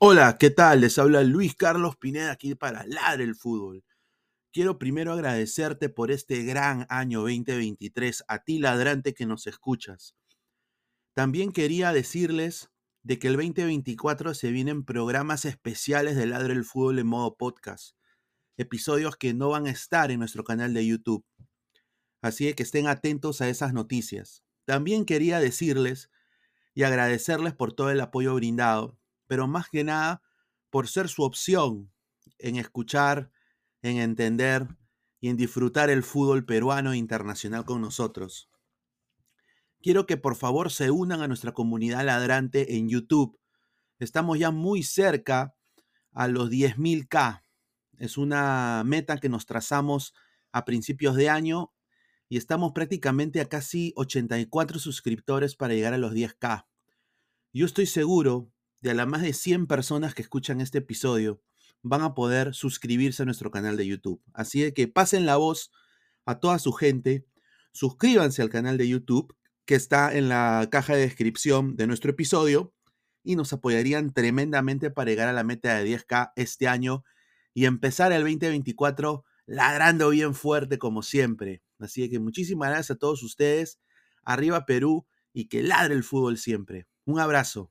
Hola, ¿qué tal? Les habla Luis Carlos Pineda aquí para Ladre el Fútbol. Quiero primero agradecerte por este gran año 2023, a ti ladrante que nos escuchas. También quería decirles de que el 2024 se vienen programas especiales de Ladre el Fútbol en modo podcast, episodios que no van a estar en nuestro canal de YouTube. Así que estén atentos a esas noticias. También quería decirles y agradecerles por todo el apoyo brindado pero más que nada por ser su opción en escuchar, en entender y en disfrutar el fútbol peruano e internacional con nosotros. Quiero que por favor se unan a nuestra comunidad ladrante en YouTube. Estamos ya muy cerca a los 10.000K. Es una meta que nos trazamos a principios de año y estamos prácticamente a casi 84 suscriptores para llegar a los 10K. Yo estoy seguro de a las más de 100 personas que escuchan este episodio van a poder suscribirse a nuestro canal de YouTube. Así que pasen la voz a toda su gente, suscríbanse al canal de YouTube que está en la caja de descripción de nuestro episodio y nos apoyarían tremendamente para llegar a la meta de 10K este año y empezar el 2024 ladrando bien fuerte como siempre. Así que muchísimas gracias a todos ustedes. Arriba Perú y que ladre el fútbol siempre. Un abrazo.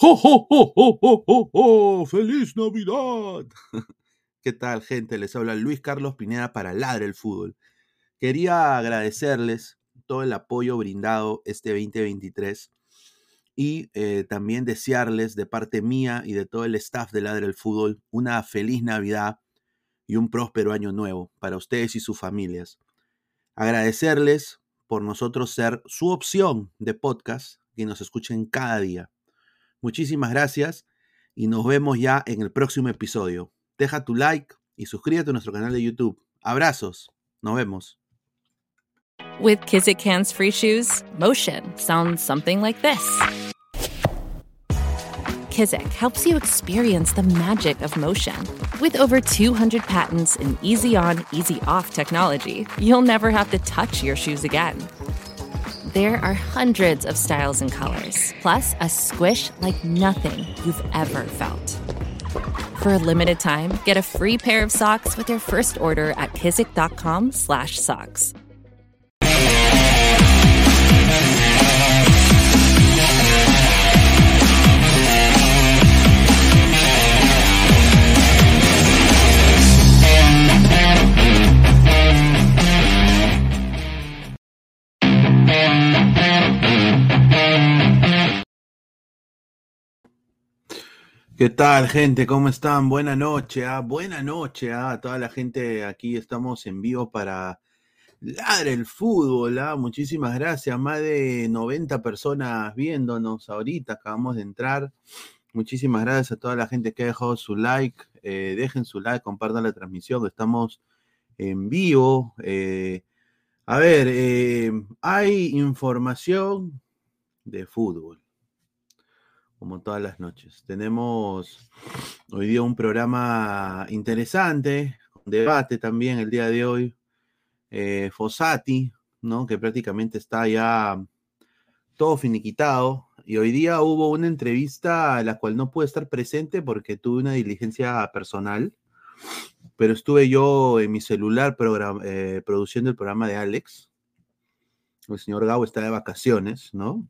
¡Jo, jo, jo, jo, jo, jo! ¡Feliz Navidad! ¿Qué tal, gente? Les habla Luis Carlos Pineda para Ladre el Fútbol. Quería agradecerles todo el apoyo brindado este 2023 y eh, también desearles de parte mía y de todo el staff de Ladre el Fútbol una feliz Navidad y un próspero año nuevo para ustedes y sus familias. Agradecerles por nosotros ser su opción de podcast que nos escuchen cada día. Muchísimas gracias y nos vemos ya en el próximo episodio. Deja tu like y suscríbete a nuestro canal de YouTube. Abrazos. Nos vemos. With Kizik Hands Free Shoes, motion sounds something like this. Kizik helps you experience the magic of motion. With over 200 patents and easy on, easy off technology, you'll never have to touch your shoes again. There are hundreds of styles and colors, plus a squish like nothing you've ever felt. For a limited time, get a free pair of socks with your first order at kizik.com/socks. ¿Qué tal, gente? ¿Cómo están? Buena noche, ¿ah? buena noche ¿ah? a toda la gente. Aquí estamos en vivo para Ladre el Fútbol. ¿ah? Muchísimas gracias. Más de 90 personas viéndonos ahorita. Acabamos de entrar. Muchísimas gracias a toda la gente que ha dejado su like. Eh, dejen su like, compartan la transmisión. Estamos en vivo. Eh, a ver, eh, hay información de fútbol como todas las noches. Tenemos hoy día un programa interesante, debate también el día de hoy. Eh, Fossati, ¿no? Que prácticamente está ya todo finiquitado. Y hoy día hubo una entrevista a la cual no pude estar presente porque tuve una diligencia personal. Pero estuve yo en mi celular eh, produciendo el programa de Alex. El señor Gabo está de vacaciones, ¿no?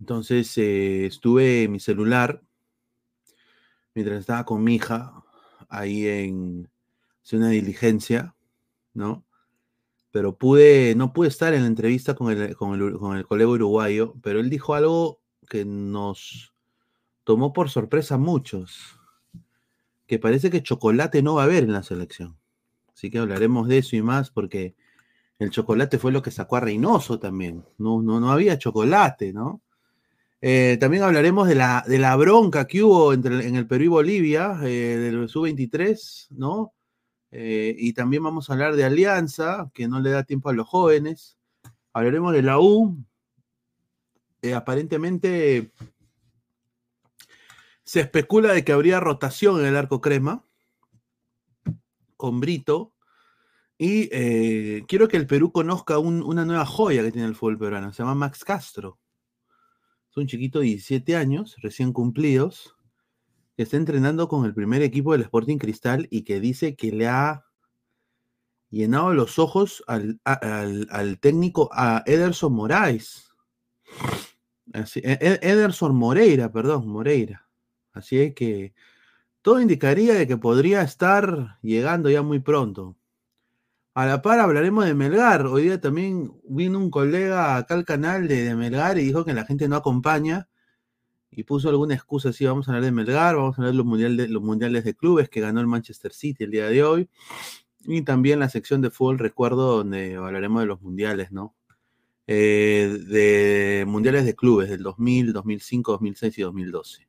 Entonces eh, estuve en mi celular mientras estaba con mi hija ahí en una diligencia, ¿no? Pero pude, no pude estar en la entrevista con el, con el, con el colega uruguayo, pero él dijo algo que nos tomó por sorpresa a muchos, que parece que chocolate no va a haber en la selección. Así que hablaremos de eso y más porque el chocolate fue lo que sacó a Reynoso también. No, no, no había chocolate, ¿no? Eh, también hablaremos de la, de la bronca que hubo entre, en el Perú y Bolivia, eh, del Sub-23, ¿no? Eh, y también vamos a hablar de Alianza, que no le da tiempo a los jóvenes. Hablaremos de la U. aparentemente se especula de que habría rotación en el arco crema con Brito. Y quiero que el Perú conozca una nueva joya que tiene el fútbol peruano. Se llama Max Castro. Es un chiquito de 17 años, recién cumplidos, que está entrenando con el primer equipo del Sporting Cristal y que dice que le ha llenado los ojos al, técnico, a Ederson Moraes. Así, e, e, Ederson Moreira, perdón, Moreira. Así es que todo indicaría de que podría estar llegando ya muy pronto. A la par hablaremos de Melgar. Hoy día también vino un colega acá al canal de, Melgar y dijo que la gente no acompaña y puso alguna excusa así, vamos a hablar de Melgar, vamos a hablar de los, mundiales, los mundiales de clubes que ganó el Manchester City el día de hoy y también la sección de fútbol recuerdo donde hablaremos de los mundiales, ¿no? Eh, de mundiales de clubes del 2000, 2005, 2006 y 2012.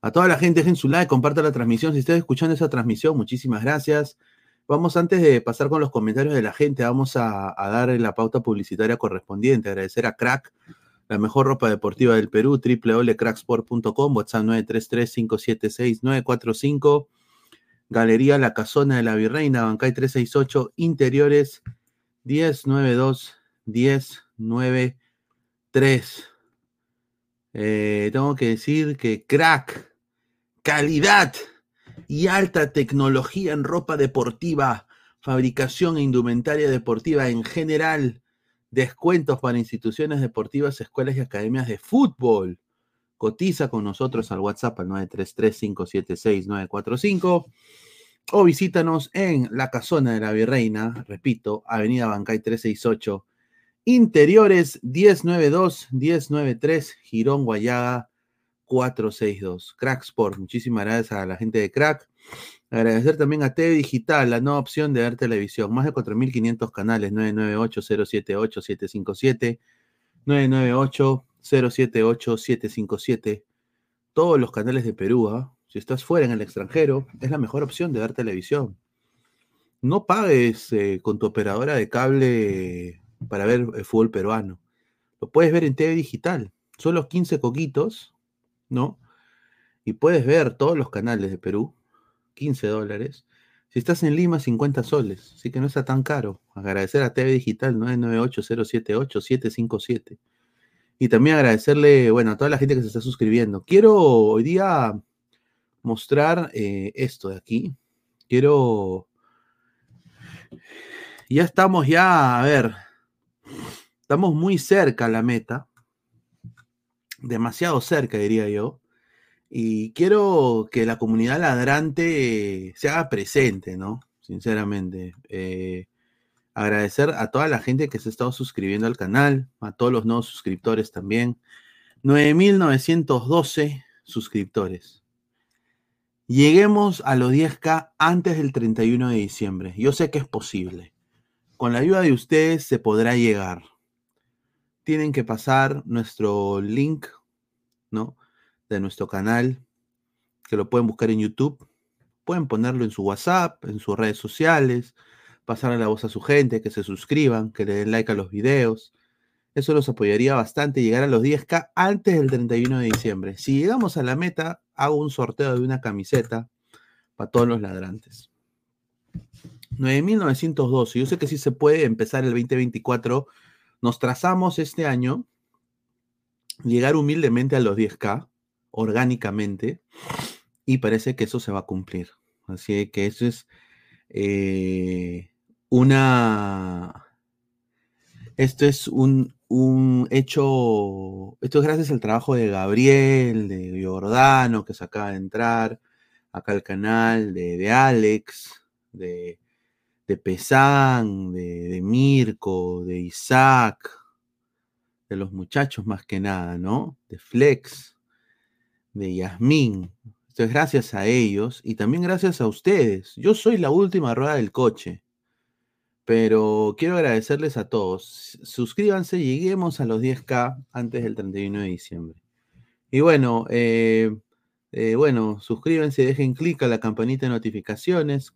A toda la gente, dejen su like, compartan la transmisión. Si estás escuchando esa transmisión, muchísimas gracias. Vamos antes de pasar con los comentarios de la gente, vamos a, dar la pauta publicitaria correspondiente. Agradecer a Crack, la mejor ropa deportiva del Perú, www.cracksport.com, WhatsApp 933-576-945, Galería La Casona de la Virreina, Bancay 368, Interiores 1092-1093. Eh, tengo que decir que Crack, calidad y alta tecnología en ropa deportiva, fabricación e indumentaria deportiva en general, descuentos para instituciones deportivas, escuelas y academias de fútbol. Cotiza con nosotros al WhatsApp al 933-576-945 o visítanos en la Casona de la Virreina, repito, Avenida Bancay 368, Interiores 1092-1093, Girón Guayaga 462. Crack Sport. Muchísimas gracias a la gente de Crack. Agradecer también a TV Digital, la nueva opción de ver televisión. Más de 4.500 canales. 998-078-757. 998-078-757. Todos los canales de Perú. ¿ah? Si estás fuera en el extranjero, es la mejor opción de ver televisión. No pagues eh, con tu operadora de cable para ver el fútbol peruano. Lo puedes ver en TV Digital. Solo 15 coquitos ¿no? Y puedes ver todos los canales de Perú, 15 dólares. Si estás en Lima, 50 soles, así que no está tan caro. Agradecer a TV Digital 998-078-757. Y también agradecerle, bueno, a toda la gente que se está suscribiendo. Quiero hoy día mostrar eh, esto de aquí. Quiero... Ya estamos ya, a ver, estamos muy cerca a la meta demasiado cerca, diría yo. Y quiero que la comunidad ladrante se haga presente, ¿no? Sinceramente. Eh, agradecer a toda la gente que se ha estado suscribiendo al canal, a todos los nuevos suscriptores también. 9.912 suscriptores. Lleguemos a los 10K antes del 31 de diciembre. Yo sé que es posible. Con la ayuda de ustedes se podrá llegar tienen que pasar nuestro link, ¿no? De nuestro canal, que lo pueden buscar en YouTube. Pueden ponerlo en su WhatsApp, en sus redes sociales, pasarle la voz a su gente, que se suscriban, que le den like a los videos. Eso los apoyaría bastante llegar a los 10K antes del 31 de diciembre. Si llegamos a la meta, hago un sorteo de una camiseta para todos los ladrantes. 9.912. Yo sé que sí se puede empezar el 2024 nos trazamos este año llegar humildemente a los 10K, orgánicamente, y parece que eso se va a cumplir. Así que eso es eh, una... Esto es un, hecho, esto es gracias al trabajo de Gabriel, de Giordano, que se acaba de entrar, acá al canal, de, de Alex, de, de Pesán, de, Mirko, de Isaac, de los muchachos más que nada, ¿no? De Flex, de Yasmín. Esto es gracias a ellos y también gracias a ustedes. Yo soy la última rueda del coche, pero quiero agradecerles a todos. Suscríbanse, lleguemos a los 10K antes del 31 de diciembre. Y bueno, eh, eh, bueno, suscríbanse, dejen clic a la campanita de notificaciones.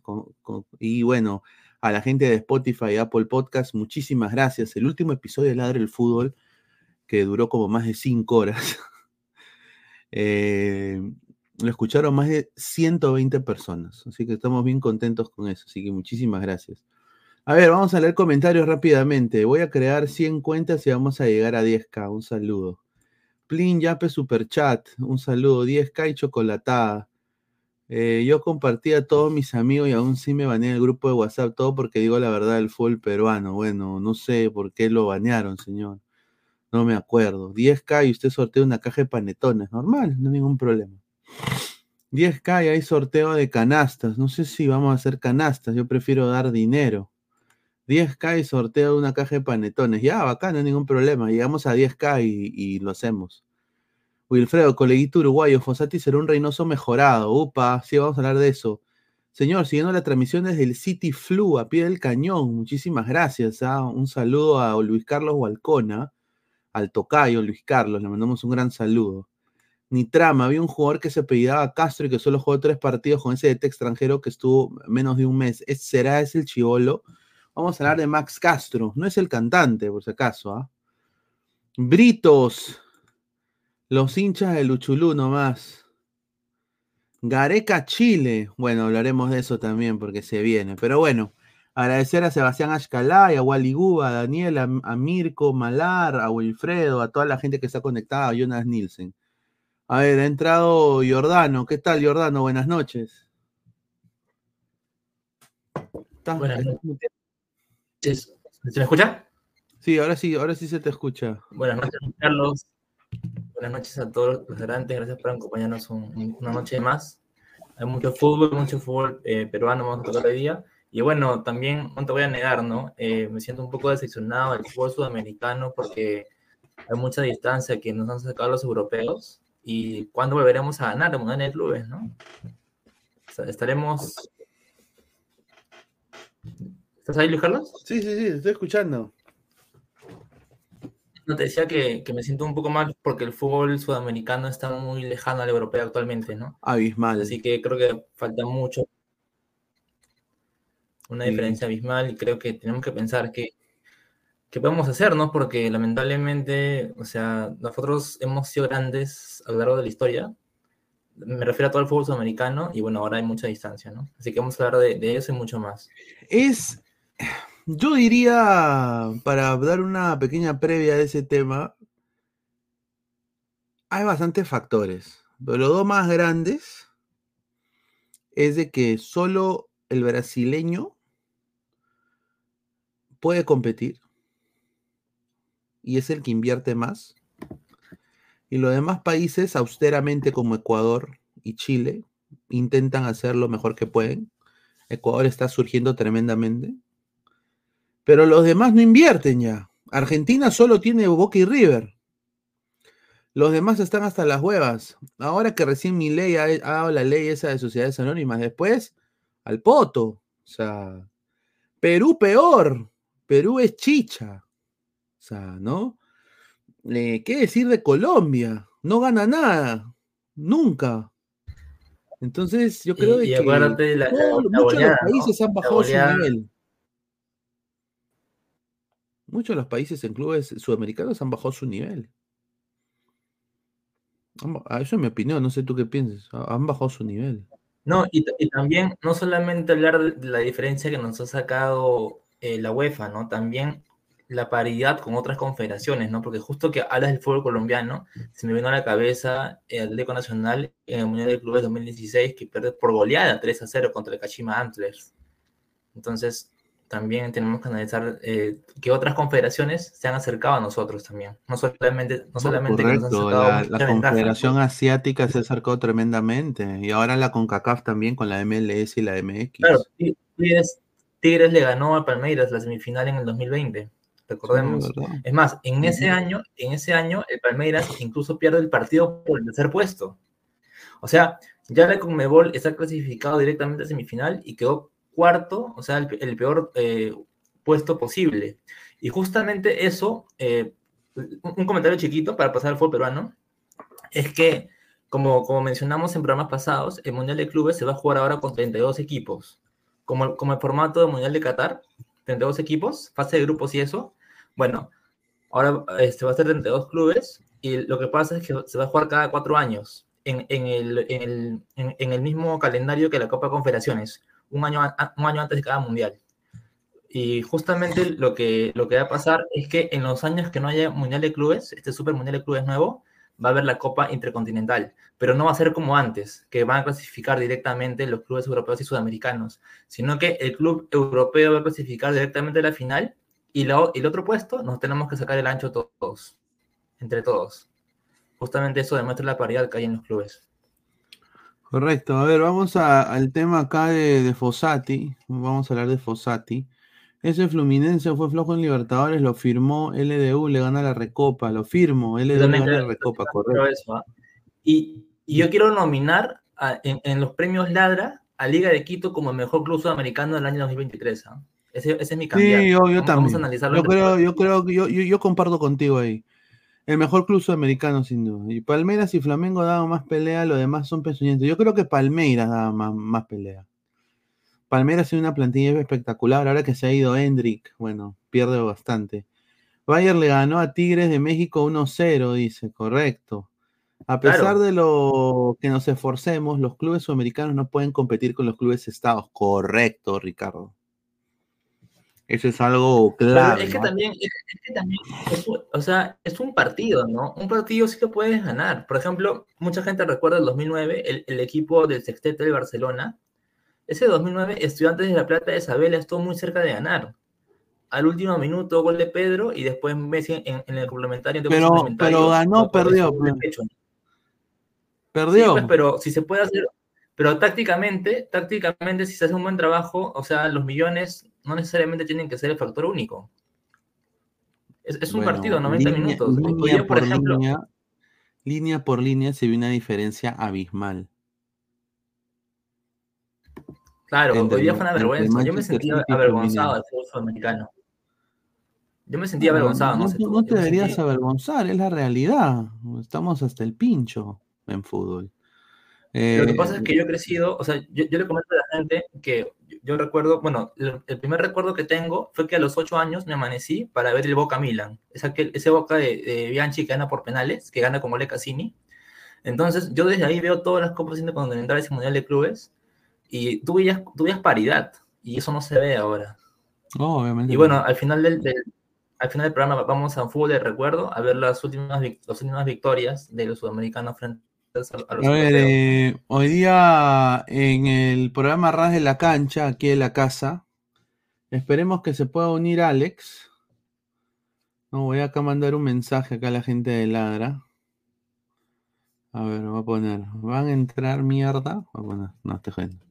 y bueno, a la gente de Spotify y Apple Podcast, muchísimas gracias. El último episodio de Ladre el Fútbol, que duró como más de cinco horas, eh, lo escucharon más de 120 personas. Así que estamos bien contentos con eso. Así que muchísimas gracias. A ver, vamos a leer comentarios rápidamente. Voy a crear 100 cuentas y vamos a llegar a 10k. Un saludo. Plin Yape Super Chat, un saludo, 10K y chocolatada. Eh, yo compartí a todos mis amigos y aún sí me baneé el grupo de WhatsApp, todo porque digo la verdad del fútbol peruano. Bueno, no sé por qué lo banearon, señor. No me acuerdo. 10K y usted sortea una caja de panetones, normal, no hay ningún problema. 10K y hay sorteo de canastas. No sé si vamos a hacer canastas, yo prefiero dar dinero. 10K y sorteo una caja de panetones. Ya, bacán, no hay ningún problema. Llegamos a 10K y, lo hacemos. Wilfredo, coleguito uruguayo, Fosati será un Reynoso mejorado. Upa, sí, vamos a hablar de eso. Señor, siguiendo la transmisión desde el City Flu, a pie del cañón. Muchísimas gracias. ¿ah? Un saludo a Luis Carlos Hualcona, al tocayo Luis Carlos. Le mandamos un gran saludo. Ni trama, había un jugador que se apellidaba Castro y que solo jugó tres partidos con ese DT extranjero que estuvo menos de un mes. ¿Será ese el chivolo? Vamos a hablar de Max Castro. No es el cantante, por si acaso. ¿ah? Britos. Los hinchas de Luchulú nomás. Gareca Chile. Bueno, hablaremos de eso también porque se viene. Pero bueno, agradecer a Sebastián Ashkalay, a Wally Guba, a Daniel, a, Mirko, Malar, a Wilfredo, a toda la gente que está conectada, a Jonas Nielsen. A ver, ha entrado Jordano. ¿Qué tal, Jordano? Buenas noches. Buenas noches. ¿Se me escucha? Sí, ahora sí, ahora sí se te escucha. Buenas noches, Carlos. Buenas noches a todos los adelante. Gracias por acompañarnos una noche más. Hay mucho fútbol, mucho fútbol eh, peruano, vamos a tocar hoy día. Y bueno, también no te voy a negar, ¿no? Eh, me siento un poco decepcionado del fútbol sudamericano porque hay mucha distancia que nos han sacado los europeos. ¿Y cuándo volveremos a ganar el Mundial de Clubes, no? estaremos ¿Estás ahí, Luis Carlos? Sí, sí, sí, estoy escuchando. No te decía que, me siento un poco mal porque el fútbol sudamericano está muy lejano al europeo actualmente, ¿no? Abismal. Así que creo que falta mucho. Una diferencia abismal y creo que tenemos que pensar que, qué podemos hacer, ¿no? Porque lamentablemente, o sea, nosotros hemos sido grandes a lo largo de la historia. Me refiero a todo el fútbol sudamericano y bueno, ahora hay mucha distancia, ¿no? Así que vamos a hablar de, de eso y mucho más. Es yo diría, para dar una pequeña previa de ese tema, hay bastantes factores, pero los dos más grandes es de que solo el brasileño puede competir y es el que invierte más. Y los demás países, austeramente como Ecuador y Chile, intentan hacer lo mejor que pueden. Ecuador está surgiendo tremendamente. Pero los demás no invierten ya. Argentina solo tiene Boca y River. Los demás están hasta las huevas. Ahora que recién mi ley ha, dado la ley esa de sociedades anónimas, después al poto. O sea, Perú peor. Perú es chicha. O sea, ¿no? Eh, ¿Qué decir de Colombia? No gana nada. Nunca. Entonces, yo creo que muchos de los países han bajado su nivel. Muchos de los países en clubes sudamericanos han bajado su nivel. Ah, eso es mi opinión, no sé tú qué piensas. Han bajado su nivel. No, y, también no solamente hablar de la diferencia que nos ha sacado eh, la UEFA, ¿no? También la paridad con otras confederaciones, ¿no? Porque justo que hablas del fútbol colombiano, se me vino a la cabeza el Atlético Nacional en el Mundial de Clubes 2016 que pierde por goleada 3 a 0 contra el Kashima Antlers. Entonces, también tenemos que analizar eh, que otras confederaciones se han acercado a nosotros también. No solamente, no solamente que nos han la, la Confederación Asiática se ha acercado tremendamente. Y ahora la CONCACAF también con la MLS y la MX. Claro, Tigres, Tigres le ganó a Palmeiras la semifinal en el 2020. Recordemos. es más, en ese año, en ese año, el Palmeiras incluso pierde el partido por el tercer puesto. O sea, ya la Conmebol está clasificado directamente a semifinal y quedó cuarto, o sea, el, peor eh, puesto posible. Y justamente eso, eh, un comentario chiquito para pasar al fútbol peruano. es que, como, como mencionamos en programas pasados, el Mundial de Clubes se va a jugar ahora con 32 equipos. Como, como el formato del Mundial de Qatar, 32 equipos, fase de grupos y eso. Bueno, ahora este, va a ser 32 clubes y lo que pasa es que se va a jugar cada cuatro años en, en, el, en, el, mismo calendario que la Copa de Confederaciones, un año, un año antes de cada mundial. Y justamente lo que, lo que va a pasar es que en los años que no haya Mundial de Clubes, este Super Mundial de Clubes nuevo, va a haber la Copa Intercontinental, pero no va a ser como antes, que van a clasificar directamente los clubes europeos y sudamericanos, sino que el club europeo va a clasificar directamente la final y, la, el otro puesto nos tenemos que sacar el ancho todos, entre todos. Justamente eso demuestra la paridad que hay en los clubes. Correcto, a ver, vamos al tema acá de, de Fossati, vamos a hablar de Fossati. Ese Fluminense fue flojo en Libertadores, lo firmó LDU, le gana la Recopa, lo firmo, LDU le gana la Recopa, correcto. y, yo quiero nominar en, los premios Ladra a Liga de Quito como el mejor club sudamericano del año 2023. ¿ah? Ese, ese, es mi candidato. Sí, yo, también. yo creo, yo creo que yo, yo, comparto contigo ahí. El mejor club sudamericano, sin duda. Y Palmeiras y Flamengo daban más pelea, lo demás son pezuñentos. Yo creo que Palmeiras daba más, más pelea. Palmeiras tiene una plantilla espectacular. Ahora que se ha ido Hendrik, bueno, pierde bastante. Bayer le ganó a Tigres de México 1-0, dice, correcto. A pesar de lo que nos esforcemos, los clubes sudamericanos no pueden competir con los clubes estados. Correcto, Ricardo. Eso es algo claro. Es que también, es, que también o sea, es un partido, ¿no? Un partido sí que puedes ganar. Por ejemplo, mucha gente recuerda el 2009, el, el equipo del sextete de Barcelona, ese 2009, Estudiantes de La Plata de Isabela estuvo muy cerca de ganar. Al último minuto, gol de Pedro y después Messi en, el complementario. Pero, pero ganó, perdió. Pues. Perdió. Pues, pero si se puede hacer, pero tácticamente, tácticamente, si se hace un buen trabajo, o sea, los millones no necesariamente tienen que ser el factor único. Es, un partido, 90 minutos. Línea por, línea, línea por línea se ve una diferencia abismal. Claro, hoy día fue una vergüenza. Yo me sentía avergonzado del fútbol sudamericano. Yo me sentía avergonzado. No, no, te deberías avergonzar, es la realidad. Estamos hasta el pincho en fútbol. lo que pasa es que yo he crecido, o sea, yo, le comento a la gente que yo, recuerdo, bueno, el, primer recuerdo que tengo fue que a los ocho años me amanecí para ver el Boca Milan. Es aquel, ese Boca de, Bianchi que gana por penales, que gana como Le Cassini. Entonces, yo desde ahí veo todas las copas intercontinentales y mundial de clubes y tú veías, paridad, y eso no se ve ahora. obviamente. Y bueno, al final del, al final del programa vamos a un fútbol de recuerdo a ver las últimas, las últimas victorias de los sudamericanos frente a A ver, eh, hoy día en el programa Ras de la Cancha, aquí en la casa, esperemos que se pueda unir Alex. No, voy acá a mandar un mensaje acá a la gente de Ladra. A ver, voy a poner, ¿van a entrar mierda? Voy a poner, no, estoy gente.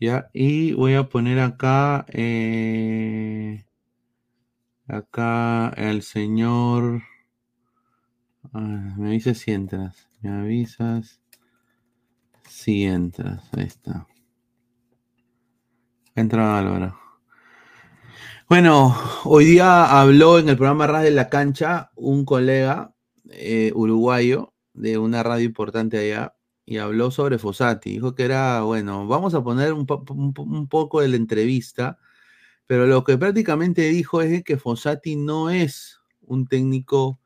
Ya, y voy a poner acá, eh, acá el señor, me avisas si entras, me avisas si entras, ahí está. Entra Álvaro. Bueno, hoy día habló en el programa Ras de la Cancha un colega eh, uruguayo de una radio importante allá y habló sobre Fossati. Dijo que era, bueno, vamos a poner un, poco de la entrevista, pero lo que prácticamente dijo es que Fossati no es un técnico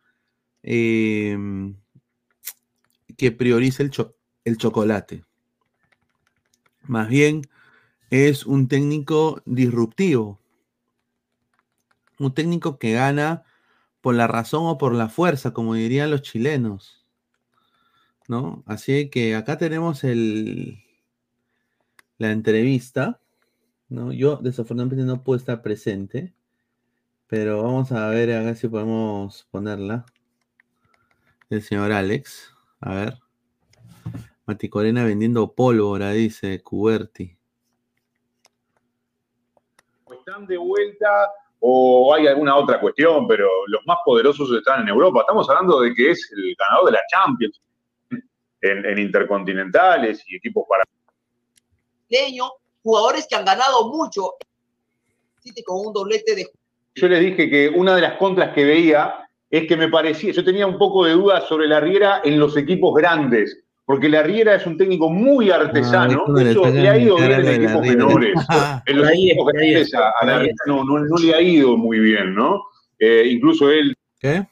em, que priorice el, el chocolate. Más bien es un técnico disruptivo. Un técnico que gana por la razón o por la fuerza, como dirían los chilenos. ¿no? Así que acá tenemos el, la entrevista, ¿no? Yo desafortunadamente no puedo estar presente, pero vamos a ver, a ver si podemos ponerla. El señor Alex, a ver. Maticorena vendiendo pólvora, dice Cuberti. Están de vuelta o hay alguna otra cuestión, pero los más poderosos están en Europa. Estamos hablando de que es el ganador de la Champions, en, intercontinentales y equipos para. Jugadores que han ganado mucho. Con un doblete de. Yo les dije que una de las contras que veía es que me parecía, yo tenía un poco de dudas sobre la Riera en los equipos grandes, porque la Riera es un técnico muy artesano, Ah, eso le le ha ido bien en equipos menores. En los ahí equipos grandes es, a, la Riera no, no, no le ha ido muy bien, ¿no? Eh, incluso él ¿Qué?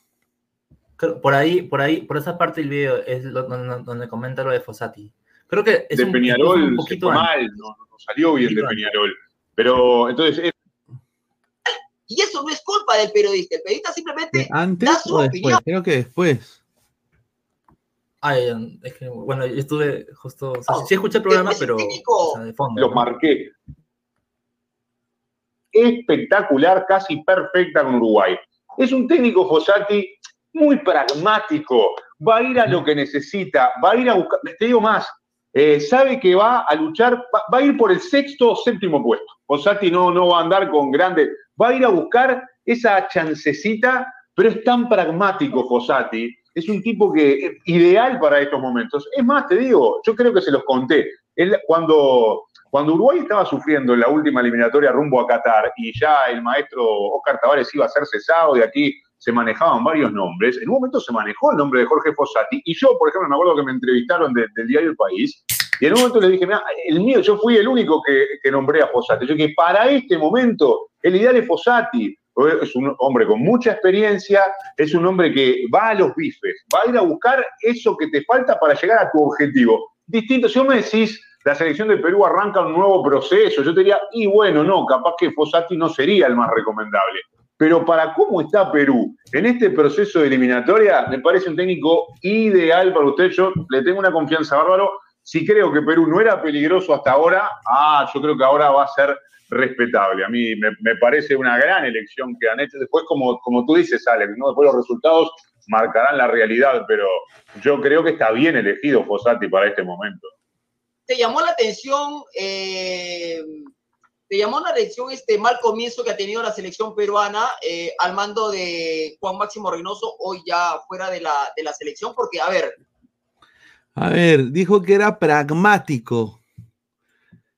Por ahí, por ahí, por esa parte del video es lo- donde, donde comenta lo de Fossati. Creo que es de un, Peñarol un se poquito fue mal, no, no salió bien de Poquito. Peñarol. Pero entonces es Y eso no es culpa del periodista. El periodista ¿De simplemente ¿Antes da su o después? opinión. Creo que después. Ay, es que, bueno, yo estuve justo, o sea, sí escuché el programa, es un pero técnico. o sea, de fondo. ¿no? marqué. Espectacular, casi perfecta con Uruguay. Es un técnico Fossati muy pragmático, va a ir a lo que necesita, va a ir a buscar, te digo más, eh, sabe que va a luchar, va, va a ir por el sexto o séptimo puesto. Fossati no, no va a andar con grandes, va a ir a buscar esa chancecita, pero es tan pragmático Fossati, es un tipo que es ideal para estos momentos. Es más, te digo, yo creo que se los conté. Cuando, cuando Uruguay estaba sufriendo en la última eliminatoria rumbo a Qatar y ya el maestro Oscar Tavares iba a ser cesado y aquí se manejaban varios nombres, en un momento se manejó el nombre de Jorge Fossati y yo, por ejemplo, me acuerdo que me entrevistaron de- del diario El País y en un momento le dije, mira, el mío, yo fui el único que, que nombré a Fossati. Yo dije, para este momento, el ideal es Fossati. Es un hombre con mucha experiencia, es un hombre que va a los bifes, va a ir a buscar eso que te falta para llegar a tu objetivo. Distinto, si vos me decís, la selección de Perú arranca un nuevo proceso, yo te diría, y bueno, no, capaz que Fossati no sería el más recomendable. Pero para cómo está Perú en este proceso de eliminatoria, me parece un técnico ideal para usted. Yo le tengo una confianza bárbaro. Si creo que Perú no era peligroso hasta ahora, ah, yo creo que ahora va a ser respetable. A mí me, parece una gran elección que han hecho. Después, como, como tú dices, Alex, ¿no? después los resultados marcarán la realidad, pero yo creo que está bien elegido Fossati para este momento. te llamó la atención, eh, te llamó la atención este mal comienzo que ha tenido la selección peruana eh, al mando de Juan Máximo Reynoso, hoy ya fuera de la, de la selección, porque, a ver, A ver, dijo que era pragmático.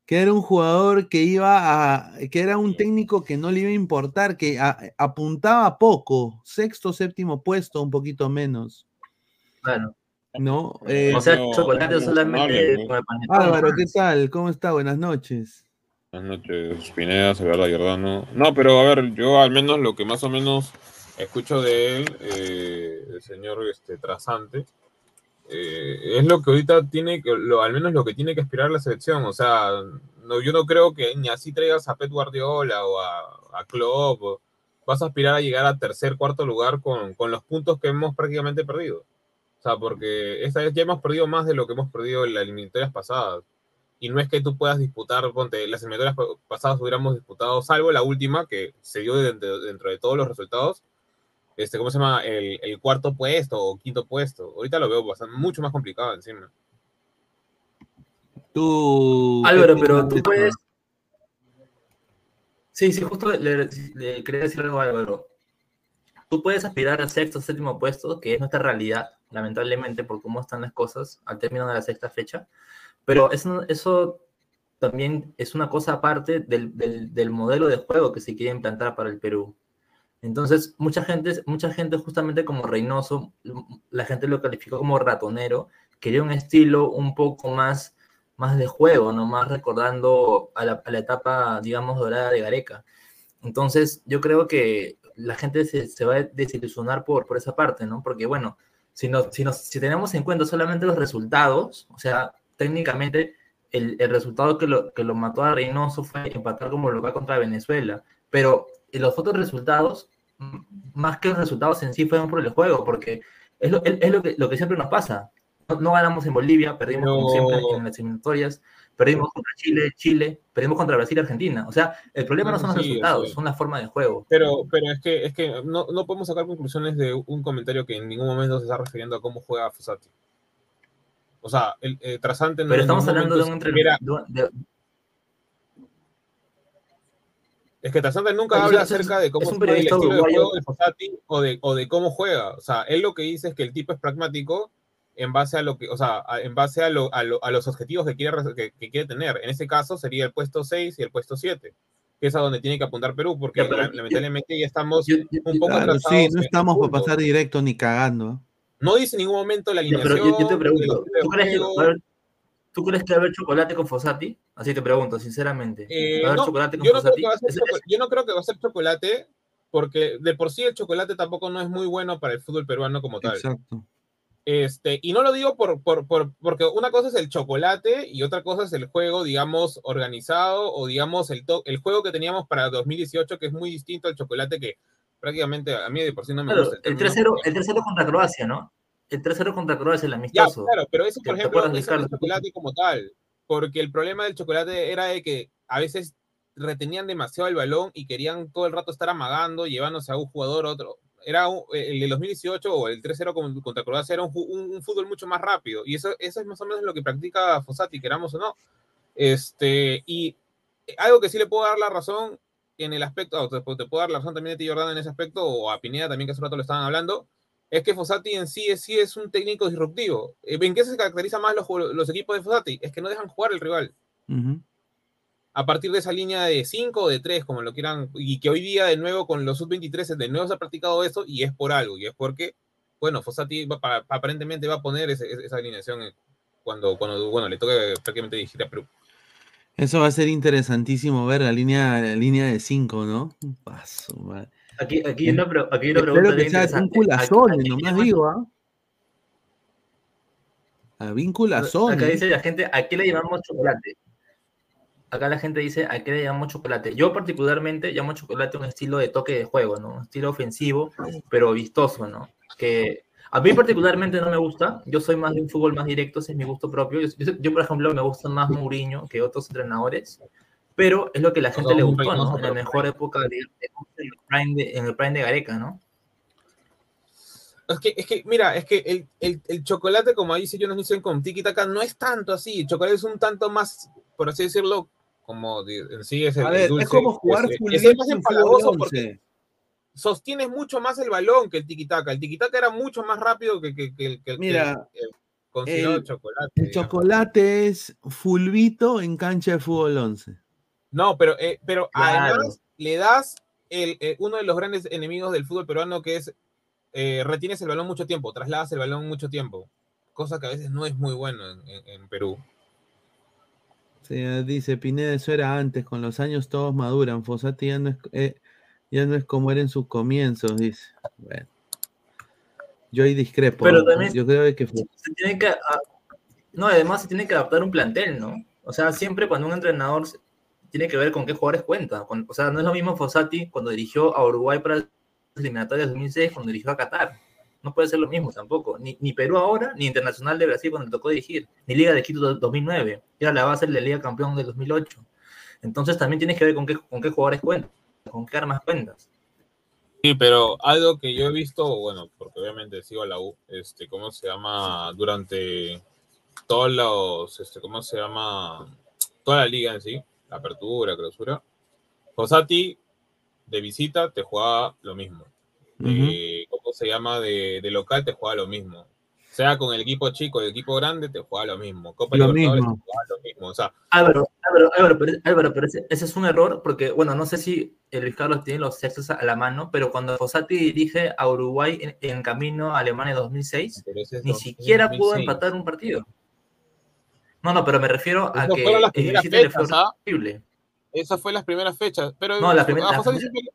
Que era un jugador que iba a. que era un técnico que no le iba a importar, que a- apuntaba poco. Sexto, séptimo puesto, un poquito menos. Claro. ¿No? Eh, O sea, no, chocolate no, solamente no, con el panetón. Álvaro. ¿qué tal? ¿Cómo está? Buenas noches. Buenas noches, Pineda, Severda, Giordano. No, pero a ver, yo al menos lo que más o menos escucho de él, eh, el señor este, Trasante, eh, es lo que ahorita tiene, que, al menos lo que tiene que aspirar la selección. O sea, no, yo no creo que ni así traigas a Pep Guardiola o a, a Klopp, vas a aspirar a llegar a tercer, cuarto lugar con, con los puntos que hemos prácticamente perdido. O sea, porque esta vez ya hemos perdido más de lo que hemos perdido en las eliminatorias pasadas. Y no es que tú puedas disputar, ponte, las eliminatorias pa- pasadas hubiéramos disputado, salvo la última, que se dio dentro, dentro de todos los resultados, este, ¿cómo se llama? El, el cuarto puesto o quinto puesto. Ahorita lo veo bastante, mucho más complicado encima. Tú. Álvaro, ¿qué pero tú puedes. Sí, sí, justo le, le quería decir algo a Álvaro. Tú puedes aspirar al sexto o séptimo puesto, que es nuestra realidad, lamentablemente, por cómo están las cosas al término de la sexta fecha. Pero eso, también es una cosa aparte del, del, del modelo de juego que se quiere implantar para el Perú. Entonces, mucha gente, mucha gente justamente como Reynoso, la gente lo calificó como ratonero, quería un estilo un poco más, más de juego, ¿no? Más recordando a la, a la etapa, digamos, dorada de Gareca. Entonces, yo creo que la gente se, se va a desilusionar por, por esa parte, ¿no? Porque, bueno, si, no, si, nos, si tenemos en cuenta solamente los resultados, o sea, técnicamente el, el resultado que lo, que lo mató a Reynoso fue empatar como local contra Venezuela, pero los otros resultados, más que los resultados en sí, fueron por el juego, porque es lo, es lo, que, lo que siempre nos pasa. No, no ganamos en Bolivia, perdimos No. como siempre en las eliminatorias, perdimos contra Chile, Chile, perdimos contra Brasil, Argentina. O sea, el problema no, No, son los sí, resultados, sí. son la forma de juego. Pero, pero es que, es que no, no podemos sacar conclusiones de un comentario que en ningún momento se está refiriendo a cómo juega Fossati. O sea, el, eh, Trasante Pero estamos hablando de un siquiera- de- Es que Trasante nunca Es- habla es- acerca de cómo es un el periodista estilo de juego de Fossati o de, o de cómo juega. O sea, él lo que dice es que el tipo es pragmático en base a lo que, o sea, a- en base a, lo- a, lo- a los objetivos que quiere, que, que quiere tener. En ese caso sería el puesto 6 y el puesto 7. que es a donde tiene que apuntar Perú, porque Ya, lamentablemente ya estamos Yo- yo- un poco Claro, atrasados. sí, no estamos para pasar directo ni cagando. No dice en ningún momento la alineación. pero yo, yo te pregunto, ¿tú crees, que juego. va a haber, ¿tú crees que va a haber chocolate con Fossati? Así te pregunto, sinceramente. Eh, ¿Va a haber no, chocolate con yo, no creo Fossati? que va a ser Ese- choco- yo no creo que va a ser chocolate, porque de por sí el chocolate tampoco no es muy bueno para el fútbol peruano como tal. Exacto. Este, y no lo digo por, por, por- porque una cosa es el chocolate y otra cosa es el juego, digamos, organizado o digamos el, to- el juego que teníamos para 2018, que es muy distinto al chocolate que prácticamente a mí de por sí no me Claro, gusta. el 3-0 porque- el 3-0 contra Croacia, ¿no? El 3-0 contra Croacia, el Ya, amistoso. claro, pero eso, por ¿Te ejemplo, es Ricardo? chocolate como tal, porque el problema del chocolate era de que a veces retenían demasiado el balón y querían todo el rato estar amagando, llevándose a un jugador otro. Era un- el de 2018 o el 3-0 con- contra Croacia era un, un- un fútbol mucho más rápido y eso, eso es más o menos lo que practica Fossati, queramos o no. Este, y algo que sí le puedo dar la razón en el aspecto, o te, te puedo dar la razón también a ti, Jordán, en ese aspecto, o a Pineda también, que hace un rato lo estaban hablando, es que Fossati en sí, es- sí es un técnico disruptivo. Eh, ¿En qué se caracteriza más los, los equipos de Fossati? Es que no dejan jugar al rival. Ujú. A partir de esa línea de 5 o de 3, como lo quieran, y que hoy día de nuevo con los sub-23 de nuevo se ha practicado eso y es por algo, y es porque, bueno, Fossati va pa- aparentemente va a poner ese- esa alineación cuando, cuando, bueno, le toque prácticamente dirigir a Perú. Eso va a ser interesantísimo ver la línea, la línea de 5, ¿no? Un paso, madre. Aquí, aquí, una, aquí una pregunta que sea aquí nomás digo, ¿ah? A vinculazón. Acá dice la gente, ¿a qué le llamamos chocolate? Acá la gente dice, ¿a qué le llamamos chocolate? Yo particularmente llamo chocolate un estilo de toque de juego, ¿no? Un estilo ofensivo, pero vistoso, ¿no? Que a mí particularmente no me gusta. Yo soy más de un fútbol más directo, ese es mi gusto propio. Yo, yo- yo, por ejemplo, me gusta más Mourinho que otros entrenadores, pero es lo que a la gente le gustó, ¿no? En la mejor época, de, en, el prime de, en el prime de Gareca, ¿no? Es que, es que, mira, es que el, el, el chocolate, como dice Jonas Nielsen con Tiki Taka, no es tanto así. El chocolate es un tanto más, por así decirlo, como sí es el, A el ver, dulce. es como jugar es más empalagoso porque 11. Sostienes mucho más el balón que el tiki taka. El tiki taka era mucho más rápido que, que, que, Mira, el, el chocolate. El digamos. chocolate es fulvito en cancha de fútbol 11. No, pero, eh, pero Claro. además le das el, eh, uno de los grandes enemigos del fútbol peruano que es eh, retienes el balón mucho tiempo, trasladas el balón mucho tiempo, cosa que a veces no es muy bueno en, en- en Perú. Sí, eh, dice Pineda, eso era antes, con los años todos maduran. Fossati ya no es, eh, ya no es como era en sus comienzos, dice. Bueno. Yo ahí discrepo. Pero también- Yo creo que fue- se tiene que a- no además se tiene que adaptar un plantel no o sea siempre cuando un entrenador tiene que ver con qué jugadores cuenta Con- o sea no es lo mismo Fossati cuando dirigió a Uruguay para las eliminatorias 2006 cuando dirigió a Qatar no puede ser lo mismo tampoco ni, ni Perú ahora ni Internacional de Brasil cuando le tocó dirigir ni Liga de Quito do- 2009 que era la base de la Liga Campeón del 2008 entonces también tienes que ver con qué con qué jugadores cuentas con qué armas cuentas Sí, pero algo que yo he visto, bueno, porque obviamente sigo a la U, este, ¿cómo se llama? Durante todos los, este, ¿cómo se llama? Toda la liga en sí, la apertura, clausura. Fossati de visita te juega lo mismo. De, ¿Cómo se llama? De, de local te juega lo mismo. Sea con el equipo chico, el equipo grande, te juega lo mismo. Copa Lo Libertadores mismo. te juega lo mismo. O sea, Álvaro, Álvaro, Álvaro, pero, Álvaro, pero ese, ese es un error porque, bueno, no sé si el Luis Carlos tiene los textos a la mano, pero cuando Fossati dirige a Uruguay en, en camino a Alemania 2006, pero ese es ni siquiera pudo 2006. empatar un partido. No, no, pero me refiero a que fueron las el le fue fechas, ¿ah? horrible. Esas fue las primeras fechas. Pero No, la primera- a Fossati primera- siempre,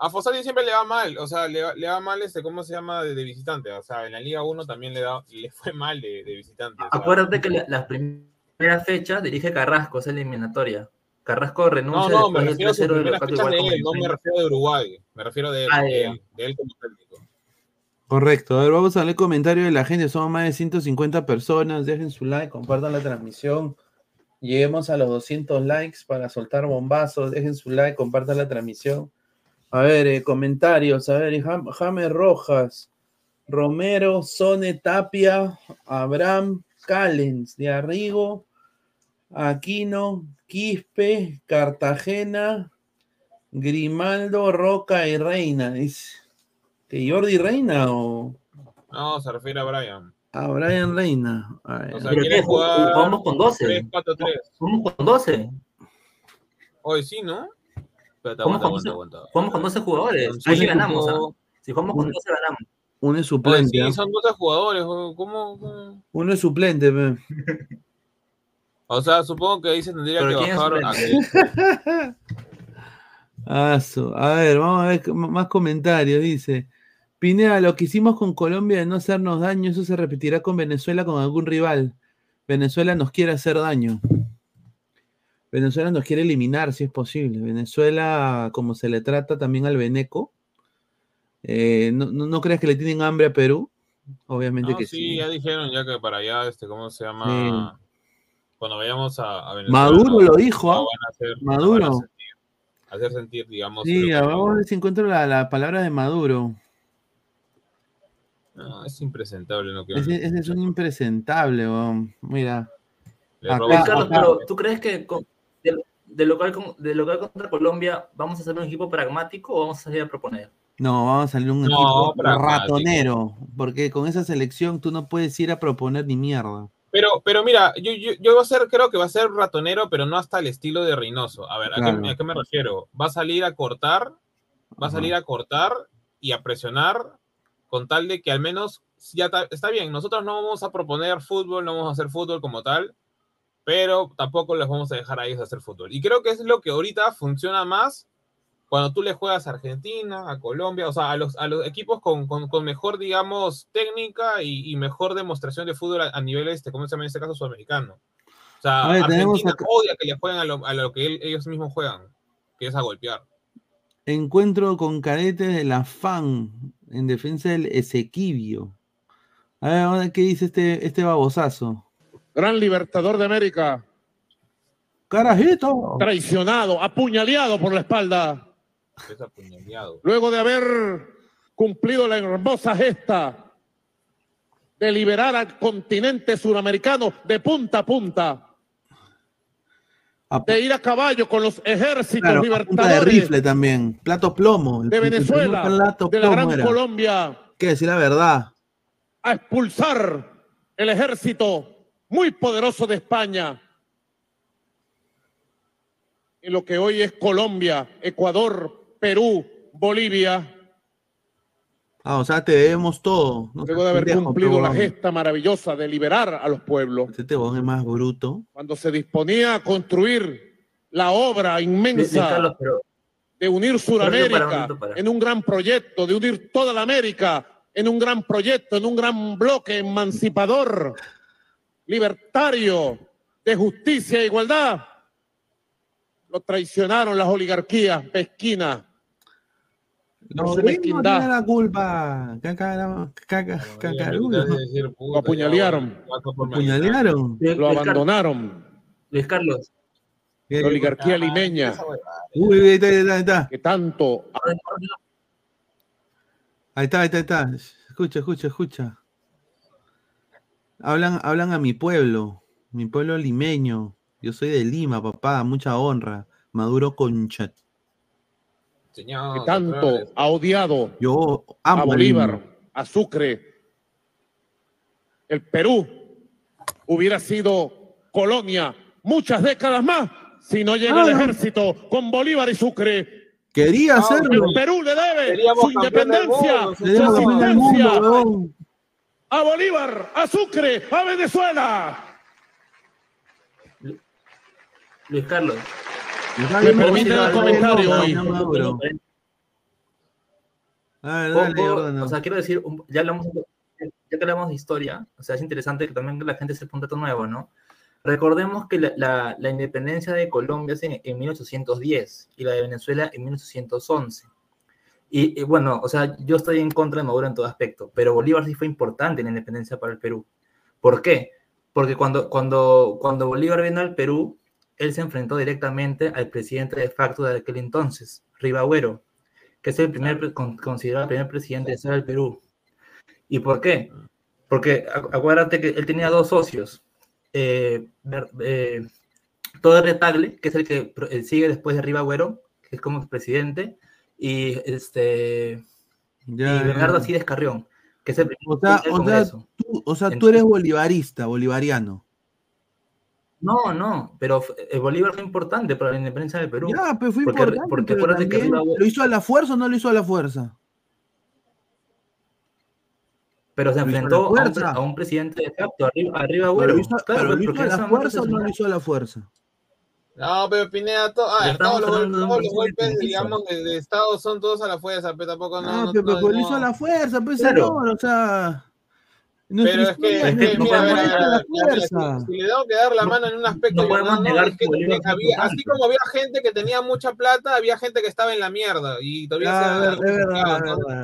a Fossati siempre le va mal. O sea, le, va- le va mal este, ¿cómo se llama? De, de visitante. O sea, en la Liga 1 también le, da, le fue mal de, de visitante. o sea. Acuérdate que la- las primeras fechas dirige Carrasco, esa eliminatoria. Carrasco no, renuncia no, me después del refiero a sus 3-0 del primeras fechas de Uruguay él, no me refiero de Uruguay. Me refiero de él, Ah, de, ya. él, de él como técnico. Correcto. A ver, vamos a leer comentarios de la gente. Somos más de 150 personas. Dejen su like, compartan la transmisión. Lleguemos a los 200 likes para soltar bombazos. Dejen su like, compartan la transmisión. A ver, eh, comentarios. A ver, Jam- James Rojas, Romero, Sone Tapia, Abraham Callens, de Arrigo, Aquino, Quispe, Cartagena, Grimaldo, Roca y Reina. Dice. ¿Que Jordi Reina o No, se refiere a Brian. a Brian Reina? A ver, O sea, ¿Pero quiere qué? jugar Jugamos con 12. 3-4-3. Jugamos con 12. Hoy sí, ¿no? Espérate, ¿Cómo aguanta, jugamos? aguanta, aguanta. Jugamos con 12 jugadores. Ahí sí, ganamos. ¿ah? jugó- Si jugamos con Un- 12 ganamos. Uno es suplente. ¿ah? sí, son 12 jugadores. ¿cómo? cómo? Uno es suplente, pe. O sea, supongo que ahí se tendría ¿Pero que bajar. a? Ah, su- A ver, vamos a ver más comentarios. Dice: Pineda, lo que hicimos con Colombia de no hacernos daño, eso se repetirá con Venezuela, con algún rival. Venezuela nos quiere hacer daño. Venezuela nos quiere eliminar, si es posible. Venezuela, como se le trata también al Beneco, eh, no, no, no crees que le tienen hambre a Perú? Obviamente No, que sí, sí. ya dijeron ya que para allá, este, ¿cómo se llama? Cuando vayamos a, a Venezuela. Maduro no- lo dijo, no ¿ah? van a hacer- no Maduro. van a sentir- hacer sentir, digamos. Sí, vamos a ver si encuentro la, la palabra de Maduro. No, es impresentable lo que Ese, ese es un impresentable, weón. Mira. acá- Carlos, acá- pero ¿tú crees que con- de, local, con- de local contra Colombia vamos a hacer un equipo pragmático o vamos a salir a proponer? No, vamos a salir un No, equipo pragmático. ratonero. Porque con esa selección tú no puedes ir a proponer ni mierda. Pero, pero mira, yo, yo, yo va a ser, creo que va a ser ratonero, pero no hasta el estilo de Reynoso. A ver, ¿a, qué, a qué me refiero? Va a salir a cortar, va a salir a cortar y a presionar con tal de que al menos ya ta- está bien. Nosotros no vamos a proponer fútbol, no vamos a hacer fútbol como tal, pero tampoco les vamos a dejar a ellos hacer fútbol. Y creo que es lo que ahorita funciona más cuando tú le juegas a Argentina, a Colombia, o sea, a los, a los equipos con, con- con mejor, digamos, técnica y, y mejor demostración de fútbol a, a nivel, este, ¿cómo se llama en este caso? Sudamericano. O sea, ver, Argentina acá- odia que le jueguen a lo, a lo que él- ellos mismos juegan, que es a golpear. Encuentro con cadetes de la FAN en defensa del Esequibio. A ver qué dice este, este babosazo. Gran libertador de América, ¡Carajito! traicionado, apuñaleado por la espalda, Es apuñaleado. luego de haber cumplido la hermosa gesta de liberar al continente suramericano de punta a punta, A, de ir a caballo con los ejércitos claro, a punta de libertadores rifle también. Plato plomo. El- de Venezuela, plato de la plomo Gran era. Colombia, que decir la verdad. a expulsar el ejército muy poderoso de España. En lo que hoy es Colombia, Ecuador, Perú, Bolivia, Ah, o sea, te debemos todo. No luego de haber pendejo, cumplido la gesta maravillosa de liberar a los pueblos, Este huevón es más bruto. cuando se disponía a construir la obra inmensa Carlos, pero de unir Sudamérica en un gran proyecto, de unir toda la América en un gran proyecto, en un gran bloque emancipador, libertario, de justicia e igualdad. Lo traicionaron las oligarquías pesquinas. Gringos mezquindad. tienen la culpa. Caca, caca, cacarulo. Lo apuñalearon. Apuñalearon. Luis- Lo abandonaron. Luis Carlos, La oligarquía limeña, Uy, ahí está, ahí está, ahí está. que tanto Ahí está, ahí está, ahí está. Escucha, escucha, escucha. Hablan, hablan a mi pueblo, mi pueblo limeño. Yo soy de Lima, papá, mucha honra. Maduro Conchat. Señor, que tanto ha odiado Yo a amo a Bolívar, Lima. a Sucre. El Perú hubiera sido colonia muchas décadas más si no llega el Ah. ejército con Bolívar y Sucre. Quería Ah, hacerlo. El Perú le debe su independencia, mundo, su Seríamos a Bolívar, a Sucre, a Venezuela. Luis Carlos. Me permiten el el comentario hoy. dale, o sea, quiero decir, ya hablamos, ya que hablamos de historia, o sea, es interesante que también la gente se un dato nuevo, ¿no? Recordemos que la, la- la independencia de Colombia es en, en 1810 y la de Venezuela en 1811. Y, y bueno, o sea, yo estoy en contra de Maduro en todo aspecto, pero Bolívar sí fue importante en la independencia para el Perú. ¿Por qué? Porque cuando, cuando, cuando Bolívar vino al Perú, él se enfrentó directamente al presidente de facto de aquel entonces, Ribagüero, que es el primer, considerado el primer presidente de historia del Perú. ¿Y por qué? Porque acu- acuérdate que él tenía dos socios, eh, eh, Torre Tagle, que es el que eh, sigue después de Ribagüero, que es como presidente, y este Ya, y ya. Bernardo Acides Carrión, que es el primer O sea, o sea, tú, o sea, tú Entonces- eres bolivarista, bolivariano. No, no, pero eh, Bolívar fue importante para la independencia del Perú. Ya, pero fue Porque- importante. porque pero que también, arriba- ¿Lo hizo a la fuerza o no lo hizo a la fuerza? Pero se enfrentó a un, fuerza. a un presidente de facto, arriba, arriba ¿Pero Agüero. lo hizo, Claro, pero lo hizo a la fuerza o no lo hizo a la fuerza? No, pero Pineda, to- a ver, estamos todos los, un todos los golpes, digamos, de, de Estado son todos a la fuerza, pero tampoco no. Ah, no, pero, no- pero hizo a la fuerza, pues Claro. señor, o sea. Pero es que, es que, no mira, ver, la fuerza. si le tengo que dar la No- mano en un aspecto, no podemos negar es que que había, así como había gente que tenía mucha plata, había gente que estaba en la mierda y todavía Ah, se verdad, es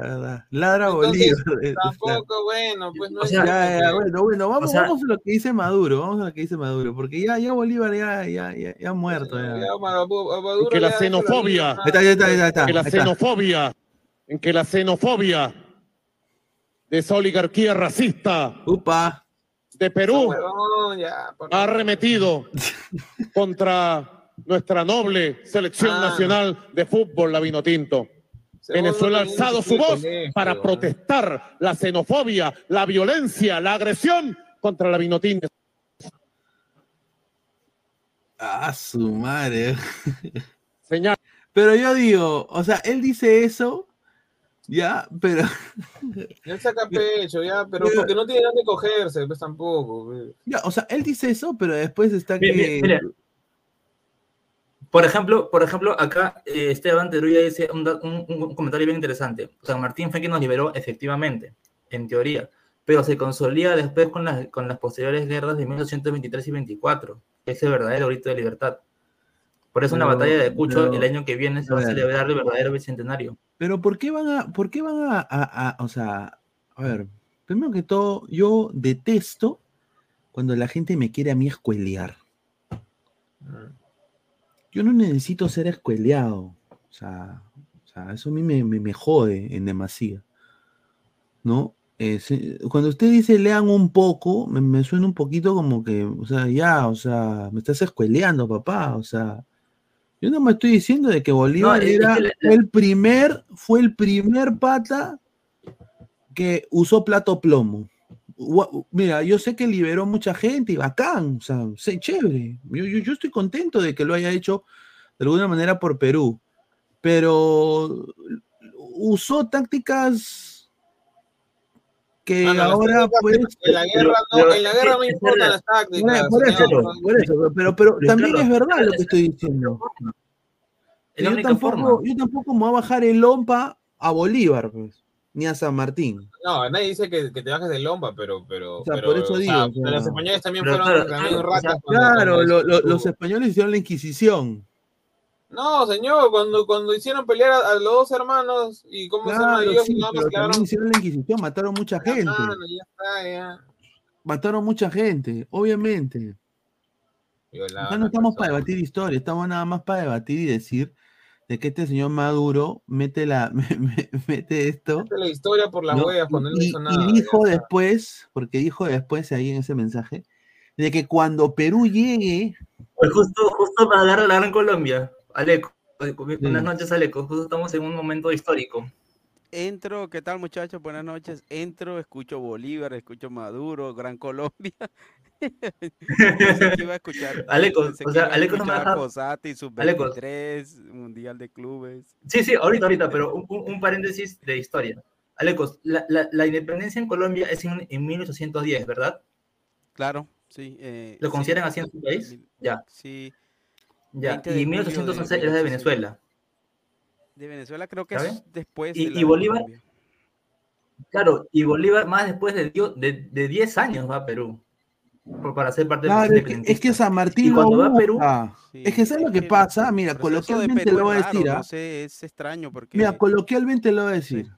verdad. Ladra Entonces, Bolívar. Tampoco, bueno, pues no O es sea, Ya, ya, bueno, bueno, vamos, O sea- vamos a lo que dice Maduro, vamos a lo que dice Maduro, porque ya, ya Bolívar ya, ya, ya, ya ha muerto. Ya. Ya, Maduro- Que la xenofobia- vida, Ahí está, ahí está, ahí está. que la xenofobia, en que la xenofobia de esa oligarquía racista Upa. de Perú Huevón, ya, por ha arremetido contra nuestra noble selección Ah. nacional de fútbol, la Vinotinto. Venezuela ha alzado su voz para protestar la xenofobia, la violencia, la agresión contra la Vinotinto. Ah, su madre. Señal. Pero yo digo, o sea, él dice eso, ya, pero Él saca pecho, ya, pero Mira. porque no tiene dónde cogerse, pues tampoco. pues. ya, o sea, él dice eso, pero después está Mira, que mira, Por ejemplo, por ejemplo, acá eh, Esteban Teruya dice un, un- un comentario bien interesante. San Martín fue quien nos liberó efectivamente, en teoría, pero se consolida después con las, con las posteriores guerras de 1823 y 24, ese verdadero grito de libertad. Por eso en la Pero- batalla de Cucho pero- el año que viene se va a celebrar el verdadero bicentenario. Pero ¿por qué van a, por qué van a, a- a- o sea, a ver, primero que todo, yo detesto cuando la gente me quiere a mí escuelear. Yo no necesito ser escueleado. O sea, o sea, eso a mí me, me, me jode en demasía. ¿No? Eh, cuando usted dice lean un poco, me, me suena un poquito como que, o sea, ya, o sea, me estás escueleando, papá. O sea, yo no me estoy diciendo de que Bolívar era el primer, fue el primer pata que usó plato plomo. Mira, yo sé que liberó mucha gente y bacán, o sea, sé, chévere. Yo, yo, yo estoy contento de que lo haya hecho de alguna manera por Perú, pero usó tácticas que las ahora pues... En la Pero- guerra no, en la guerra no importan las tácticas. Por, eso, por eso, pero, pero Pero también claro, es verdad lo que es- estoy diciendo. Yo tampoco, forma. yo tampoco me voy a bajar el lompa a Bolívar, pues, ni a San Martín. No, nadie dice que, que te bajes de lomba, pero, pero, O sea, pero, por eso digo, sea, o sea, pero los españoles también pero fueron claro, también claro, o sea, ratas. cuando- Claro, cuando lo- lo- los españoles hicieron la Inquisición. No, señor, cuando, cuando hicieron pelear a, a los dos hermanos y cómo se llama Claro, ellos, sí, nada quedaron. también hicieron la Inquisición, mataron mucha Ya, gente. mano, ya está, ya. Mataron mucha gente, obviamente. Acá no estamos para debatir historia, estamos nada más para debatir y decir de que este señor Maduro mete la me- me- mete esto Hace La historia por las ¿no? huevas cuando él no y, hizo y nada. dijo ya después, porque dijo después ahí en ese mensaje, de que cuando Perú llegue, Pues justo, justo para dar la gran Colombia, Aleco. Buenas Sí. noches, Aleco. Justo estamos en un momento histórico. Entro, ¿qué tal muchachos? Buenas noches. Entro, escucho Bolívar, escucho Maduro, Gran Colombia. Pensé que iba a escuchar. Aleco, o sea, Aleco no me deja- Fossati, Aleco. Sub-23, Mundial de Clubes. Sí, sí, ahorita, ahorita, pero un, paréntesis de historia. Alecos, la, la- la independencia en Colombia es en, en 1810, ¿verdad? Claro, sí. eh, ¿Lo sí, consideran así en su país? mil- Ya, Sí. Ya. 20 de Y junio de 1811 es de 1810. Venezuela. De Venezuela creo que ¿Está es después Y- de la y Bolívar? Colombia. Claro, y Bolívar más después de, dio- de, de 10 años va a Perú por- para ser parte claro, del es que, es que San Martín Y cuando va a Perú-. Sí, es que ¿sabes lo que pasa? Mira, coloquialmente lo voy a raro, decir, ¿ah? No sé, es extraño porque. Mira, coloquialmente lo voy a decir.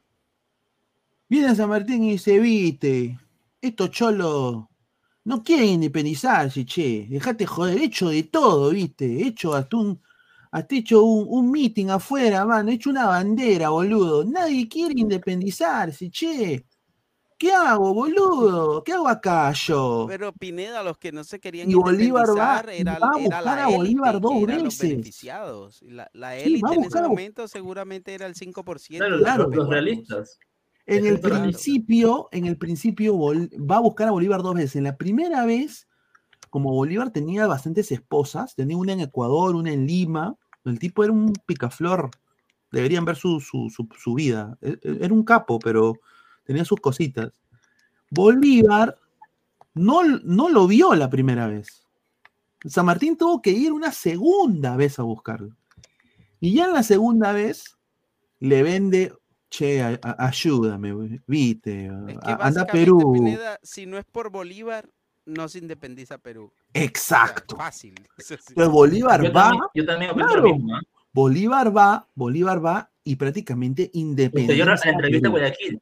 Viene San Martín y dice, viste, estos cholos no quieren independizarse, che, dejate joder, hecho de todo, viste, hecho hasta un, hasta hecho un, un meeting afuera, mano, hecho una bandera, boludo, nadie quiere independizarse, che, ¿qué hago, boludo? ¿Qué hago acá yo? Pero Pineda, los que no se querían Y Bolívar va- independizar era, va a era buscar la a Bolívar élite, dos eran los veces. beneficiados. Y La, la élite en ese momento seguramente era el 5% Claro, de los- Claro. los realistas. En el principio, en el principio Bol- va a buscar a Bolívar dos veces. En la primera vez como Bolívar tenía bastantes esposas, tenía una en Ecuador, una en Lima, el tipo era un picaflor, deberían ver su, su, su, su vida, E- e- era un capo, pero tenía sus cositas. Bolívar no, no lo vio la primera vez. San Martín tuvo que ir una segunda vez a buscarlo. Y ya en la segunda vez le vende, che, a- a- ayúdame, Es que a- anda a Perú. Pineda, si no es por Bolívar, no se independiza Perú. O sea, Exacto. fácil. Eso sí. Entonces Bolívar Yo va, también, yo también claro. lo mismo. ¿ah? Bolívar va, Bolívar va y prácticamente independiza. Posterior a la entrevista a. Guayaquil.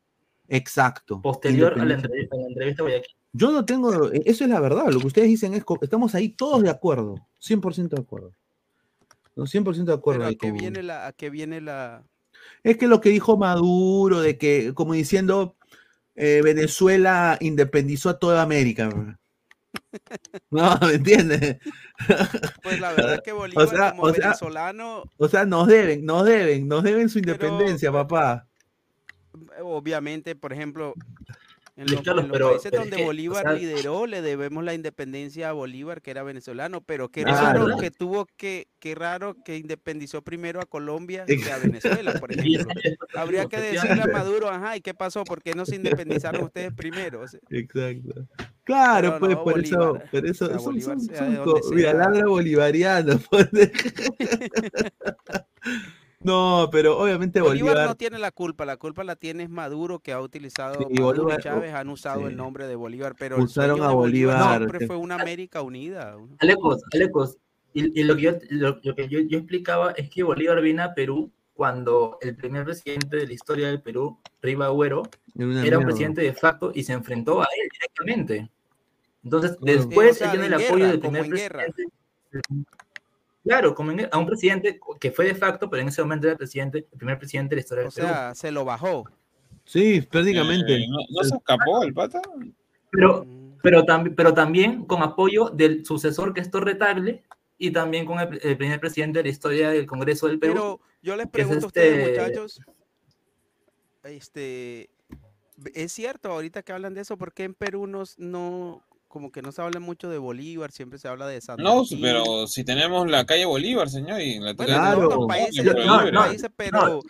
Exacto. Posterior a la entrevista, a la entrevista a Guayaquil. Yo no tengo, e, eso es la verdad, lo que ustedes dicen es, estamos ahí todos de acuerdo, 100% de acuerdo. No, 100% de acuerdo. Pero ahí a qué con- viene la, a qué viene la, Es que lo que dijo Maduro, de que, como diciendo, eh, Venezuela independizó a toda América. ¿no? ¿me entiendes? pues la verdad es que Bolívar sea, como o sea, venezolano, O sea, nos deben, nos deben, nos deben su Pero- independencia, papá. obviamente, por ejemplo, en los, Carlos, en los pero- países pero es donde o Bolívar sea- lideró, le debemos la independencia a Bolívar, que era venezolano, pero qué raro ¿verdad? que tuvo que, qué raro que independizó primero a Colombia que a Venezuela, por ejemplo. Habría que decirle a. Maduro, ajá, ¿y qué pasó? ¿Por qué no se independizaron ustedes primero? O sea, Exacto. Claro, pues no, por eso, por eso son, son- son mira, pues. no, pero obviamente Bolívar, Bolívar. no tiene la culpa, la culpa la tiene es Maduro que ha utilizado, Sí, Maduro Bolívar- y Chávez han usado sí. el nombre de Bolívar, pero Usaron a Bolívar Bolívar, siempre sí. fue una América unida. Alecos, Alecos. Y, y lo que, yo, lo, lo que yo, yo explicaba es que Bolívar vino a Perú cuando el primer presidente de la historia del Perú, Riva Agüero, Era, un presidente de facto y se enfrentó a él directamente. Entonces, después o sea, él tiene el apoyo del primer en guerra. Claro, como en- a un presidente que fue de facto, pero en ese momento era el presidente, el primer presidente de la historia O del Perú. sea, se lo bajó. Sí, prácticamente. Eh, ¿no, no se escapó el pata? Pero, Mm. pero, tam- pero también con apoyo del sucesor que es Torretable y también con el, el primer presidente de la historia del Congreso del Perú. Pero yo les es pregunto a ustedes, este- muchachos, este, es cierto, ahorita que hablan de eso, ¿por qué en Perú no, no como que no se habla mucho de Bolívar, siempre se habla de San No, Martín? pero si tenemos la calle Bolívar, señor, y la Bueno, Claro. otros países, no, no, países, pero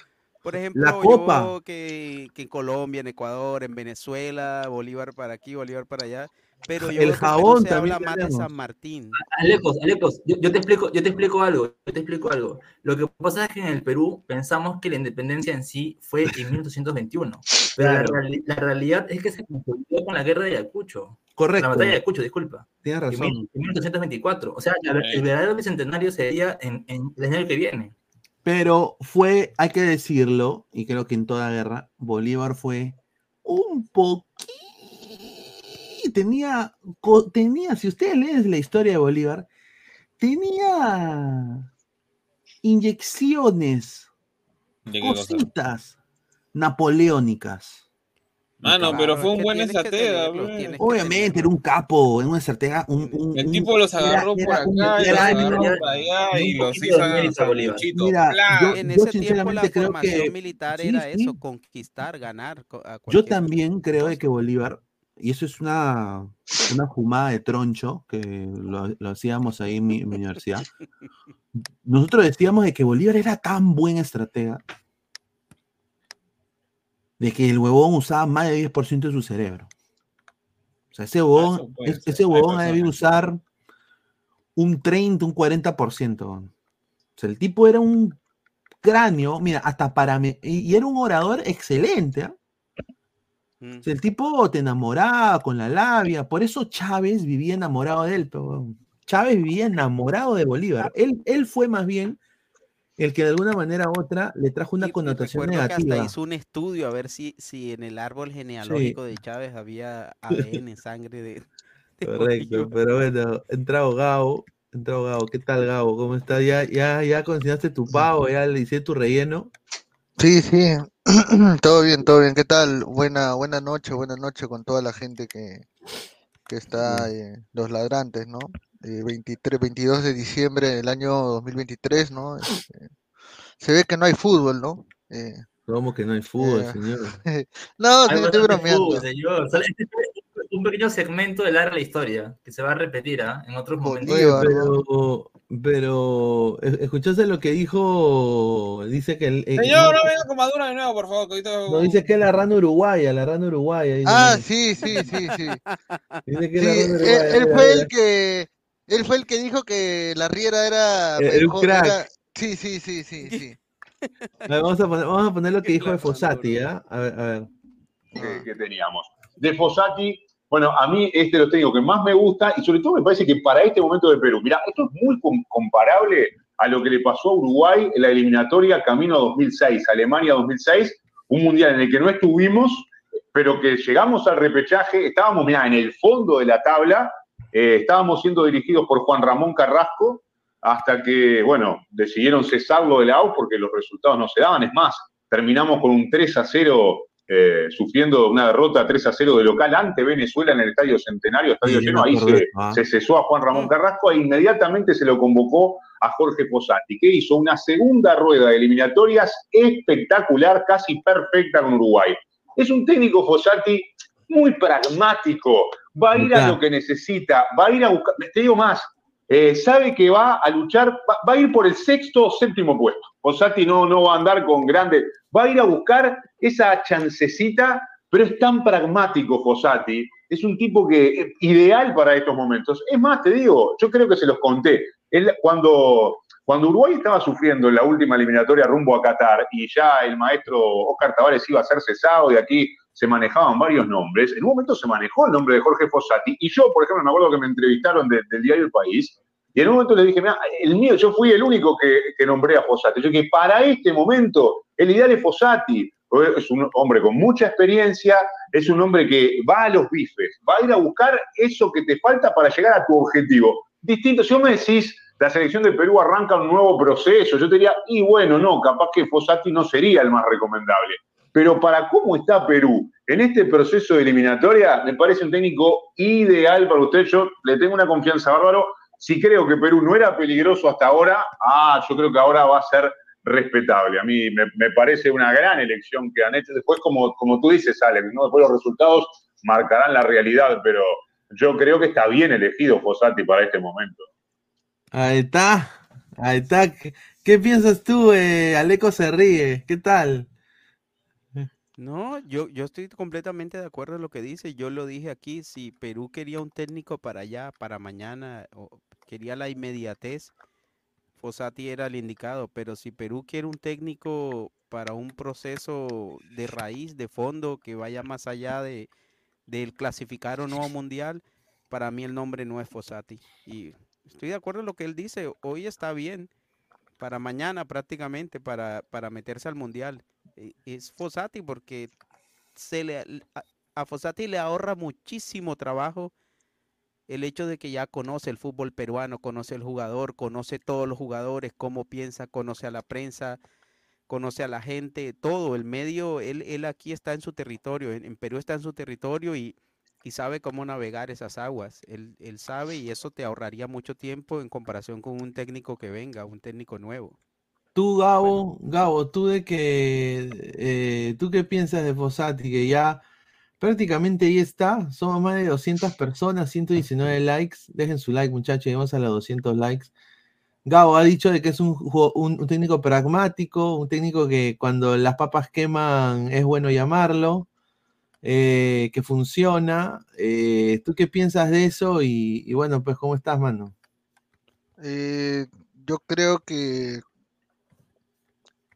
por ejemplo, La Copa. yo que, que en Colombia, en Ecuador, en Venezuela, Bolívar para aquí, Bolívar para allá, pero yo El veo que jabón se también habla más de. San Martín. Alecos, Alecos, yo, yo te explico, yo te explico algo, yo te explico algo. Lo que pasa es que en el Perú pensamos que la independencia en sí fue en 1821, pero Claro. la, la realidad es que se consolidó con la guerra de Ayacucho, Correcto. la batalla de Ayacucho, disculpa, Tienes en, razón. mil- en 1824. O sea, el verdadero bicentenario sería en, en el año que viene. Pero fue, hay que decirlo, y creo que en toda guerra, Bolívar fue un poquito. Tenía, tenía, si ustedes leen la historia de Bolívar, tenía inyecciones, cositas napoleónicas. Mano, pero fue un buen estratega, Obviamente, era un capo, era una estratega. Un, un- El un- tipo los era- agarró por era un acá y los agarró para allá y un los poquito hizo. Mira, yo- En ese tiempo la sinceramente creo formación que- militar sí, era sí. eso, conquistar, ganar. a Yo también creo de que Bolívar, y eso es una, una fumada de troncho, que lo, lo hacíamos ahí en mi, en mi universidad. Nosotros decíamos de que Bolívar era tan buen estratega, de que el huevón usaba más de 10% de su cerebro. O sea, ese huevón, es- ese huevón ha debido usar un 30, un 40%. O sea, el tipo era un cráneo, mira, hasta para... me- y, y era un orador excelente, ¿ah? Mm. O sea, el tipo te enamoraba con la labia, por eso Chávez vivía enamorado de él. pero. Chávez vivía enamorado de Bolívar. Él, él fue más bien el que de alguna manera u otra le trajo una connotación recuerdo que hasta negativa. hizo un estudio a ver si, si en el árbol genealógico de Chávez había ADN, sangre de, de Correcto, Bolívar. pero bueno, entrado Gabo, entrado Gabo, ¿qué tal Gabo? ¿Cómo estás? ¿Ya, ya, ya cocinaste tu pavo? ¿Ya le hice tu relleno? Sí, sí, todo bien, todo bien. ¿Qué tal? Buena, buena noche, buena noche con toda la gente que, que está, eh, los ladrantes, ¿no? Eh, 23, 22 de diciembre del año 2023, ¿no? Este, se ve que no hay fútbol, ¿no? Eh, ¿Cómo que no hay fútbol, Eh, señor? no, estoy bromeando. fútbol, señor. Este un pequeño segmento de la Historia, que se va a repetir ¿ah? en otros momentos. Oye, pero, pero, ¿es- ¿escuchaste lo que dijo? Dice que el, eh, Señor, no venga con Maduro de nuevo, por favor. que no, dice que es la rana uruguaya, la rana uruguaya. dice. Ah, sí, sí, sí, sí. Dice que Sí, es la rana él, uruguaya. él mira, fue el que él fue el que dijo que la Riera era Era un mejor- crack. era- Sí, sí, sí, sí, sí. A ver, vamos, a poner, vamos a poner lo que dijo de Fossati, ¿ah? A ver, a ver. que, que teníamos. De Fossati, bueno, a mí este lo tengo que más me gusta y sobre todo me parece que para este momento de Perú, mira, esto es muy com- comparable a lo que le pasó a Uruguay en la eliminatoria Camino 2006, Alemania 2006, un mundial en el que no estuvimos, pero que llegamos al repechaje, estábamos, mira, en el fondo de la tabla, eh, estábamos siendo dirigidos por Juan Ramón Carrasco, hasta que, bueno, decidieron cesarlo de la AU porque los resultados no se daban. Es más, terminamos con un 3 a 0, eh, sufriendo una derrota 3 a 0 de local ante Venezuela en el Estadio Centenario, estadio Sí, lleno. Ahí se, ah. se cesó a Juan Ramón Carrasco e inmediatamente se lo convocó a Jorge Posati, que hizo una segunda rueda de eliminatorias espectacular, casi perfecta con Uruguay. Es un técnico Fossati muy pragmático, va a ir a lo que necesita, va a ir a buscar, te digo más, eh, sabe que va a luchar, va, va a ir por el sexto o séptimo puesto. Fossati no, no va a andar con grandes, va a ir a buscar esa chancecita, pero es tan pragmático Fossati, es un tipo que es ideal para estos momentos. Es más, te digo, yo creo que se los conté. Él, cuando, cuando Uruguay estaba sufriendo en la última eliminatoria rumbo a Qatar y ya el maestro Oscar Tavares iba a ser cesado y aquí se manejaban varios nombres, en un momento se manejó el nombre de Jorge Fossati y yo, por ejemplo, me acuerdo que me entrevistaron de- del diario El País y en un momento le dije, mira, el mío, yo fui el único que, nombré a Fossati. Yo dije, para este momento, el ideal es Fossati. Es un hombre con mucha experiencia, es un hombre que va a los bifes, va a ir a buscar eso que te falta para llegar a tu objetivo. Distinto, si vos me decís, la selección de Perú arranca un nuevo proceso, yo te diría, y bueno, no, capaz que Fossati no sería el más recomendable. Pero para cómo está Perú en este proceso de eliminatoria, me parece un técnico ideal para usted. Yo le tengo una confianza bárbaro. Si creo que Perú no era peligroso hasta ahora, ah, yo creo que ahora va a ser respetable. A mí me, parece una gran elección que han hecho. Después, como, como tú dices, Alex, después los resultados marcarán la realidad, pero yo creo que está bien elegido Fossati para este momento. Ahí está, ahí está. ¿Qué, piensas tú, eh? Aleco se. ¿Qué tal? No, yo, yo estoy completamente de acuerdo en lo que dice. Yo lo dije aquí, si Perú quería un técnico para allá, para mañana, o quería la inmediatez, Fossati era el indicado. Pero si Perú quiere un técnico para un proceso de raíz, de fondo, que vaya más allá de del clasificar o no mundial, para mí el nombre no es Fossati. Y estoy de acuerdo en lo que él dice. Hoy está bien, para mañana prácticamente, para, para meterse al mundial. Eh, Es Fossati porque se le, a, a Fossati le ahorra muchísimo trabajo el hecho de que ya conoce el fútbol peruano, conoce el jugador, conoce todos los jugadores, cómo piensa, conoce a la prensa, conoce a la gente, todo, el medio, él, él aquí está en su territorio, en, en Perú está en su territorio y, y sabe cómo navegar esas aguas. Él, él sabe y eso te ahorraría mucho tiempo en comparación con un técnico que venga, un técnico nuevo. Tú, Gabo, Gabo, tú de que, eh, ¿tú qué piensas de Fossati? Que ya prácticamente ahí está, somos más de 200 personas, 119 likes, dejen su like muchachos, llegamos a los 200 likes. Gabo ha dicho de que es un, ju- un- un técnico pragmático, un técnico que cuando las papas queman es bueno llamarlo, eh, que funciona. eh, ¿tú qué piensas de eso? Y, y bueno, pues, ¿cómo estás, mano? Eh, yo creo que,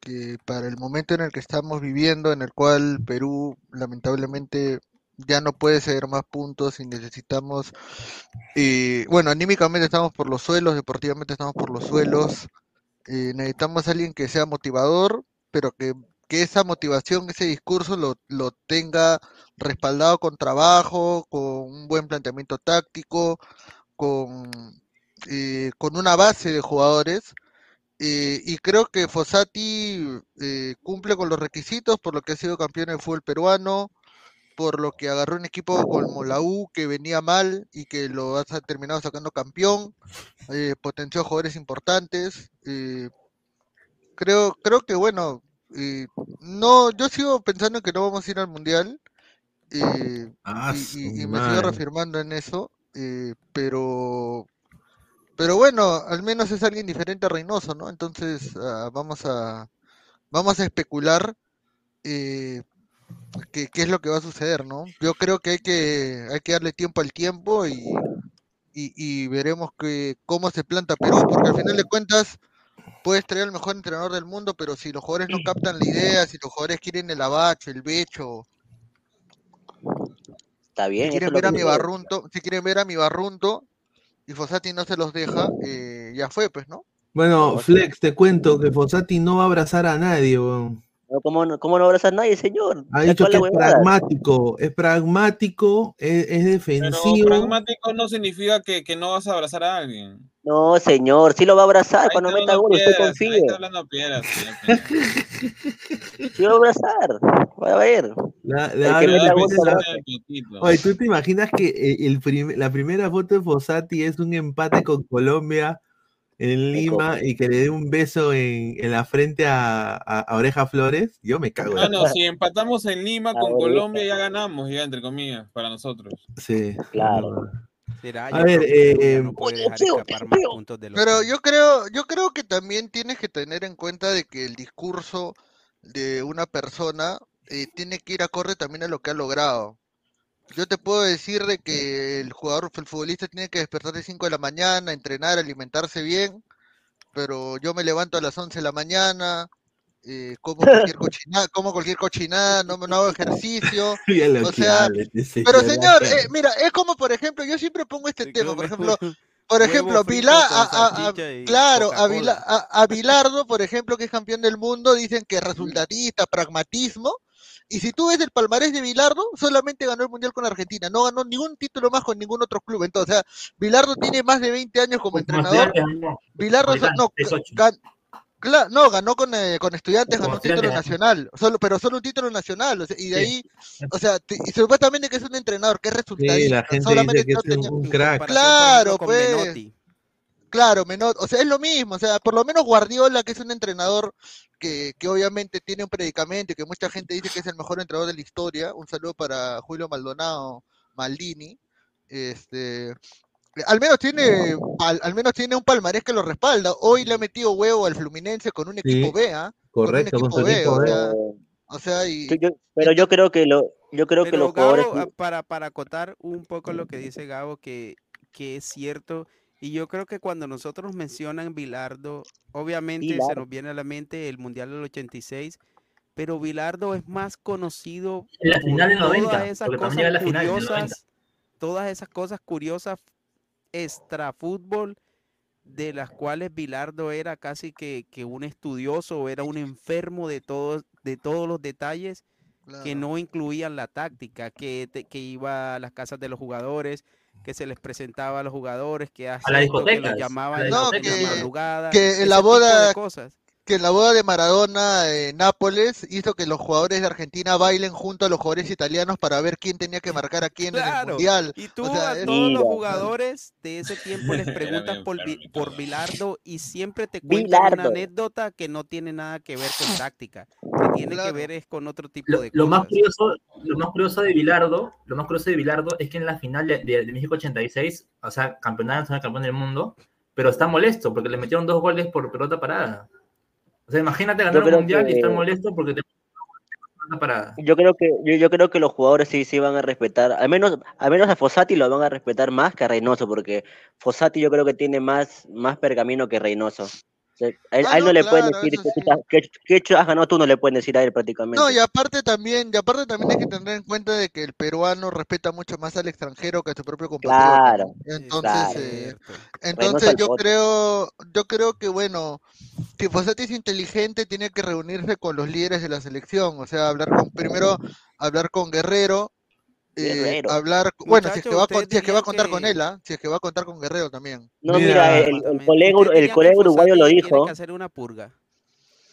que para el momento en el que estamos viviendo, en el cual Perú lamentablemente ya no puede ceder más puntos y necesitamos, eh, bueno, anímicamente estamos por los suelos, deportivamente estamos por los suelos, eh, necesitamos a alguien que sea motivador, pero que, que esa motivación, ese discurso lo, lo tenga respaldado con trabajo, con un buen planteamiento táctico, con, eh, con una base de jugadores. Eh, y creo que Fossati eh, cumple con los requisitos por lo que ha sido campeón del fútbol peruano, por lo que agarró un equipo como la U que venía mal y que lo ha terminado sacando campeón, eh, potenció jugadores importantes. eh, creo, creo que bueno, no, yo sigo pensando que no vamos a ir al mundial. Ah, y, y- y me sigo reafirmando en eso, pero, pero bueno, al menos es alguien diferente a Reynoso, ¿no? Entonces ah, vamos a, vamos a especular eh, qué, qué es lo que va a suceder, ¿no? Yo creo que hay que, hay que darle tiempo al tiempo y, y, y veremos que, cómo se planta Perú, porque al final de cuentas puedes traer al mejor entrenador del mundo, pero si los jugadores no captan la idea, si los jugadores quieren el abacho, el becho, Está si bien, eso quieren ver a mi Barrunto, si quieren ver a mi Barrunto y Fossati no se los deja, eh, ya fue, pues, ¿no? Bueno, Flex, te cuento que Fossati no va a abrazar a nadie, weón. ¿Cómo no, cómo no abrazas a nadie, señor? Ha dicho que es huevada. pragmático, es pragmático, es, es Pero defensivo. pragmático no significa que, que no vas a abrazar a alguien. No, señor, sí lo va a abrazar Ahí cuando meta gol, usted ahí confíe. está hablando piedras. Sí lo va a abrazar, va a ver. La- El la- que la- meta la- gol se la- abraza. Oye, ¿tú te imaginas que eh, el prim- la primera foto de Fossati es un empate con Colombia en Lima y que le dé un beso en, en la frente a, a- a Oreja Flores? Yo me cago. No, en- no, si empatamos en Lima con. Colombia ya ganamos, ya entre comillas, para nosotros. Sí. Claro. Será, A ver, eh, no puede dejar escapar más puntos de los Pero yo creo, yo creo que también tienes que tener en cuenta de que el discurso de una persona eh, tiene que ir acorde también a lo que ha logrado. Yo te puedo decir de que el jugador, el futbolista tiene que despertar de 5 de la mañana, entrenar, alimentarse bien, pero yo me levanto a las 11 de la mañana, eh, como cualquier cochinada, como cualquier cochinada, no, no hago ejercicio, o sea, pero señor, eh, mira, es como por ejemplo, yo siempre pongo este tema, por ejemplo, por ejemplo, con a- a- a- claro, a, Vila- Coca-Cola. a, a Bilardo, por ejemplo, que es campeón del mundo, dicen que resultatista, pragmatismo, y si tú ves el palmarés de Bilardo, solamente ganó el Mundial con Argentina, no ganó ningún título más con ningún otro club, entonces, o sea, Bilardo tiene más de 20 años como entrenador. Bilardo, no, gan- cla- no, ganó con, eh, con estudiantes, ganó un título nacional, solo, pero solo un título nacional, o sea, y de Sí. ahí, o sea, te- y supuestamente que es un entrenador, que es Sí, resultadista, la gente solamente dice que no es un, tenía- un crack. Claro, con pues. Menotti. Claro, Menot, o sea, es lo mismo, o sea, por lo menos Guardiola, que es un entrenador que, que obviamente tiene un predicamento y que mucha gente dice que es el mejor entrenador de la historia. Un saludo para Julio Maldonado Maldini. Este, al menos tiene, al, al menos tiene un palmarés que lo respalda. Hoy le ha metido huevo al Fluminense con un equipo Sí, B, ¿ah? correcto, con un con su equipo B, equipo o B. sea, o sea, y Yo- yo- pero yo creo que lo, yo creo que Pero los jugadores Gabo, ah, para, para acotar un poco lo que dice Gabo, que, que es cierto, y yo creo que cuando nosotros mencionan Bilardo, obviamente se Bilardo. nos viene a la mente el Mundial del 86, pero Bilardo es más conocido En la por final del 90, todas esas porque también cosas llega a la final del 90. curiosas, todas esas cosas curiosas extra fútbol de las cuales Bilardo era casi que, que un estudioso era un enfermo de todos, de todos los detalles que no incluían la táctica, que, que iba a las casas de los jugadores, que se les presentaba a los jugadores, que hace las esto, que los a llamaban las No, en la que- madrugada, que la boda cosas. Que en la boda de Maradona en Nápoles hizo que los jugadores de Argentina bailen junto a los jugadores italianos para ver quién tenía que marcar a quién en el mundial. y tú O sea, a es- todos los jugadores de ese tiempo les preguntas por, por. Bilardo y siempre te cuentan una anécdota que no tiene nada que ver con táctica, que tiene que ver es con otro tipo Lo, de lo más cosas. curioso, lo más curioso de Bilardo, lo más curioso de Bilardo es que en la final de, de- de México 86, o sea, campeonato nacional, campeón del mundo, pero está molesto porque le metieron dos goles por pelota parada. O sea, imagínate ganar un mundial y estar molesto porque te parada. Yo creo que yo, yo creo que los jugadores sí sí van a respetar, al menos al menos a Fossati lo van a respetar más que a Reynoso porque Fossati yo creo que tiene más más pergamino que Reynoso. A él, Ah, a él no, no, le pueden decir que, sí. que, que chucha has ganado tú, no le pueden decir a él prácticamente. No, y aparte también, y aparte también hay que tener en cuenta de que el peruano respeta mucho más al extranjero que a su propio compatriota. Claro. Entonces, claro. eh, entonces yo creo, yo creo que bueno, si Fossati es inteligente, tiene que reunirse con los líderes de la selección, o sea, hablar con, primero hablar con Guerrero, eh, Guerrero. hablar, bueno, si es que va, con- si es que va a ¿ustedes contar con él, ¿ah? si es que va a contar con Guerrero también. No, mira, Mira, el, colega, ¿Ustedes el colega uruguayo lo dijo, que hacer una purga?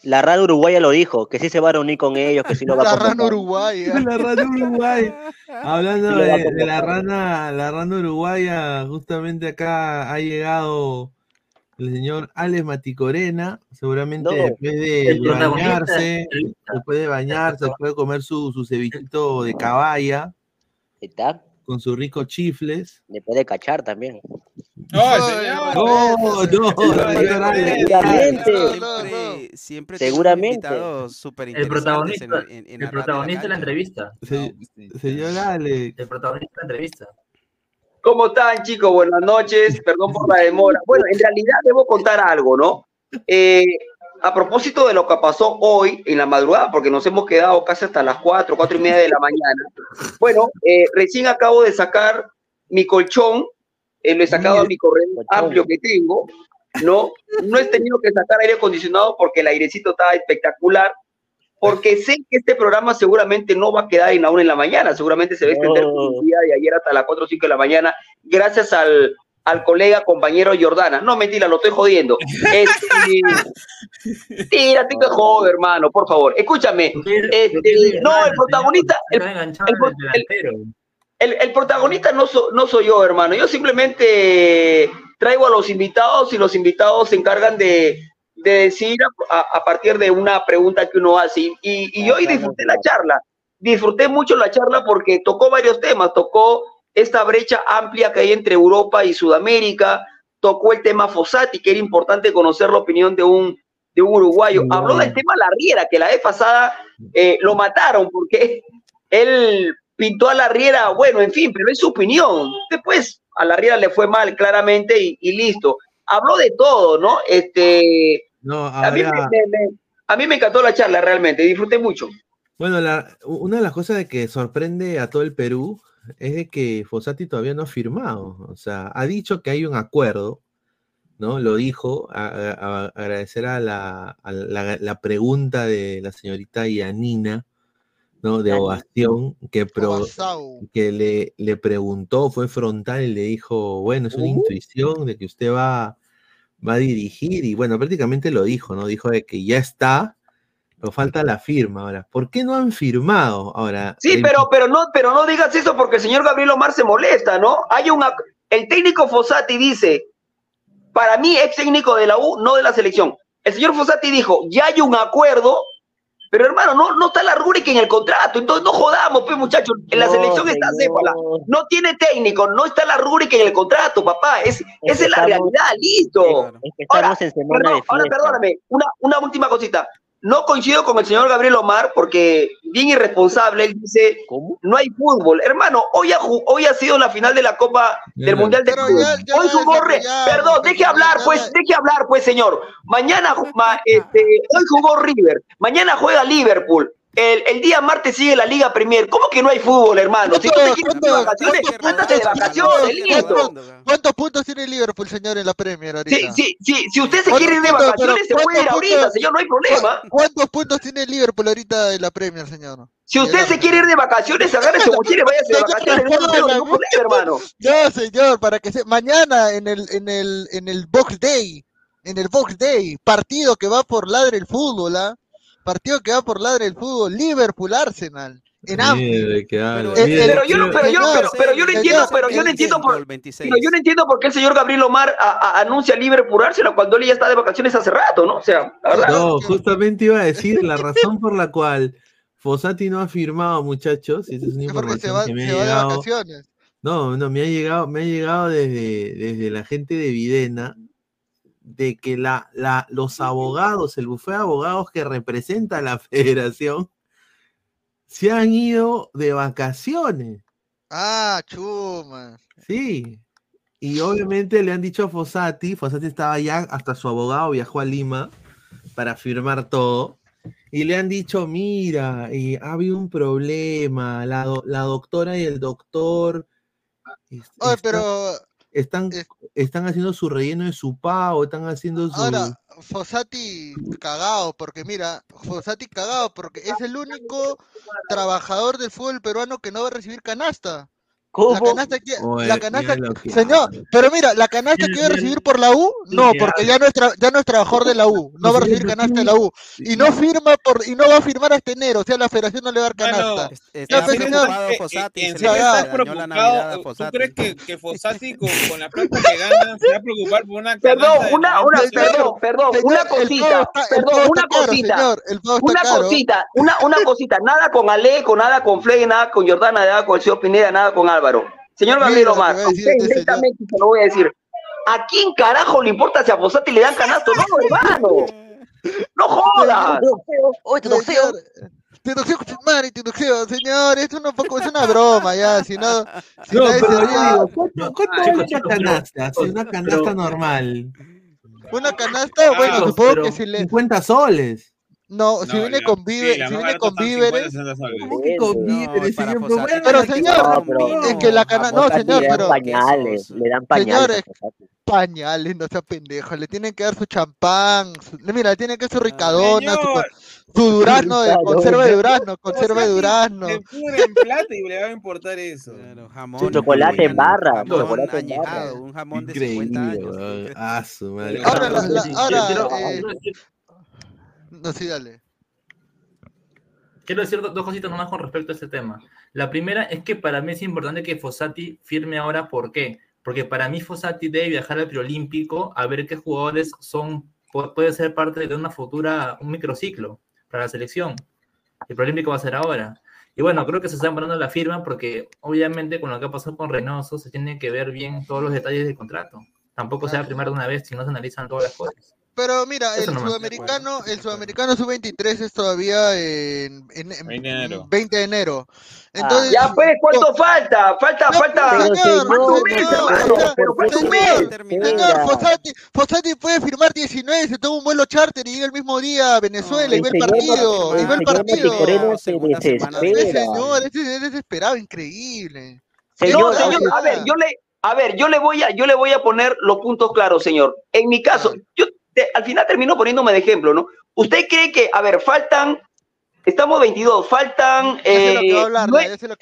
la radio uruguaya lo dijo, que sí se va a reunir con ellos, que sí lo va a La rana convocar. uruguaya. La rana Uruguay. Hablando Sí de, de la rana, la rana uruguaya, justamente acá ha llegado el señor Alex Maticorena, seguramente No, después de, bañarse, después de bañarse, después de comer su, su cevichito de caballa, ¿Está? con sus ricos chifles. Le puede cachar también. No, no, Ale. Seguramente. Siempre, siempre Seguramente. El protagonista, en, en- en la el protagonista de la entrevista. Se- señor Alex. El protagonista de la entrevista. ¿Cómo están, chicos? Buenas noches. Perdón por la demora. Bueno, en realidad debo contar algo, ¿no? Eh, a propósito de lo que pasó hoy en la madrugada, porque nos hemos quedado casi hasta las 4, 4 y media de la mañana. Bueno, eh, recién acabo de sacar mi colchón, eh, lo he sacado a mi correo amplio que tengo, ¿no? No he tenido que sacar aire acondicionado porque el airecito está espectacular, porque sé que este programa seguramente no va a quedar en la una en la mañana, seguramente se va a extender como el día de ayer hasta las 4 o 5 de la mañana, gracias al, al colega compañero Jordana. No, mentira, lo estoy jodiendo. Este, tírate que joder, hermano, por favor. Escúchame. este, no, el protagonista, el, el pro- el- el- el protagonista no, so- no soy yo, hermano. Yo simplemente traigo a los invitados y los invitados se encargan de, de decir a, a partir de una pregunta que uno hace. Y, y, y hoy disfruté la charla. Disfruté mucho la charla porque tocó varios temas. Tocó esta brecha amplia que hay entre Europa y Sudamérica. Tocó el tema Fossati, que era importante conocer la opinión de un, de un uruguayo. Habló del tema Larriera, que la vez pasada eh, lo mataron porque él pintó a la Riera, bueno, en fin, pero es su opinión. Después a la Riera le fue mal, claramente, y, y listo. Habló de todo, ¿no? Este, No, a, mí me, ahora, me- me- a mí me encantó la charla, realmente, disfruté mucho. bueno, la- una de las cosas de que sorprende a todo el Perú es de que Fossati todavía no ha firmado. O sea, ha dicho que hay un acuerdo, ¿no? Lo dijo, a- a- a- agradecer a la, a la- la pregunta de la señorita Yanina, ¿no? De ovación, que, pro- que le, le preguntó, fue frontal y le dijo, bueno, es una intuición de que usted va, va a dirigir, y bueno, prácticamente lo dijo, ¿no? Dijo de que ya está, pero falta la firma ahora. ¿Por qué no han firmado ahora? Sí, el- pero, pero, no, pero no digas eso porque el señor Gabriel Omar se molesta, ¿no? Hay un, ac- el técnico Fossati dice, para mí ex técnico de la U, no de la selección. El señor Fossati dijo, ya hay un acuerdo, pero hermano, no, no está la rúbrica en el contrato, entonces no jodamos, pues muchachos, en la No, selección está. Céfala, no tiene técnico, no está la rúbrica en el contrato, papá, es, esa es la realidad, listo. Es que Ahora, perdón, de ahora perdóname, una, una última cosita. No coincido con el señor Gabriel Omar porque bien irresponsable, él dice, no hay fútbol. Hermano, hoy ha, hoy ha sido la final de la Copa del. Mundial de ya- ya Hoy jugó Re- desarrollamos, Perdón, deje hablar, pues, deje hablar, pues, señor. Mañana, ma- este, hoy jugó River, mañana juega Liverpool. El, el día martes sigue la Liga Premier. ¿Cómo que no hay fútbol, hermano? Si tú te quieres de vacaciones, ándate de vacaciones, listo. ¿Cuántos puntos tiene el Liverpool, señor, en la Premier ahorita? Sí, sí, sí, si usted se ¿Cuántos quiere ir de vacaciones, se puede ir ¿cuántos ahorita, señor, no hay problema. ¿Cu- ¿Cuántos puntos tiene el Liverpool ahorita en la Premier, señor? Si usted se quiere ir de vacaciones, agarre su mochila y váyase de vacaciones. No hermano. No, señor, para que se mañana en el en el en el Box Day, en el Box Day, partido que va por ladre el fútbol, ¿ah? Partido que va por ladre el fútbol, Liverpool Arsenal en. Mire, que Eh, pero yo no, pero yo no, pero, pero yo no señor, entiendo, pero yo no entiendo por, 26. pero yo no entiendo por qué el señor Gabriel Omar a- a- anuncia Liverpool Arsenal cuando él ya está de vacaciones hace rato, ¿no? O sea, la verdad. No, justamente iba a decir la razón por la cual Fossati no ha firmado, muchachos, y es una Es porque se información va, que me ha se va de vacaciones. No, no, me ha llegado, me ha llegado desde, desde la gente de Videna de que la, la, los abogados, el bufete de abogados que representa a la federación, se han ido de vacaciones. Ah, chuma. Sí. Y obviamente le han dicho a Fossati, Fossati estaba allá, hasta su abogado viajó a Lima para firmar todo. Y le han dicho, mira, ha habido un problema, la, do- la doctora y el doctor Oye, pero están, están haciendo su relleno de su pavo, están haciendo su... ahora Fossati cagado, porque mira, Fossati cagado, porque es el único trabajador del fútbol peruano que no va a recibir canasta. La canasta que, Oye, la canasta, que señor, pero mira, la canasta que a recibir por la U, no, que porque ya no es, tra- ya no es trabajador de la U, no va a recibir canasta de la U, y no firma por, y no va a firmar hasta enero, o sea, la federación no le va a dar canasta. Pues, señor. preocupado Fossati, ¿En se serio le estás dañó la Navidad a preocupado? ¿Tú crees que, que Fossati con, con la plata que gana se va a preocupar por una Perdón, canasta una, una, perdón, perdón, Señor, una cosita, está- perdón, una caro, cosita, señor, una caro. cosita, una, una cosita, nada con Aleco, nada con Fley, nada con Jordana, nada con el señor Pineda, nada con Álvaro. Señor Gabriel Omar, directamente se lo voy a decir. ¿A quién carajo le importa si a Fossati le dan canasto? No, hermano. No jodas. Señor, te doxeo, madre, te doxeo, señor, es una, poco, es una broma ya, si no, si No, nadie se ríe. ¿cuánto, vale una canasta? Si una canasta normal. Una canasta, bueno, supongo que si le... 50 soles. No, si viene la- con víveres, si viene con baratas están 50, víveres... 60 soles. ¿Cómo que con víveres, señor? Fossati Pero señor, no, es que la cana... No, señor, le dan pero... pañales, le dan pañales. Señores, pañales, no sea pendejo, le tienen que dar su champán, su- mira, le tienen que dar su ricadona, su, su durazno, de, conserva de durazno, conserva de durazno. En plata y le va a importar eso. jamón, chocolate en barra, jamón chocolate en un jamón de 50 Increíble, años. Ah, su madre. Ahora, la- la- Sí, ahora, quiero- eh, quiero decir- no, sí, dale. Quiero decir do- dos cositas nomás con respecto a este tema. La primera es que para mí es importante que Fossati firme ahora. ¿Por qué? Porque para mí Fossati debe viajar al preolímpico a ver qué jugadores son, pu- puede ser parte de una futura, un microciclo para la selección. El preolímpico va a ser ahora. Y bueno, creo que se está demorando la firma porque obviamente con lo que ha pasado con Reynoso se tiene que ver bien todos los detalles del contrato. Tampoco se va a firmar de una vez si no se analizan todas las cosas. Pero mira, Eso el nomás. sudamericano, el sudamericano sub-23 es todavía en, en- en 20 de enero. 20 de enero. Entonces, Ya pues, ¿cuánto falta? Falta, No, falta. falta no, no, falta un señor, mes. señor, Fossati, Fossati puede firmar 19, se toma un vuelo charter y llega el mismo día a Venezuela y ve el partido, y ve el partido. Ese desespera. señor, ese es desesperado, increíble. No, Señor, señor, a ver, yo le, a ver, yo le voy a, yo le voy a poner los puntos claros, señor. En mi caso, yo te- al final termino poniéndome de ejemplo, ¿no? ¿Usted cree que, a ver, faltan, estamos 22, faltan, eh, hablar,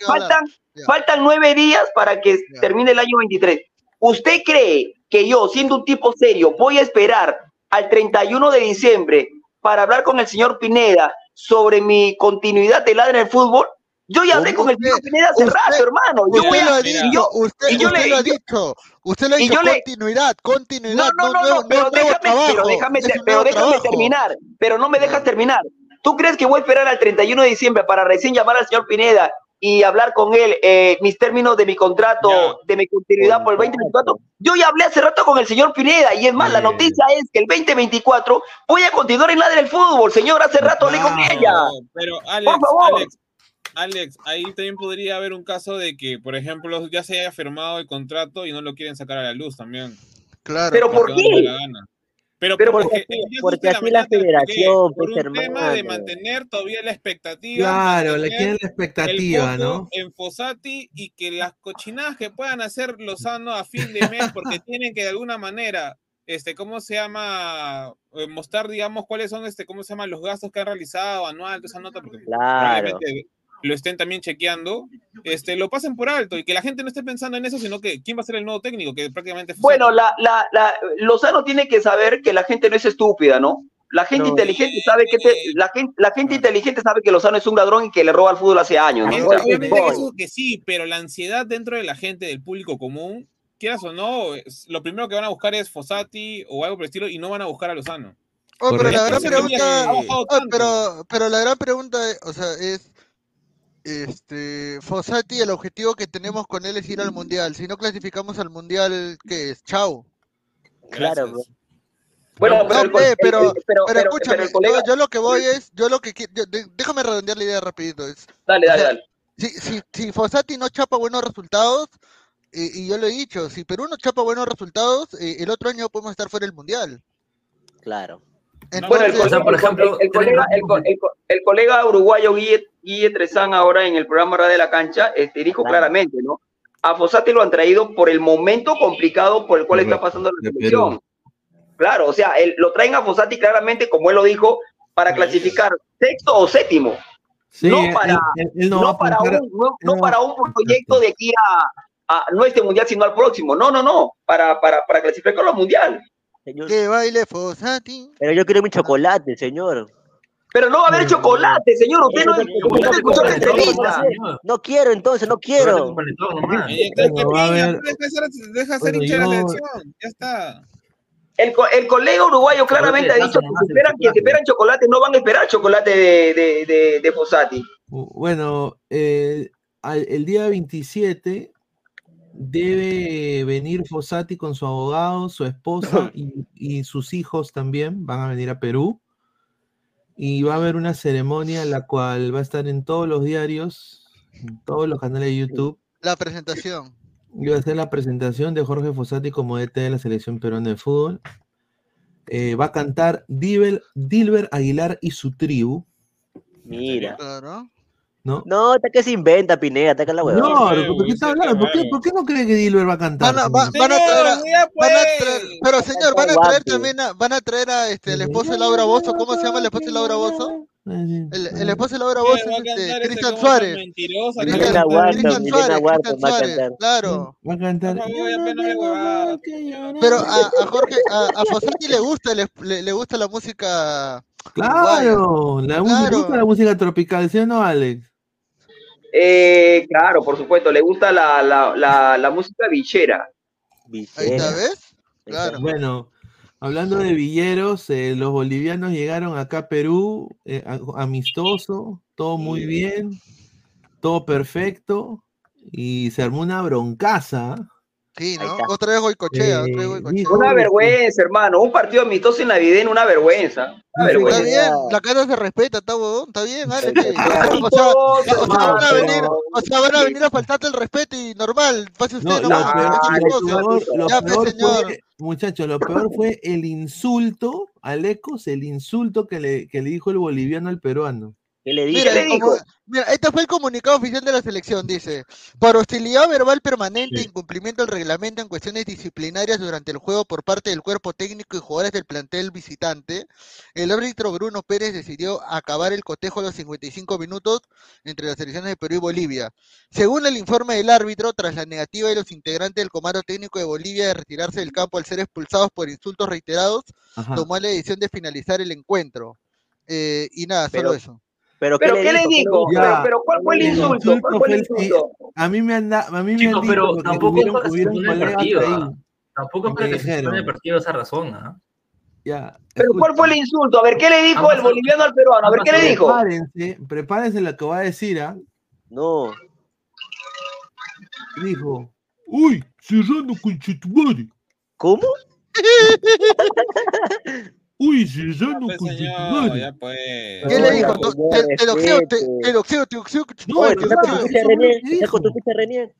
faltan, faltan nueve días para que termine el año 23. ¿Usted cree que yo, siendo un tipo serio, voy a esperar al 31 de diciembre para hablar con el señor Pineda sobre mi continuidad de ladra en el fútbol? Yo ya hablé con el señor Pineda hace usted- rato, hermano. Yo Usted voy a- lo ha y dicho, yo- usted, y yo usted le- lo ha dicho, usted lo ha dicho, continuidad, continuidad, no, no, no, nuevo, no, pero déjame, trabajo, pero déjame, pero déjame terminar, pero no me dejas terminar. ¿Tú crees que voy a esperar al 31 de diciembre para recién llamar al señor Pineda y hablar con él eh, mis términos de mi contrato, de mi continuidad por el 2024? Yo ya hablé hace rato con el señor Pineda y es más, la noticia es que el 2024 voy a continuar en la del fútbol, señor, hace rato hablé con ella. No, pero Alex, Por favor. Alex, Alex, ahí también podría haber un caso de que, por ejemplo, ya se haya firmado el contrato y no lo quieren sacar a la luz también. Claro. ¿Pero por no qué? la. Pero, Pero porque, porque- porque así la expliqué, federación, por pues, un tema de hermano. mantener todavía la expectativa. Claro, le quieren la expectativa, ¿no? En Fossati y que las cochinadas que puedan hacer Lozano a fin de mes, porque tienen que de alguna manera, este, ¿cómo se llama? Eh, mostrar, digamos, cuáles son, este, ¿cómo se llaman? Los gastos que han realizado anual, toda esa nota, porque Claro. probablemente lo estén también chequeando, este, lo pasen por alto y que la gente no esté pensando en eso, sino que quién va a ser el nuevo técnico, que prácticamente. Bueno, la, la, la, Lozano tiene que saber que la gente no es estúpida, ¿no? La gente No. inteligente sabe que te- la gente, la gente inteligente sabe que Lozano es un ladrón y que le roba al fútbol hace años, ¿no? Obviamente que eso que sí, pero la ansiedad dentro de la gente, del público común, quieras o no, es- lo primero que van a buscar es Fossati o algo por el estilo y no van a buscar a Lozano. Oh, pero la gran pregunta, bajado oh, pero, pero la gran pregunta, es, o sea, es, este, Fossati, el objetivo que tenemos con él es ir al mundial. Si no clasificamos al mundial, ¿qué es? Chao. Claro, bro. Bueno, No, pero, el, pe, el- pero, el- pero, pero pero- escúchame, pero colega. yo, yo lo que voy es, yo lo que yo- de- déjame redondear la idea rapidito. Es, Dale, o dale, sea, dale. Si, si, si Fossati no chapa buenos resultados, y, y yo lo he dicho, si Perú no chapa buenos resultados, eh, el otro año podemos estar fuera del mundial. Claro. Bueno, el, Entonces, colega- por ejemplo, el, el colega, el, co- el co- el colega uruguayo Guille, Guille Trezán ahora en el programa Radio de la Cancha este, dijo Claro. claramente, ¿no? A Fossati lo han traído por el momento complicado por el cual está pasando la selección. Claro, o sea, él, lo traen a Fossati claramente, como él lo dijo, para clasificar sexto o séptimo. Sí, no para, él- él no no para, un, no, no para un proyecto de aquí a, a- no este mundial, sino al próximo. No, no, no, para, para, para clasificar los mundial. Que baile Fosati. Pero yo quiero mi chocolate, señor. Pero no va a haber chocolate, señor. Usted no, usted escuchó la entrevista. No quiero, entonces, no quiero. Deja de la selección. Ya está. El, co- el colega uruguayo claramente ha dicho que si esperan, que si esperan chocolate no van a esperar chocolate de, de, de, de Fossati. Bueno, eh, al- el día 27 debe venir Fossati con su abogado, su esposa y, y sus hijos también van a venir a Perú. Y va a haber una ceremonia la cual va a estar en todos los diarios, en todos los canales de YouTube. La presentación. Y va a ser la presentación de Jorge Fossati como DT de la selección peruana de fútbol. Eh, va a cantar Dilber Aguilar y su tribu. Mira. Claro. ¿No? No, hasta que se inventa, Pineda, hasta que la huevada. No, ¿por qué está hablando? ¿Por qué, por qué no cree que Dilber va a cantar? Van a, va- van a traer, a- van a pues. traer- pero señor, van a traer también a, van a traer a este el esposo de Laura Bozo, ¿cómo se llama el esposo de Laura Bozo? El, el esposo de Laura ¿Qué Bozo es este, Cristian Suárez. Cristian- Suárez, Cristian va a Suárez, cantar. claro. Va a cantar. Pero a, a Jorge, a, a Fossati le gusta, le, le- le gusta la música Claro, la música, Claro. ¿te gusta la música tropical, ¿sí o no, Alex? Eh, claro, por supuesto, le gusta la, la, la, la música bichera. Ahí está, ¿ves? Claro. Bueno, hablando de villeros, eh, los bolivianos llegaron acá a Perú, eh, amistoso, todo muy bien, todo perfecto, y se armó una broncaza. Sí, ¿no? Otra vez Goicochea, otra vez Eh, Goicochea. dijo- Una vergüenza, hermano. Un partido amistoso en navideño, una vergüenza. Una Está vergüenza. bien, la cara se respeta, está huevón, está bien. Está O sea, o sea, van a venir, o sea, van a venir a faltarte el respeto y normal, pase usted, No, no, Ya, pues, señor. muchachos, lo peor fue el insulto a Lecos, el insulto que le, que le dijo el boliviano al peruano. ¿Qué le Mira, mira, este fue el comunicado oficial de la selección, dice, por hostilidad verbal permanente e incumplimiento del reglamento en cuestiones disciplinarias durante el juego por parte del cuerpo técnico y jugadores del plantel visitante, el árbitro Bruno Pérez decidió acabar el cotejo a los 55 minutos entre las selecciones de Perú y Bolivia. Según el informe del árbitro, tras la negativa de los integrantes del comando técnico de Bolivia de retirarse del campo al ser expulsados por insultos reiterados, Ajá. tomó la decisión de finalizar el encuentro. Eh, y nada, Pero- solo eso. ¿Pero ¿Pero qué le dijo? Ya. Pero, pero ¿cuál fue el El insulto? ¿Cuál insulto fue el fue el- insulto? A mí me han, da- a mí me Chicos, han dicho pero tampoco es para el partido. Tampoco es que para que se el partido esa razón. ¿ah? ya, ¿Pero cuál fue el insulto? A ver, ¿qué le dijo Ambas el boliviano al peruano? A ver, ¿qué le dijo? Prepárense, prepárense lo que va a decir, ¿ah? No. Dijo, uy, Serrano Conchetumare. ¿Cómo? Uy, Serrano Pues, señor, Conchetumare. ya pues. ¿Qué le dijo? Señor, Te, te, doxeo, te, No, Oye, lo con tu ficha Renier.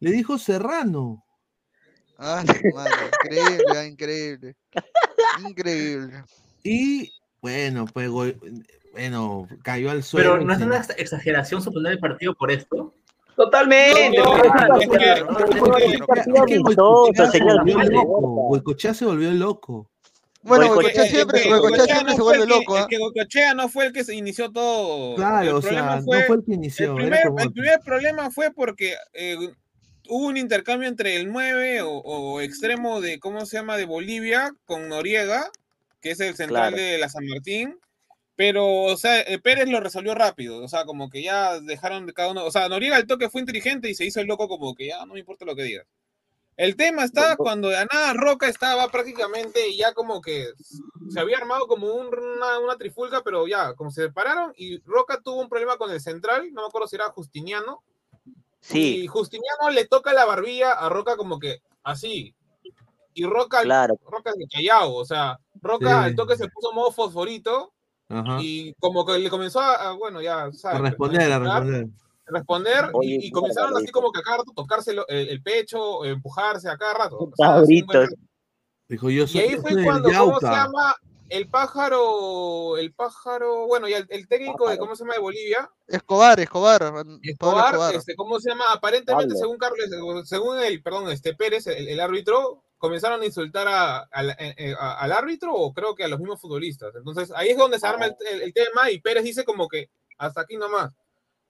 Le dijo Serrano. Ah, madre, increíble, ah, increíble. Increíble. Y bueno, pues bueno, cayó al suelo. Pero no es una ex- exageración suspender el partido por esto. Totalmente. No, Goicoechea se señor. volvió loco. Bueno, Es que- siempre, es que Goicoechea siempre no se fue el vuelve que- loco, Es ¿ah? que Goicoechea no fue el que se inició todo. Claro, el o sea, fue, no fue el que el inició. primer, era como el que- primer problema fue porque eh, hubo un intercambio entre el 9 o, o extremo de, ¿cómo se llama?, de Bolivia con Noriega, que es el central Claro. de la San Martín. Pero, o sea, eh, Pérez lo resolvió rápido. O sea, como que ya dejaron de cada uno. O sea, Noriega al toque fue inteligente y se hizo el loco como que ya no me importa lo que digas. El tema está cuando de nada Roca estaba prácticamente ya como que se había armado como un- una, una trifulca, pero ya, como se separaron y Roca tuvo un problema con el central, no me acuerdo si era Justiniano, y Sí, Justiniano le toca la barbilla a Roca como que así, y Roca, claro. Roca de callao, o sea, Roca Sí. al toque se puso modo fosforito Ajá. y como que le comenzó a, a, bueno, ya, A ¿sabes? responder, a responder. Responder y- Oye, y, comenzaron así como que a cada rato tocarse lo- el, el pecho, empujarse a cada rato. Dijo, yo y ahí fue cuando, ¿cómo se llama? El pájaro, el pájaro, bueno, y el, el técnico de, ¿cómo se llama? De Bolivia, Escobar, Escobar, Escobar, Escobar. este, ¿cómo se llama? Aparentemente, Pablo. según Carlos, según el, perdón, este Pérez, el, el árbitro, comenzaron a insultar a- al- eh, eh, a- al árbitro o creo que a los mismos futbolistas. Entonces, ahí es donde se arma el, el- el tema y Pérez dice como que hasta aquí nomás.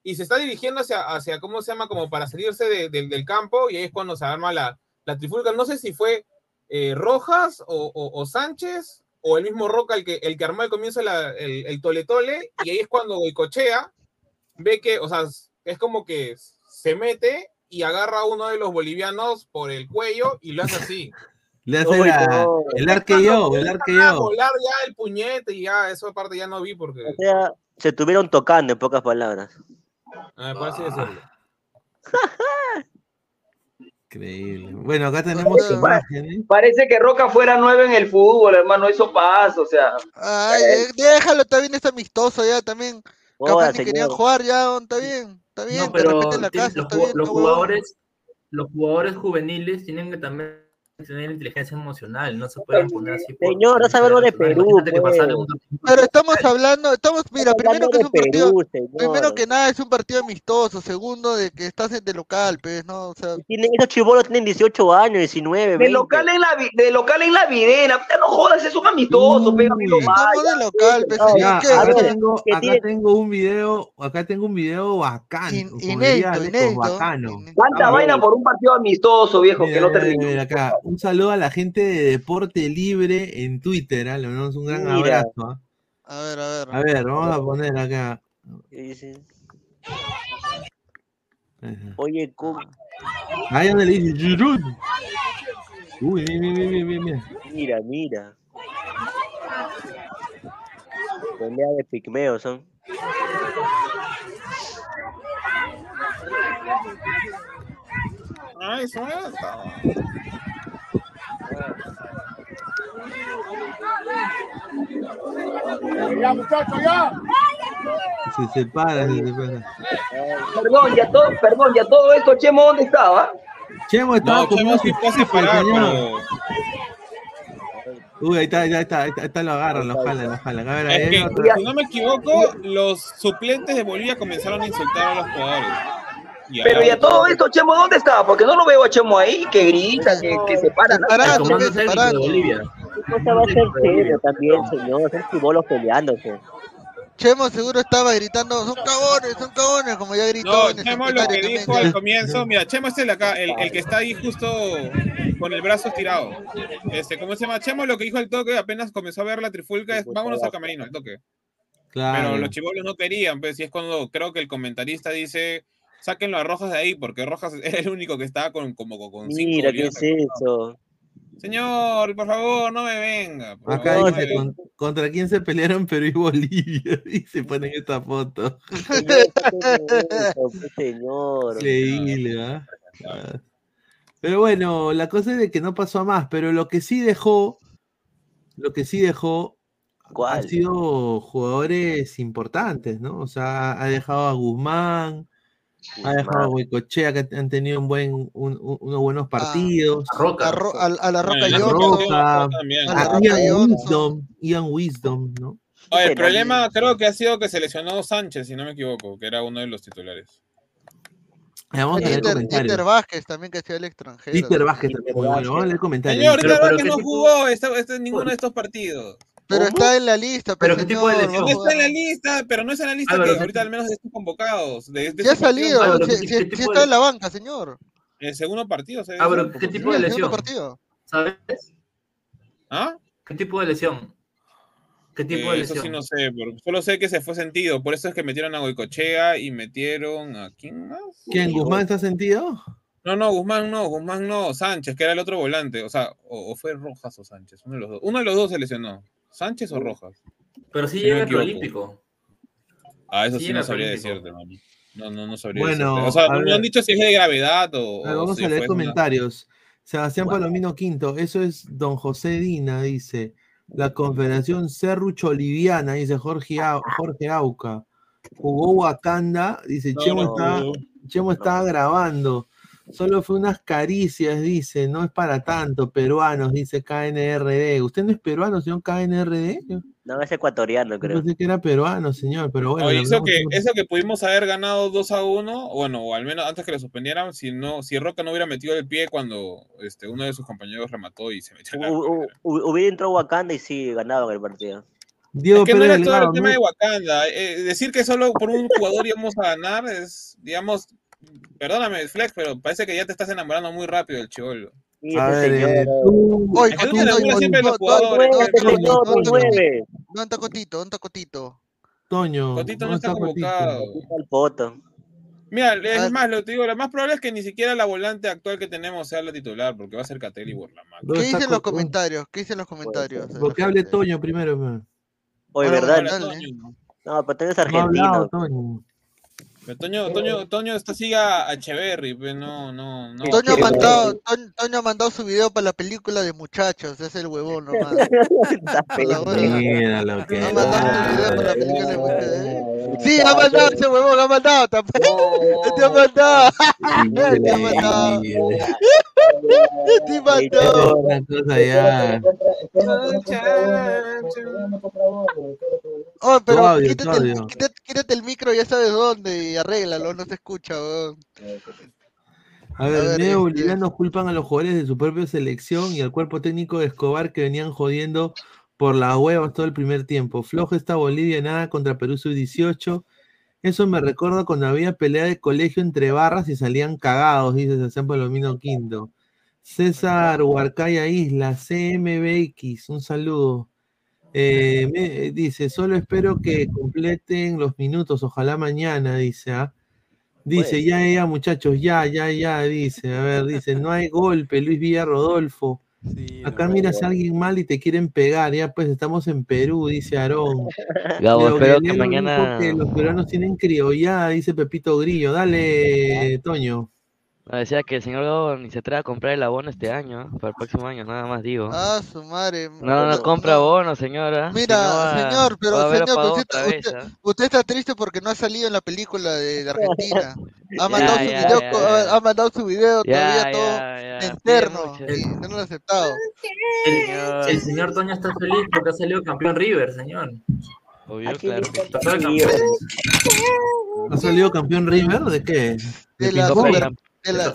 Y se está dirigiendo hacia, hacia ¿cómo se llama? Como para salirse de- de- del campo y ahí es cuando se arma la, la trifulca. No sé si fue eh, Rojas o, o- o Sánchez o el mismo Roca el que, el que armó al comienzo la- el, el tole tole y ahí es cuando Goicochea ve que, o sea, es como que se mete y agarra a uno de los bolivianos por el cuello y lo hace así. Le hace la- no. el arqueo, el A arqueo. volar ya el puñete y ya, esa parte ya no vi porque... O sea, se estuvieron tocando en pocas palabras. Ah, por así decirlo. Increíble. Bueno, acá tenemos imágenes. Parece que Roca fuera nueve en el fútbol, hermano, eso pasa, o sea. Ay, eh, déjalo, está bien, está amistoso ya también. Capaz Hola, ni querían señor. jugar ya, está bien, está bien, No, de pero repente en la casa, los, está bien, jugadores, los jugadores juveniles tienen que también tener inteligencia emocional, no se pueden poner así. por- Señor, no sabe algo de. Perú, pues. Pero estamos hablando, estamos, mira, primero que es un partido, Perú, primero que nada es un partido amistoso, segundo de que estás en de local, pues, ¿no? O sea, Tienen, esos chibolos tienen 18 años, 19, De 20. local en la, de local en la videna, puta, no jodas, es un amistoso, pega a mí lo estamos de local, pues, No, señor, Ya, ¿qué? a acá tengo, acá tiene- tengo un video, acá tengo un video bacán, In- inédito, Alex, inédito. bacano. Ah, vaina por un partido amistoso, viejo, Mira, que no mira, termina. mira acá. Un saludo a la gente de Deporte Libre en Twitter, ¿ah? le mandamos un gran Mira. abrazo. ¿ah? A ver, a ver. A ver, vamos a poner acá. Sí, sí. Ajá. Oye, ¿cómo? Ahí donde le dice Giroud. Uy, mira, mira, mira, mira, mira. Mira. Pelea de pigmeos son. Ay, eso es. Ya, muchachos, ya. Se separa, se separa. Perdón, ya todo, perdón, ya todo esto, Chemo, ¿dónde estaba? Chemo estaba No, con Chemo sí fue separado, pero... Uy, ahí está, ahí está, ahí está, ahí está, lo agarran, lo jalan, lo jalan. A ver, Es que, si no me equivoco, los suplentes de Bolivia comenzaron a insultar a los jugadores. Y Pero ahora- ya todo esto, Chemo, ¿dónde estaba? Porque no lo veo a Chemo ahí, que grita, que, que se para. pues, de separando. Bolivia. ¿Qué cosa va a ser serio también, señor? Son chibolos peleándose. Chemo seguro estaba gritando, son cagones, son cagones, como ya gritó No, en Chemo lo que también, dijo al comienzo, mira, Chemo es el acá, el, el que está ahí justo con el brazo estirado. Este, ¿cómo se llama? Chemo lo que dijo al toque, apenas comenzó a ver la trifulca, es vámonos al camerino, al toque. Claro. Pero los chivolos no querían, pues, y es cuando creo que el comentarista dice, sáquenlo a Rojas de ahí, porque Rojas era el único que estaba con, como con cinco Mira, ¿qué es eso? Señor, por favor, no me venga. Acá favor, no dice, me venga. "Con- ¿contra quién se pelearon Perú y Bolivia? Y se ponen esta foto. Señor. Increíble. Pero bueno, la cosa es de que no pasó a más, pero lo que sí dejó, lo que sí dejó ha ¿Cuál? sido jugadores importantes, ¿no? O sea, ha dejado a Guzmán, ha dejado a Huecochea, que han tenido un buen, un- un- unos buenos partidos. A Roca. A, Ro- a- a la Roca Bueno, A la Johnson. Roca, también. a la a Roca Ian. Wisdom, Ian Wisdom, ¿no? Oye, el problema creo que ha sido que se lesionó Sánchez, si no me equivoco, que era uno de los titulares. Vamos a leer. Inter Vázquez también que hacía el extranjero. Peter Vázquez, muy bueno. Vamos a leer comentarios. Señor, Vázquez ¿qué no jugó esta, ninguno de estos partidos. Pero está en la lista, ¿Pero qué tipo de lesión? está en la lista, pero no es en la lista que ¿qué ahorita al menos están convocados. De, Ya ha salido, si, ¿qué- si- qué si tipo está en la banca, señor. El segundo partido. Ah, pero ¿qué tipo de lesión? segundo partido. ¿Sabes? ¿Ah? ¿Qué tipo de lesión? ¿Qué tipo de Eh, eso lesión? sí no sé, pero solo sé que se fue sentido. Por eso es que metieron a Goicochea y metieron a quién más. ¿Quién? ¿Guzmán está sentido? No, no, Guzmán no, Guzmán no, Sánchez, que era el otro volante. O sea, o, o fue Rojas o Sánchez, uno de los dos. Uno de los dos se lesionó. ¿Sánchez o Rojas? Pero sí Si llega el olímpico. Ah, eso Sí, no sabría decirte, hermano. No, no, no sabría Bueno, decirte. O sea, no, han dicho si es de gravedad o. Vamos si a leer fue una- comentarios. Sebastián Palomino Quinto, eso es don José Dina, dice. La Confederación Serrucho Liviana, dice Jorge, Au- Jorge Auca. Jugó Wakanda, dice No, Chemo, no, está, no. Chemo estaba grabando. Solo fue unas caricias, dice, no es para tanto, peruanos, dice KNRD. ¿Usted no es peruano, señor KNRD? Yo No, es ecuatoriano, creo. pensé que era peruano, señor, pero bueno. Eso que, un- eso que pudimos haber ganado 2 a 1, bueno, o al menos antes que lo suspendieran, si no, si Roca no hubiera metido el pie cuando este, uno de sus compañeros remató y se metió en Hu- hu- hu- Hubiera entrado Wakanda y sí, ganaban el partido. Diego Es que no era todo el tema ¿no? de Wakanda. eh, decir que solo por un jugador íbamos a ganar es, digamos, perdóname, Flex, pero parece que ya te estás enamorando muy rápido del chivolo. A ver, eh, tú, Oye, tú pues. ¿Dónde está Cotito? ¿Dónde está Cotito? Toño. Cotito no ¿dónde está convocado. Mira, Ah. es más, lo te digo, lo más probable es que ni siquiera la volante actual que tenemos sea la titular, porque va a ser Catelli Borlamac. ¿Qué ¿Dónde está dicen los Cotito? comentarios? ¿Qué dicen los comentarios? de la Porque hable gente? Toño primero, man. Oye, ¿verdad? No, pero tú eres argentino. Toño. Pero Toño, Toño, Toño está siga a Echeverry, pues no, no, no. Toño mandado, Toño, Toño ha mandado su video para la película de muchachos, es el huevón nomás. Mira lo que Ha mandado su video para la película de muchachos. Sí, ha mandado ese huevón, ha mandado tampoco. Te ha mandado. Te ha mandado. Te ha mandado. Oh, pero quítate, el, audio. quítate, quítate el micro, ya sabes dónde, y arréglalo, no se escucha, weón. A ver, ver, este- bolivianos culpan a los jugadores de su propia selección y al cuerpo técnico de Escobar que venían jodiendo por las huevas todo el primer tiempo. Flojo esta Bolivia, nada contra Perú sub-18. Eso me recuerda cuando había pelea de colegio entre barras y salían cagados, dice Sebastián Palomino Quinto. César Huarcaya Isla, CMBX, un saludo. Eh, me- dice, solo espero que completen los minutos, ojalá mañana, dice. ¿ah? Dice, ya, ya, muchachos, ya, ya, ya, dice. A ver, dice, no hay golpe, Luis Villa Rodolfo. Sí, Acá no, miras a alguien mal y te quieren pegar, ya pues estamos en Perú, dice Aarón. Gabo, Pero espero que Guerrero dijo mañana. que los peruanos tienen criollada, dice Pepito Grillo. Dale, Toño. Decía que el señor Gabo ni se atreve a comprar el abono este año, ¿ah? para el próximo año, nada más digo. Ah, su madre. No, no compra abono, señora. si Mira, no va- señor, pero señor, usted, vez, usted- usted está triste porque no ha salido en la película de, de Argentina. Ha Ya, mandado su ya, video, ya, co- ya. ha mandado su video Ya, todavía ya, todo interno y no lo ha aceptado. El, el señor Toño está feliz porque ha salido campeón River, señor. Obvio, Aquí claro. ¿Ha salido campeón River? ¿De qué? De la de Trofeo de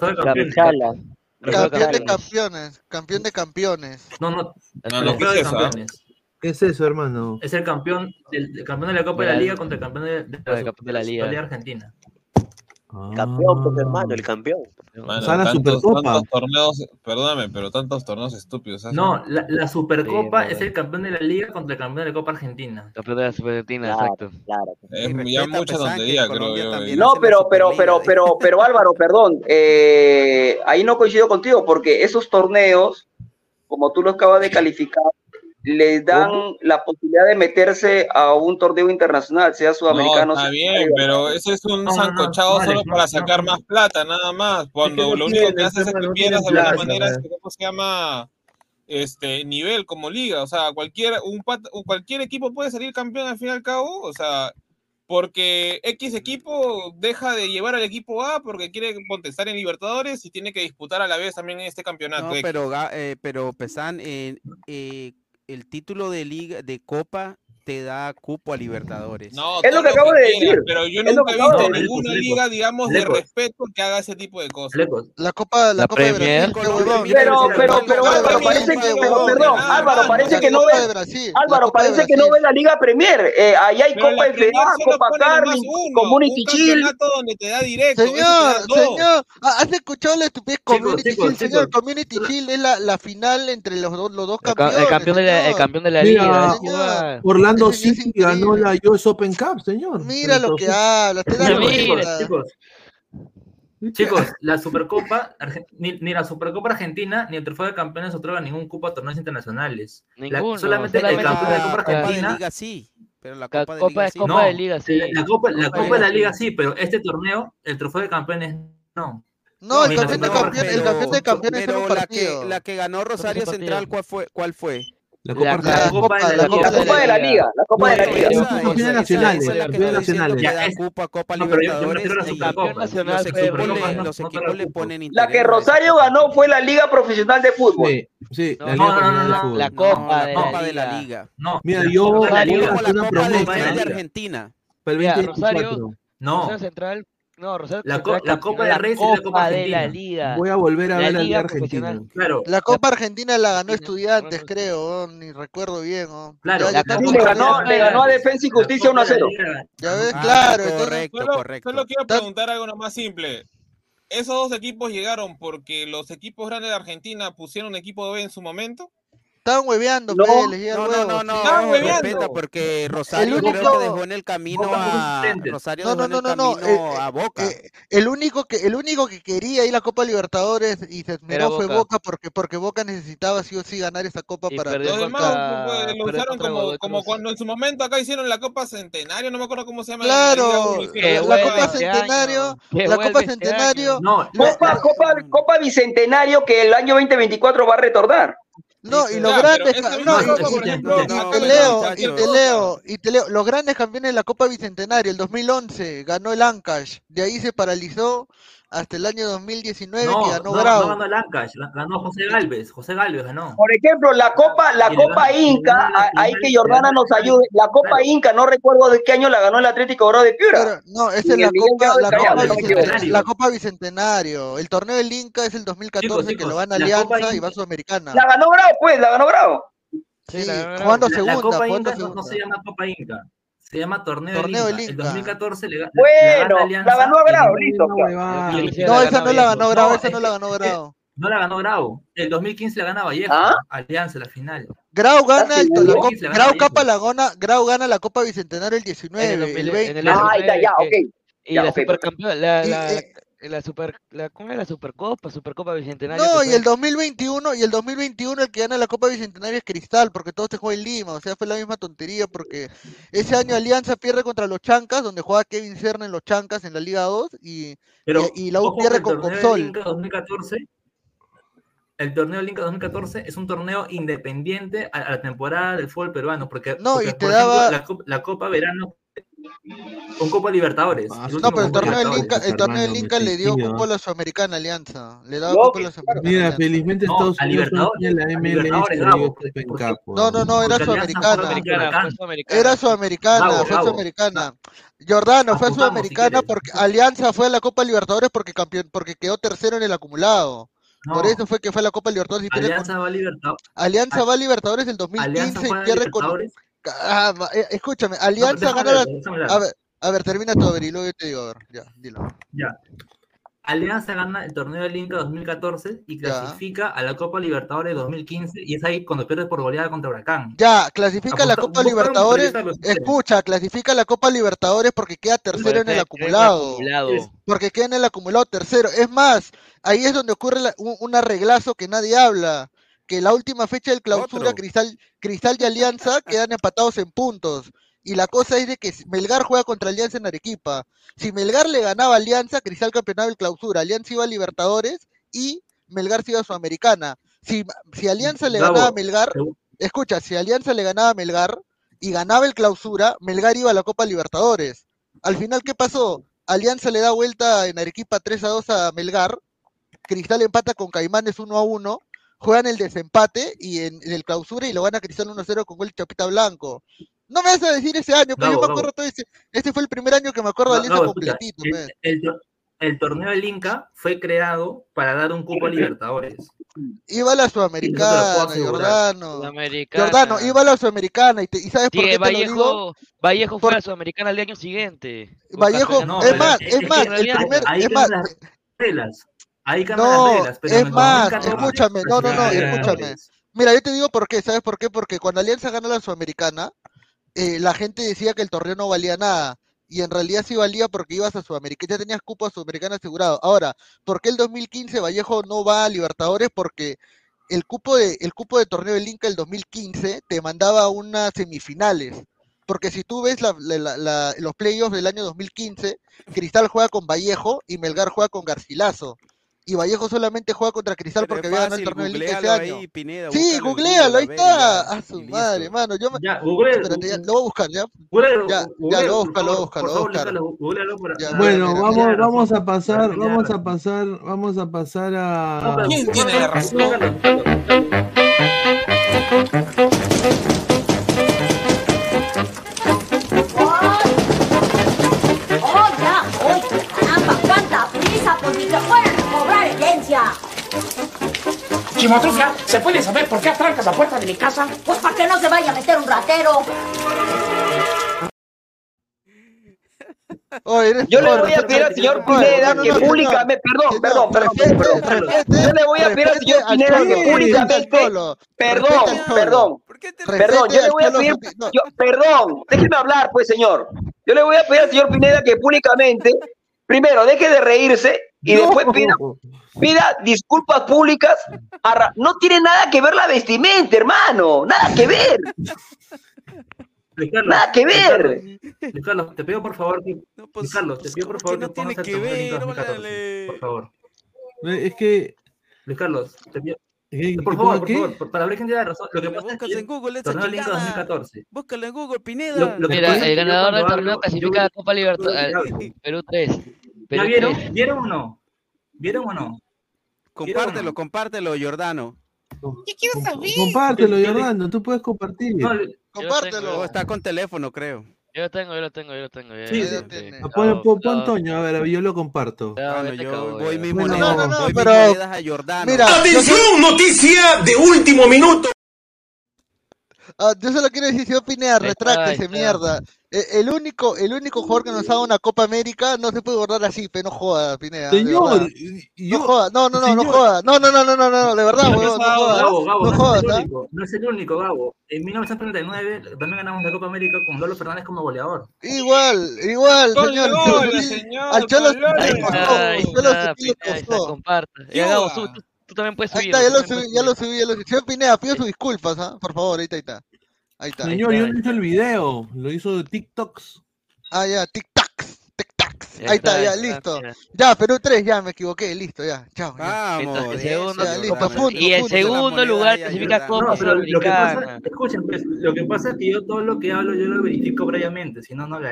campeón de campeones. campeón de campeones. No, no, No, no, ¿qué trofeo es de eso, ah? campeones. ¿Qué es eso, hermano? Es el campeón, del, el campeón de la Copa de la. Liga contra el campeón de, de la, de la Liga. Liga Argentina. Campeón, pues, hermano, Ah. el campeón. Mano, O sea, la tantos, Supercopa. tantos torneos, perdóname, pero tantos torneos estúpidos. ¿sabes? No, la, la Supercopa Sí, es el campeón de la Liga contra el campeón de la Copa Argentina. Campeón de la Superargentina, Claro, exacto. claro. Es Y ya mucha tontería, creo yo. también No, pero, pero, Superliga, pero, ¿eh? pero, pero Álvaro, perdón, eh, ahí no coincido contigo porque esos torneos, como tú lo acabas de calificar, les dan la posibilidad de meterse a un torneo internacional, sea No, sudamericano. está sea- bien, pero ese es un No, no, no, sancochado no, solo no, para no. sacar más plata, nada más. Cuando no lo único que haces es que no pierdas de alguna manera, ¿verdad? ¿cómo se llama? Este nivel como liga. O sea, cualquier, un cualquier equipo puede salir campeón al fin y al cabo. O sea, porque X equipo deja de llevar al equipo A porque quiere contestar en Libertadores y tiene que disputar a la vez también este campeonato. No, pero, eh, pero Pesan, eh, eh, el título de liga de Copa te da cupo a Libertadores. No, Es lo que acabo de quieras, decir. Pero yo Es nunca he visto de ninguna Lecos, liga, digamos, de respeto que haga ese tipo de cosas. Lecos. La Copa, la, La Copa de Premier. Brasil, qué huevón. Pero, pero, pero de Álvaro, Brasil, parece que, perdón, nada Álvaro, parece que no de Brasil, la Álvaro, de parece que no Brasil. ves la Liga Premier. Eh, ahí hay Pero Copa FA, Copa uno, Community donde te da directo, te Señor, señor, ¿ha- ¿has escuchado la estupidez Community Shield, señor? Community Shield es la, final entre los dos, campeones, el campeón de la, el señor. campeón de la Mira, liga. Orlando Es City ganó la US Open Cup, señor. Mira lo que habla, te da Mira, Chicos, chicos, la Supercopa, ni, ni la Supercopa Argentina ni el Trofeo de Campeones otorgan ningún cupo a torneos internacionales. La- Ninguno, solamente el solamente campeón de la la- Copa Copa de Argentina. Liga sí, pero la Copa de Copa Liga es sí. Copa No, de Liga, sí. La, la Copa, la Copa de Copa de la Liga, sí, pero este torneo, el Trofeo de Campeones, no. No, el la campeón de campeones, el campeón de campeones pero un la que, la que ganó Rosario. Central, ¿cuál fue? ¿Cuál fue? La Copa La Argentina. La Copa Copa, de la la Copa La de Copa de la Liga, la Copa de la No, Liga. esa- Esa, campeones esa- nacionales, esa es la que campeones estoy diciendo nacionales. que Ya, da es- cupo a Copa No, pero yo- yo me Libertadores refiero a la Campeón Supercopa. nacional los fue equipos, Bolívar. le, no- los no, Rosario la, Copa de la Reyes y la Copa De la Liga. Voy a volver a la ver la Liga Argentina. Claro. La Copa Argentina la ganó Estudiantes, creo, oh, ni recuerdo bien. Oh. Claro, ya, ya le, ganó, le, ganó, a Defensa y Justicia 1 a 0. Ya ves, ah, claro. Correcto, solo, correcto. Solo quiero preguntar algo más simple. ¿Esos dos equipos llegaron porque los equipos grandes de Argentina pusieron un equipo B en su momento? Estaban hueveando, no, pe, les no, no, no, no, Estaban porque Rosario el creo que dejó en el camino a Rosario no, dejó no, no, en el no, camino eh, a Boca. Eh, el único que el único que quería ir a la Copa Libertadores y se esmeró fue Boca. Porque porque Boca necesitaba sí o sí ganar esa copa y para perdió los demás contra... lo usaron como, cuando en su momento acá hicieron la Copa Centenario, no me acuerdo cómo se llama. Claro, este la, Copa Centenario, la Copa Centenario. Copa Copa Copa Bicentenario que el año 2024 va a retornar. No, y los grandes, no, te leo, y te leo, y te leo, los grandes campeones de la Copa Bicentenario, el 2011, ganó el Ancash, de ahí se paralizó hasta el año 2019 no, que ganó no, Bravo. No ganó Lancash, ganó José Galvez, José Galvez ganó. Por ejemplo, la Copa, la Copa Inca, ahí que Jordana nos ayude, la Copa. Inca, no recuerdo de qué año la ganó el Atlético Bravo de Piura. No, esa es la Copa, la, Copa la Copa, Bicentenario. El torneo del Inca es el 2014 chicos, chicos, que lo gana Alianza y va Sudamericana. La ganó Bravo, pues, la ganó Bravo. Sí, la ganó, jugando segunda. La Copa no se llama Copa Inca. Se llama Torneo, Torneo de Lima. El 2014 le, bueno, la, La ganó Bravo, listo. Pues. No, esa no la ganó Bravo, esa no la ganó Bravo. No la ganó Grau. El 2015 la gana Vallejo. ¿Ah? Alianza, la final. Grau gana, el, la Copa, la Grau, Capa la gana, Grau gana la Copa Bicentenario el 19. En el, 20. ah, ya, ok. Y la supercampeona, la super la, ¿cómo era la Supercopa, Supercopa Bicentenario. No, y el 2021 y el 2021 el que gana la Copa Bicentenario es Cristal, porque todo este se juega en Lima, o sea, fue la misma tontería porque ese año Alianza pierde contra los Chancas, donde juega Kevin Cerna en los Chancas en la Liga 2 y Pero, y, la U pierde con Consol. el torneo Linca 2014 es un torneo independiente a, la temporada del fútbol peruano, porque, no, y te daba... la, Copa Verano con Copa Libertadores. Ah, no, pero el torneo del Inca, el torneo del Inca le dio Copa a la Sudamericana Alianza. Le daba no, Copa a la Sudamericana. Mira, felizmente Estados Unidos la MLS este No, no, no, era Sudamericana. Era Sudamericana, fue Sudamericana. Jordano fue Sudamericana porque Alianza fue a la Copa Libertadores porque campeón, porque quedó tercero en el acumulado. Por eso fue que fue a la Copa Libertadores. Alianza, con... va, Libertadores. Alianza va a Libertadores. Alianza va Libertadores 2015 y pierde Ah, eh, escúchame, Alianza no, a, ver, termina todo, y luego yo te digo, a ver, ya, dilo. Ya. Alianza gana el torneo de Inca 2014 y clasifica a la Copa Libertadores 2015 y es ahí cuando pierde por goleada contra Huracán. Ya, clasifica a la Copa Libertadores. Escucha, clasifica la Copa Libertadores porque queda tercero en el acumulado. Porque queda en el acumulado tercero. Es más, ahí es donde ocurre un, un arreglazo que nadie habla que la última fecha del clausura, Cristal, Cristal y Alianza quedan empatados en puntos. Y la cosa es de que Melgar juega contra Alianza en Arequipa. Si Melgar le ganaba Alianza, Cristal campeonaba el clausura. Alianza iba a Libertadores y Melgar se iba a Sudamericana. Si, si Alianza le ganaba a Melgar, escucha, si Alianza le ganaba a Melgar y ganaba el clausura, Melgar iba a la Copa Libertadores. Al final, ¿qué pasó? Alianza le da vuelta en Arequipa 3 a 2 a Melgar. Cristal empata con Caimanes 1 a 1 juegan el desempate y en, el clausura y lo van a Cristal 1-0 con gol Chapita Blanco. No me vas a decir ese año, pero yo me acuerdo todo ese. Este fue el primer año que me acuerdo de Alianza completito. Pues. El, torneo del Inca fue creado para dar un cupo a Libertadores. Iba la Sudamericana, Jordano. Jordano, iba la Sudamericana. ¿Y, te, y sabes por qué Vallejo, te digo? Vallejo fue la Sudamericana el año siguiente. Vallejo, no, es, más, es, más, el primer. Ahí las reglas. Ahí no, las es más, escúchame, no, no, no, escúchame. Mira, yo te digo por qué, ¿sabes por qué? Porque cuando Alianza ganó la Sudamericana, eh, la gente decía que el torneo no valía nada. Y en realidad sí valía porque ibas a Sudamericana, ya tenías cupo a Sudamericana asegurado. Ahora, ¿por qué el 2015 Vallejo no va a Libertadores? Porque el cupo de, el cupo de torneo del Inca el 2015 te mandaba a unas semifinales. Porque si tú ves la, la, la, los playoffs del año 2015, Cristal juega con Vallejo y Melgar juega con Garcilaso y Vallejo solamente juega contra Cristal porque había ganado el torneo de Liga ese año. Sí, googlealo, ahí está. A su madre, mano. Yo me... ya, google, lo voy a buscar, ya. Google, ya, ya, lo busca, lo busca, lo busca. Bueno, vamos, vamos a pasar, vamos a pasar, vamos a pasar a. ¿Quién tiene la razón? ¡Oh, ya! ¡Oh, caramba! ¡Cuánta prisa! ¡Porque te! Chimotrufia, ¿se puede saber por qué atrancas la puerta de mi casa? Pues para que no se vaya a meter un ratero. Yo le voy a pedir al señor Pineda que públicamente, perdón, perdón, perdón, perdón, perdón. Yo le voy a pedir al señor Pineda que públicamente, perdón, perdón, perdón, yo le voy a pedir, yo- perdón, déjeme hablar, pues, señor. Yo le voy a pedir al señor Pineda que públicamente, primero, deje de reírse y después pida, pida disculpas públicas. a ra- No tiene nada que ver la vestimenta, hermano, nada que ver. Luis Carlos, Nada que ver. Carlos, Luis Carlos, te pido por favor que. Luis Carlos, te pido por favor que pongas el torneo Link 2014, por favor. Es que. Luis Carlos, te pido. ¿Qué- Por qué- favor, por favor, por- para hablar gente de razón. Lo que pasa es Buscas que en Google esa torneo Link chingada. 2014. Búscalo en Google, Pineda. Lo- lo que Mira, es el que ganador del torneo clasifica a Copa Libertadores. hablo. Perú 3. ¿Ya Perú vieron? 3. ¿Vieron o no? ¿Vieron o no? Compártelo, compártelo, Jordano. ¿Qué quiero saber? Compártelo, Jordano, tú puedes compartir. Compártelo. Está con teléfono, creo. Yo lo tengo, yo lo tengo, yo lo tengo. ya, Sí, Pon, pon, pon Toño, a ver, yo lo comparto. Bueno, yo voy mismo Bueno, le- no, no, no, voy pero- mismo le das a Jordano. Mira, ¡Atención! ¡Noticia de último minuto! Ah, yo solo quiero decir, señor Pineda, retráctese, mierda. Eh, El único, el único jugador que nos ha dado una Copa América no se puede guardar así, pero no joda, Pineda. Señor, verdad. no joda, no, no, no, no joda. No, no, no, no, no, no, de verdad, no joda. Gabo, No no es jodas, el único, no es el único, Gabo. En 1939 también ganamos la Copa América con Lolo Fernández como goleador. Igual, igual, señor. Al Cholo Lola. le costó, al Cholo sí le costó. comparta. Ya, Gabo, tú, tú- también puedes Ahí subir. está, ya lo subí, ya lo subí, ya lo subí. Señor Pineda, pido sus disculpas, ¿ah? Por favor, ahí está. Ahí está. Señor, yo no hice el video, lo hizo de TikToks. Ah, ya, tic-tacs. Ya Ahí está, está, ya, listo. Ya, Perú 3, ya, me equivoqué, listo, ya. Chao. ya. Vamos, El segundo, Ya, listo, Copa- punto, y el punto. segundo lugar clasifica Copa No, pero lo que pasa, Sudamericana. escuchen, pues, lo que pasa es que yo todo lo que hablo yo lo verifico previamente, si no, no lo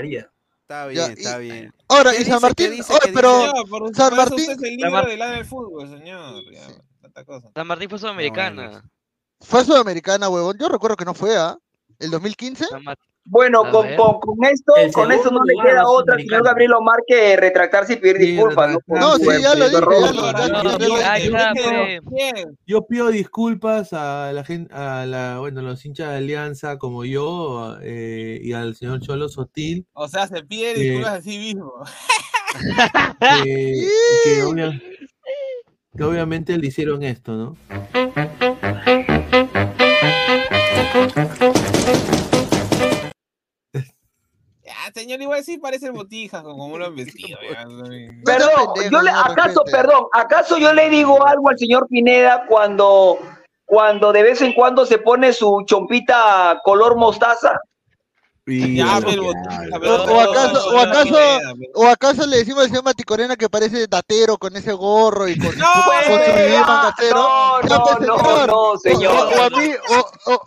Está Ya, bien, está bien. Ahora, ¿Qué y San Martín, dice? oye, ¿Qué pero dice? Señor, por, San Martín, es el libro del lado del fútbol, señor. Ya, tanta cosa. San Martín fue Sudamericana. fue sudamericana, huevón. Yo recuerdo que no fue, ¿ah? ¿El 2015? Bueno, con, con, con esto, con esto no le queda va otra, señor Gabriel Omar, que retractarse y pedir disculpas, ¿no? Sí, ya ya lo- Yo- pido disculpas a la gente, a la, bueno, los hinchas de Alianza como yo eh, y al señor Cholo Sotil, O sea, se pide disculpas a sí mismo. que, que obvia- que obviamente le hicieron esto, ¿no? Ya, señor, igual sí parece el botija con como lo han vestido. ya. Perdón, yo le, acaso, perdón, ¿acaso yo le digo algo al señor Pineda cuando, cuando de vez en cuando se pone su chompita color mostaza? Ya, pero O, o acaso, o acaso, o acaso le decimos al señor Maticorena que parece datero con ese gorro y con, con su video mangacero. no, pues, no, señor. no, O- señor. O, o a mí,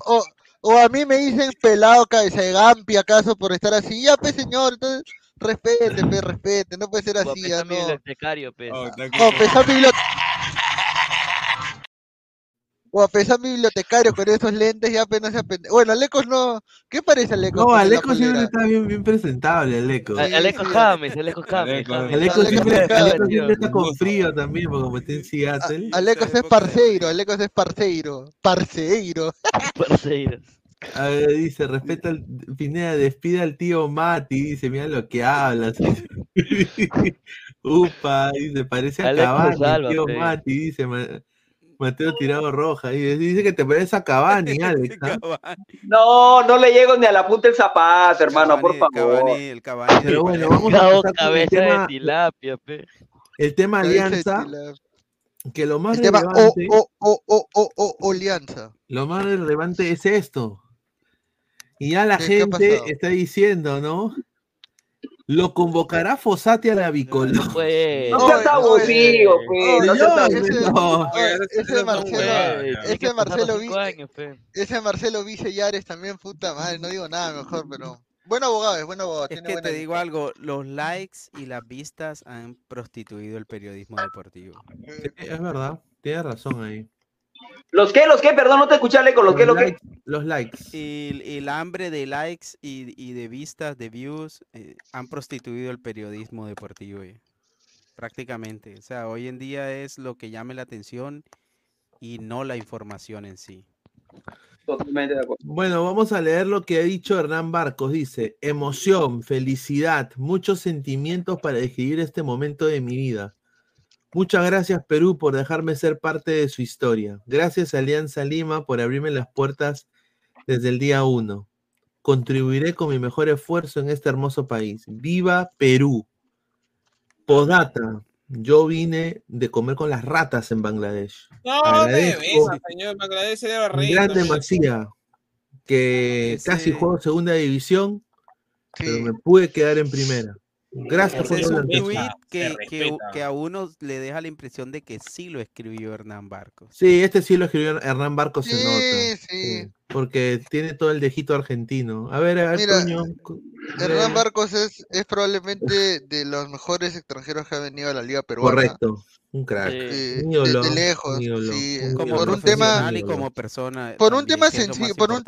o, o, a mí me dicen pelado cabeza de Gampi acaso por estar así. Ya, pues señor, entonces respete, pe, respete, no puede ser así, ya no. bibliotecario, pe. O pesar bibliotecario. O a pesar bibliotecario con esos lentes, ya apenas se apende- Bueno, Alecos no. ¿Qué parece Alecos? No, con la Aleco siempre está bien, bien presentable, Aleco. A- Alejo James, Alejo James. James. Aleco siempre, está con frío también, porque como está en Seattle. Alecos es parceiro, Alecos es parceiro. Parceiro. Parceiro. A ver, dice, respeta al Pineda, despide al tío Mati, dice, mira lo que hablas. Upa, dice, parece a Aleco, Cavani, el tío. Mati, dice Mateo Tirado Roja, y dice que te parece a Cavani, Alex. ¿ah? No, no le llego ni a la punta del zapato, hermano, por favor. el Cavani. Pero bueno, vamos a con el tema, de tilapia, pe. el tema Cabeza Alianza, que lo más El relevante, o, o, o, o, o, Olianza. lo más relevante es esto. Y ya la ¿Qué- qué ha gente está diciendo, ¿no? Lo convocará Fosati a la bicolor. Pues. No seas abusivo, pe, no seas abusivo. no. Ese Marcelo, ese Marcelo, cinco Vi- años, pe. ese Marcelo Vicellares también, puta madre, no digo nada mejor, pero buen abogado, es buen abogado. Es tiene que buena te digo algo, los likes y las vistas han prostituido el periodismo deportivo. Sí, es verdad, tienes razón ahí. ¿Los qué? ¿Los qué? Perdón, no te escuché, Aleco. ¿Los qué? ¿Los qué? los likes. Y, y el hambre de likes y, y de vistas, de views, eh, han prostituido el periodismo deportivo. eh, Prácticamente. O sea, hoy en día es lo que llame la atención y no la información en sí. Totalmente de acuerdo. Bueno, vamos a leer lo que ha dicho Hernán Barcos. Dice, emoción, felicidad, muchos sentimientos para describir este momento de mi vida. Muchas gracias Perú por dejarme ser parte de su historia. Gracias Alianza Lima por abrirme las puertas desde el día uno. Contribuiré con mi mejor esfuerzo en este hermoso país. ¡Viva Perú! Podata. Yo vine de comer con las ratas en Bangladesh. No, Agradezco besa, señor. Me agradece de un reír. grande. Macía, que casi Ese- juego segunda división, pero me pude quedar en primera. Gracias por es un tweet que, se que- que a uno le deja la impresión de que sí lo escribió Hernán Barcos. Sí, este sí lo escribió Hernán Barcos, se Sí, nota. sí. Porque tiene todo el dejito argentino. A ver, a ver, Mira, Toño. Hernán Barcos es, es probablemente de los mejores extranjeros que ha venido a la Liga Peruana. Correcto. Un crack. Eh, Un de, ídolo, de lejos, un ídolo, sí, un Como por un tema, y como persona. por un también, tema sencillo, por un,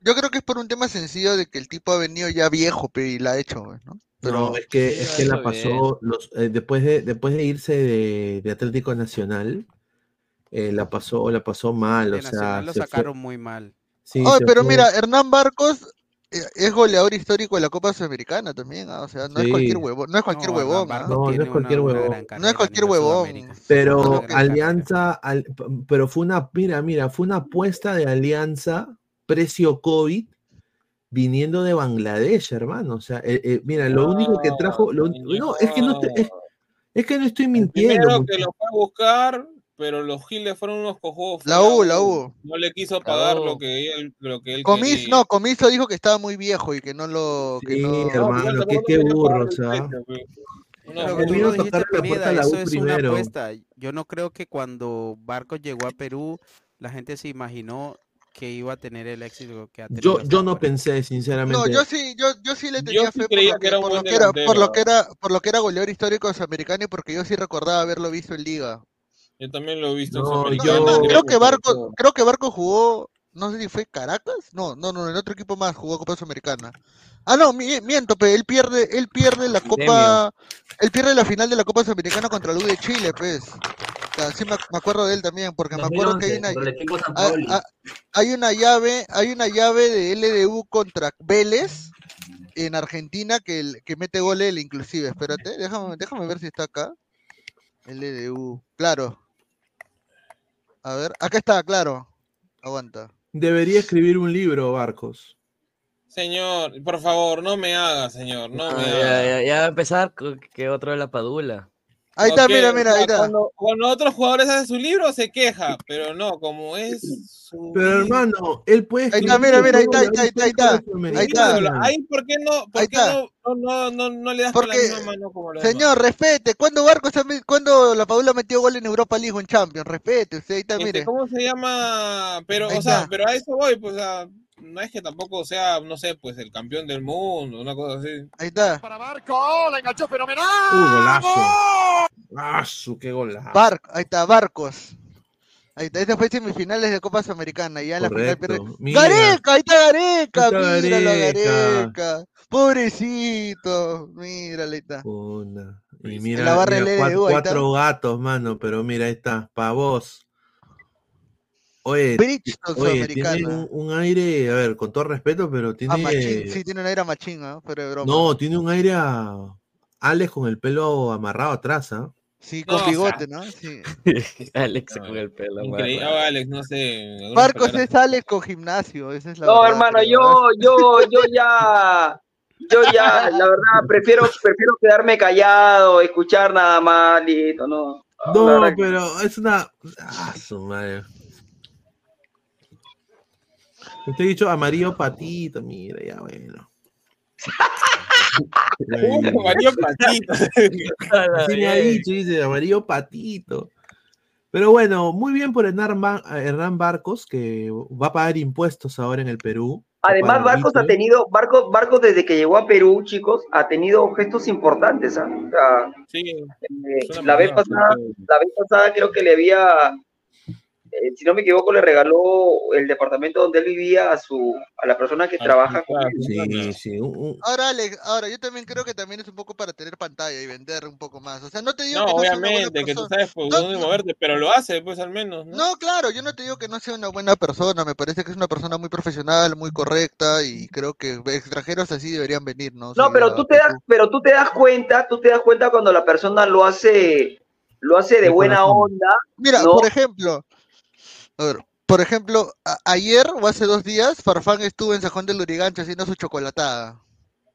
yo creo que es por un tema sencillo de que el tipo ha venido ya viejo, y la ha hecho, ¿no? Pero No, es que, es que la pasó los, eh, después, de, después de irse de, de Atlético Nacional, eh, la pasó, la pasó mal, o sea, Nacional lo se fue- sacaron muy mal. Sí, pero mira, Hernán Barcos eh, es goleador histórico de la Copa Sudamericana también, ah, O sea, no es cualquier huevón, no es cualquier No, huevón, ah. No, no tiene es cualquier una- huevón. No es cualquier huevón. Pero. Alianza, al- pero fue una, mira, mira, fue una apuesta de Alianza, precio COVID, viniendo de Bangladesh, hermano. O sea, eh, eh, mira, lo único que trajo, lo no, es que no, estoy- es, es que no estoy mintiendo. Primero muchacho. que lo fue a buscar, pero los giles fueron unos cojudos. La U, la U. No le quiso pagar lo que él, lo que él Comis, quería. no, Comiso dijo que estaba muy viejo y que no lo, que Sí, no. hermano, qué, qué burro, o sea. Pero dijiste, Pineda, la U eso es una primero. apuesta. Yo no creo que cuando Barcos llegó a Perú, la gente se imaginó que iba a tener el éxito que ha tenido. Yo, yo no ahora. pensé, sinceramente. No, yo sí, yo, yo sí le Yo tenía sí fe por creía lo que era un por lo buen que era, por lo que era, por lo que era goleador histórico sudamericano y porque yo sí recordaba haberlo visto en liga. Yo también lo he visto No, en yo- Sudamericana, creo que creo Barco, creo que Barco jugó, no sé si fue Caracas, no, no, no, en otro equipo más jugó Copa Sudamericana. Ah, no, mi- miento, pero él pierde, él pierde la Copa, él pierde la final de la Copa Sudamericana contra el U de Chile, pues. O sea, sí me, me acuerdo de él también, porque me acuerdo que hay 2011, una, San hay, una llave, hay una llave de LDU contra Vélez en Argentina que, el- que mete gol él inclusive. Espérate, déjame, déjame ver si está acá. LDU, claro. A ver, acá está, claro. Aguanta. Debería escribir un libro, Barcos. Señor, por favor, no me haga, señor, no me Ah, haga. ya, ya, ya va a empezar con que otro de la Padula. Ahí está, mira, mira, ahí está. Cuando, cuando otros jugadores hacen su libro, se queja, pero no, como es su Pero hermano, él puede Ahí está, mira, mira, ahí está, ahí está, ahí está, ahí está. Ahí ahí, ¿por qué no, por Ahí qué está. no, no, no, no, no le das con la Porque, misma mano como demás? Señor, respete. ¿Cuándo Barco se ha met- cuándo la Paula metió gol en Europa League en Champions? Respete, usted ahí está, Este, mire. ¿Cómo se llama? Pero, Ahí o sea, está. pero a eso voy, pues, o sea, no es que tampoco sea, no sé, pues, el campeón del mundo, una cosa así. Ahí está. Para Barco, la enganchó fenomenal. Uh, golazo. ¡Asu, qué golazo! Bar, ahí está, Barcos. Ahí está, esta fue semifinales de Copa Sudamericana. Ya en la final pierde. Mira. ¡Gareca! Ahí está Gareca, Ahí está míralo, Gareca. Gareca. Pobrecito, míralo, ahí está. Una. Y mira, la barra mira, del cua- LDU, ahí está. cuatro gatos, mano, pero mira, ahí está, pa' vos. Oye, Bridgestone oye, tiene un, un aire, a ver, con todo respeto, pero A tiene. Machín, sí, tiene un aire a Machín, ¿ah? Pero de broma. No, tiene un aire a Alex con el pelo amarrado atrás, ¿ah? Sí, No, con o sea, bigote, ¿no? Sí. Alex con el pelo. Increíble. Ah, Alex, no sé. palabras- es Alex con gimnasio, esa es la No, verdad, hermano, yo, yo, yo ya, yo ya, la verdad, prefiero, prefiero quedarme callado, escuchar nada más, listo, no. No, pero es una. Ah, su madre. Usted ha dicho amarillo patito, mira, ya bueno. Uh, Mario Patito. Así me ha dicho, dice amarillo patito. Pero bueno, muy bien por Hernán, Ba- Hernán Barcos, que va a pagar impuestos ahora en el Perú. Además, Barcos ha tenido, Barcos, Barcos desde que llegó a Perú, chicos, ha tenido gestos importantes, ¿ah? O sea, Sí, eh, la vez pasada, la vez pasada creo que le había, si no me equivoco, le regaló el departamento donde él vivía a su a la persona que trabaja con él. Sí, sí. Ahora, Alex, ahora yo también creo que también es un poco para tener pantalla y vender un poco más. O sea, no te digo No, que no sea una buena obviamente, que tú sabes por dónde moverte, pero lo hace, pues al menos, ¿no? No, claro, yo no te digo que no sea una buena persona, me parece que es una persona muy profesional, muy correcta y creo que extranjeros así deberían venir, ¿no? No, pero tú te das, pero tú te das cuenta, tú te das cuenta cuando la persona lo hace, lo hace de buena onda. Mira, ¿no? por ejemplo, a ver, por ejemplo, ayer o hace dos días, Farfán estuvo en Sajón del Lurigancho haciendo su chocolatada.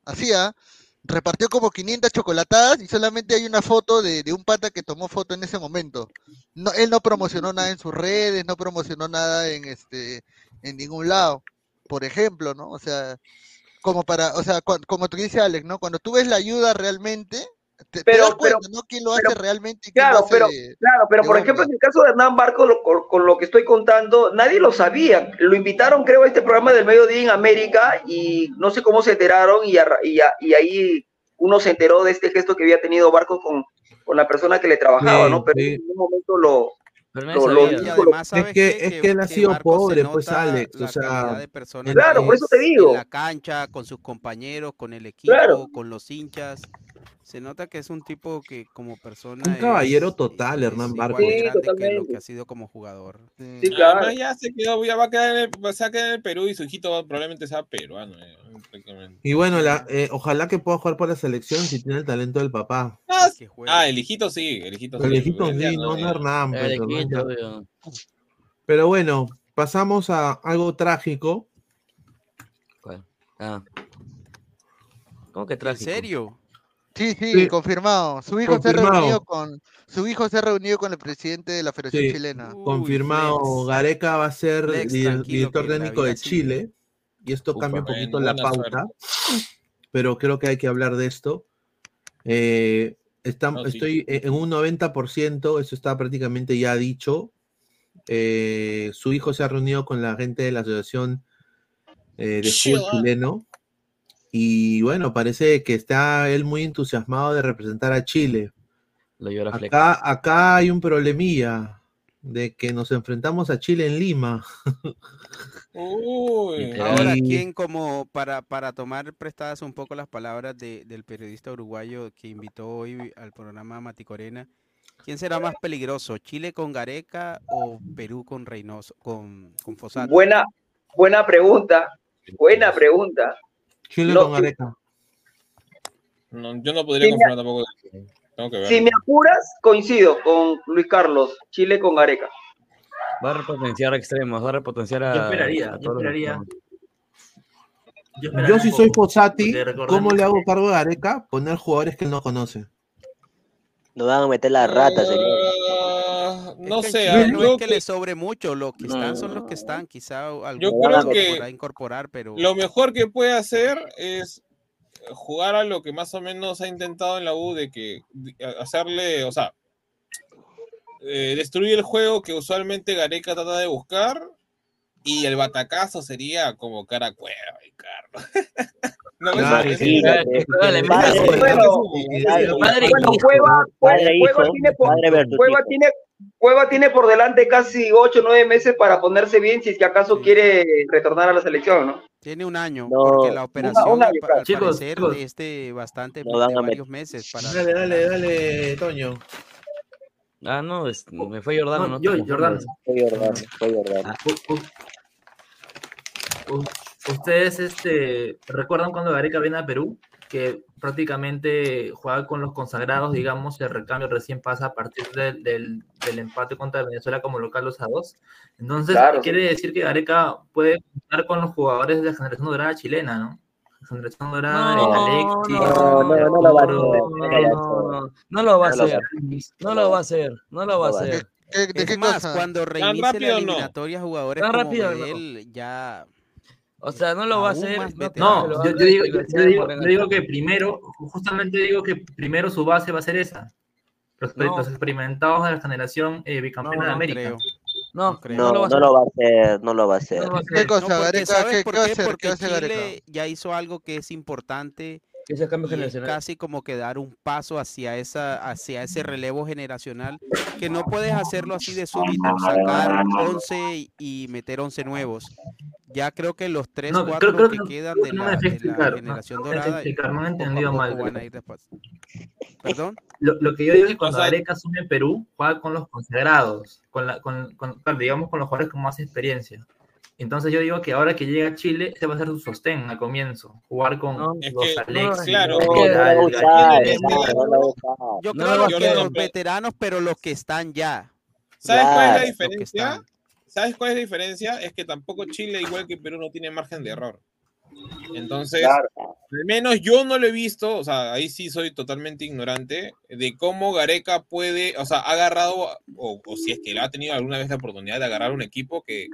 Hacía, repartió como 500 chocolatadas y solamente hay una foto de, un pata que tomó foto en ese momento. No, él no promocionó nada en sus redes, no promocionó nada en este, en ningún lado. Por ejemplo, ¿no? O sea, como para, o sea, cua- como tú dices Alex, ¿no? Cuando tú ves la ayuda realmente, te, te Pero- das cuenta, pero- ¿no? ¿Quién lo pero- hace realmente y Claro, lo hace pero, de- claro, pero por ejemplo, en el caso de Hernán Barco, lo- con, con lo que estoy contando, nadie lo sabía. Lo invitaron, creo, a este programa del mediodía en América y no sé cómo se enteraron y, a- y, a- y ahí uno se enteró de este gesto que había tenido Barco con, con la persona que le trabajaba, Sí, ¿no? Pero sí. en ningún momento lo... Pero lo- lo Y además, Es ¿sabes que, qué? es que él ha que sido pobre, pues Alex, o la sea, que Claro, por eso te digo. En la cancha, con sus compañeros, con el equipo, Claro. con los hinchas. Se nota que es un tipo que como persona un caballero es, total, Hernán es Barco. igual de Sí, que lo que ha sido como jugador. Sí, claro. Además ya se quedó, ya va a quedar en el, se va a quedar en el Perú y su hijito probablemente sea peruano. eh. Y bueno, la, eh, ojalá que pueda jugar por la selección si tiene el talento del papá. Ah, juegue. Ah, el hijito sí, el hijito sí. El hijito ya sí, no, no. Hernán. pues, Hernán. Pero bueno, pasamos a algo trágico. ¿Cuál? Ah. ¿Cómo que ¿En trágico? serio? Sí, sí, Sí. confirmado. Su hijo se ha reunido con su hijo se ha reunido con el presidente de la Federación Sí. Chilena. Uy, Confirmado, Flex. Gareca va a ser director técnico de sigue. Chile. Y esto cambia un poquito la pauta. Pero creo que hay que hablar de esto. Eh, está- No, sí. estoy en en un 90%, eso está prácticamente ya dicho. Eh, su hijo se ha reunido con la gente de la Asociación eh, de Fútbol Chile. Chileno. Y bueno, parece que está él muy entusiasmado de representar a Chile. Lo llora Fleck. Acá, acá hay un problemilla de que nos enfrentamos a Chile en Lima. Uy. Ahora, ¿quién como para, para tomar prestadas un poco las palabras de- del periodista uruguayo que invitó hoy al programa Mati Corena? ¿Quién será más peligroso, Chile con Gareca o Perú con Reynoso, con, con Fossati? Buena, buena pregunta, buena pregunta. Chile No, con Gareca. No, yo no podría Sí, confirmar tampoco. Tengo que ver. Si me apuras, coincido con Luis Carlos, Chile con Gareca. Va a repotenciar a extremos, va a repotenciar a. Yo esperaría, a yo esperaría. Yo, si soy Fossati, ¿cómo le hago cargo a Gareca? Poner jugadores que él no conoce. Nos van a meter la rata, señor. Es no que sé, no es que, que le sobre mucho, los que están son los que están, quizá algún Yo creo que podrá incorporar, pero lo mejor que puede hacer es jugar a lo que más o menos ha intentado en la U de que hacerle, o sea, eh, destruir el juego que usualmente Gareca trata de buscar y el batacazo sería como cara a cueva, Ricardo. no, Claro, sí, bueno, Bueno, Cueva, Cueva Cueva tiene, Cueva tiene por delante casi 8 o 9 meses para ponerse bien si es que acaso Sí. quiere retornar a la selección, ¿no? tiene un año, No, porque la operación al, pa- claro. al Chicos, parecer chicos. es de bastante, No van de a met- varios meses para Dale, dale, dale, Toño. Ah, no, es- me fue Jordano, No, yo, Jordano. Ah, Soy Jordano, soy Jordano. U- ¿Ustedes este, recuerdan cuando Gareca viene a Perú? Que prácticamente juega con los consagrados, digamos, el recambio recién pasa a partir del, del- del empate contra Venezuela como local 2 a 2. Entonces, Claro, quiere decir que Gareca puede contar con los jugadores de la generación dorada chilena, ¿no? Generación dorada No, Alexis, no, no, no lo va a hacer. No, no lo va a hacer. No lo va a hacer. No lo va a hacer. ¿Qué- de Es qué más, cosa? cuando reinicie la eliminatoria, jugadores como rápido no. Medel ya O sea, no lo va a hacer. no yo, yo digo, yo, digo, Moreno. yo digo que primero, justamente digo que primero su base va a ser esa. Los, No. los experimentados de la generación eh, bicampeona No, de América. creo. No, No creo. no No, lo va a no hacer. lo va a hacer, no lo va a hacer. ¿Qué cosa, Gareca? ¿sabes ¿Qué, por qué qué? hacer? ¿Qué Porque a hacer Gareca? Chile ya hizo algo que es importante Ese cambio y es generacional. casi como que dar un paso hacia esa hacia ese relevo generacional que no puedes hacerlo así de súbito, sacar 11 y- meter 11 nuevos. Ya creo que los 3, No, 4 creo- creo que que no- quedan creo de no la, de la explicar, no, generación no dorada explicar, poco a entendido mal, van a creo. ir después. ¿Perdón? Lo, lo que yo digo es que cuando sea- Gareca asume Perú, juega con los consagrados, con la, con, con- digamos con los jugadores con más experiencia. Entonces yo digo que ahora que llega a Chile, ese va a ser su sostén al comienzo. Jugar con los que, claro, Yo creo que los veteranos, pero los que están ya. ¿Sabes cuál es la diferencia? ¿Sabes cuál es la diferencia? Es que tampoco Chile, igual que Perú, no tiene margen de error. Entonces, Claro. al menos yo no lo he visto, o sea, ahí sí soy totalmente ignorante de cómo Gareca puede, o sea, ha agarrado, o, o si es que él ha tenido alguna vez la oportunidad de agarrar un equipo que,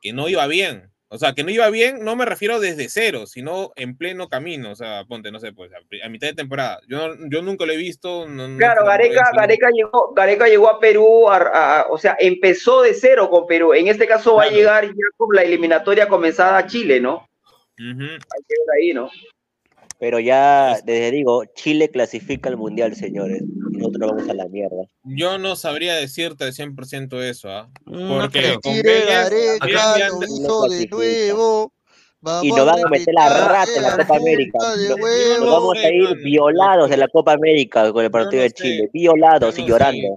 que no iba bien. O sea, que no iba bien, no me refiero desde cero, sino en pleno camino. O sea, ponte, no sé, pues a, mitad de temporada. Yo, no- yo nunca lo he visto. no- Claro, Gareca. Gareca llegó, Gareca llegó a Perú, a- a- o sea, empezó de cero con Perú. En este caso va a llegar ya con la eliminatoria comenzada a Chile, ¿no? Ujú. Hay que ver ahí, ¿no? Pero ya, desde digo, Chile clasifica al mundial, señores. Y nosotros vamos a la mierda. Yo no sabría decirte al 100% eso, ¿ah? Mm, Porque creo. con Vélez, Gareca, lo hizo de nuevo. Y nos van a meter la rata en la Copa América. Nos nos vamos a ir violados de la Copa América con el partido no de. Chile. Violados y no llorando.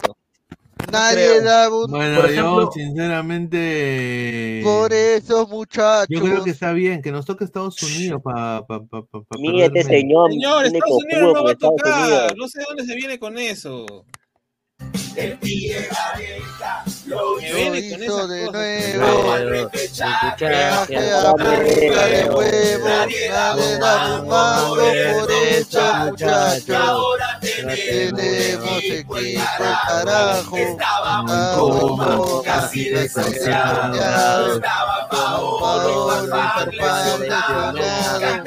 Nadie creo. da un... Bueno, Por yo sinceramente. Por eso, muchachos. Yo creo que está bien, que nos toque Estados Unidos para pa, pa, pa, pa Mire este señor, Señor, Estados Unidos no va a tocar. No sé dónde se viene con eso. Lo con hizo esas de nuevo. Viaje a América de huevo. Nadie da un mango por muchachos. Tenemos equipo, carajo. Estamos casi desasiados. Paolo, Farfán, lesionado.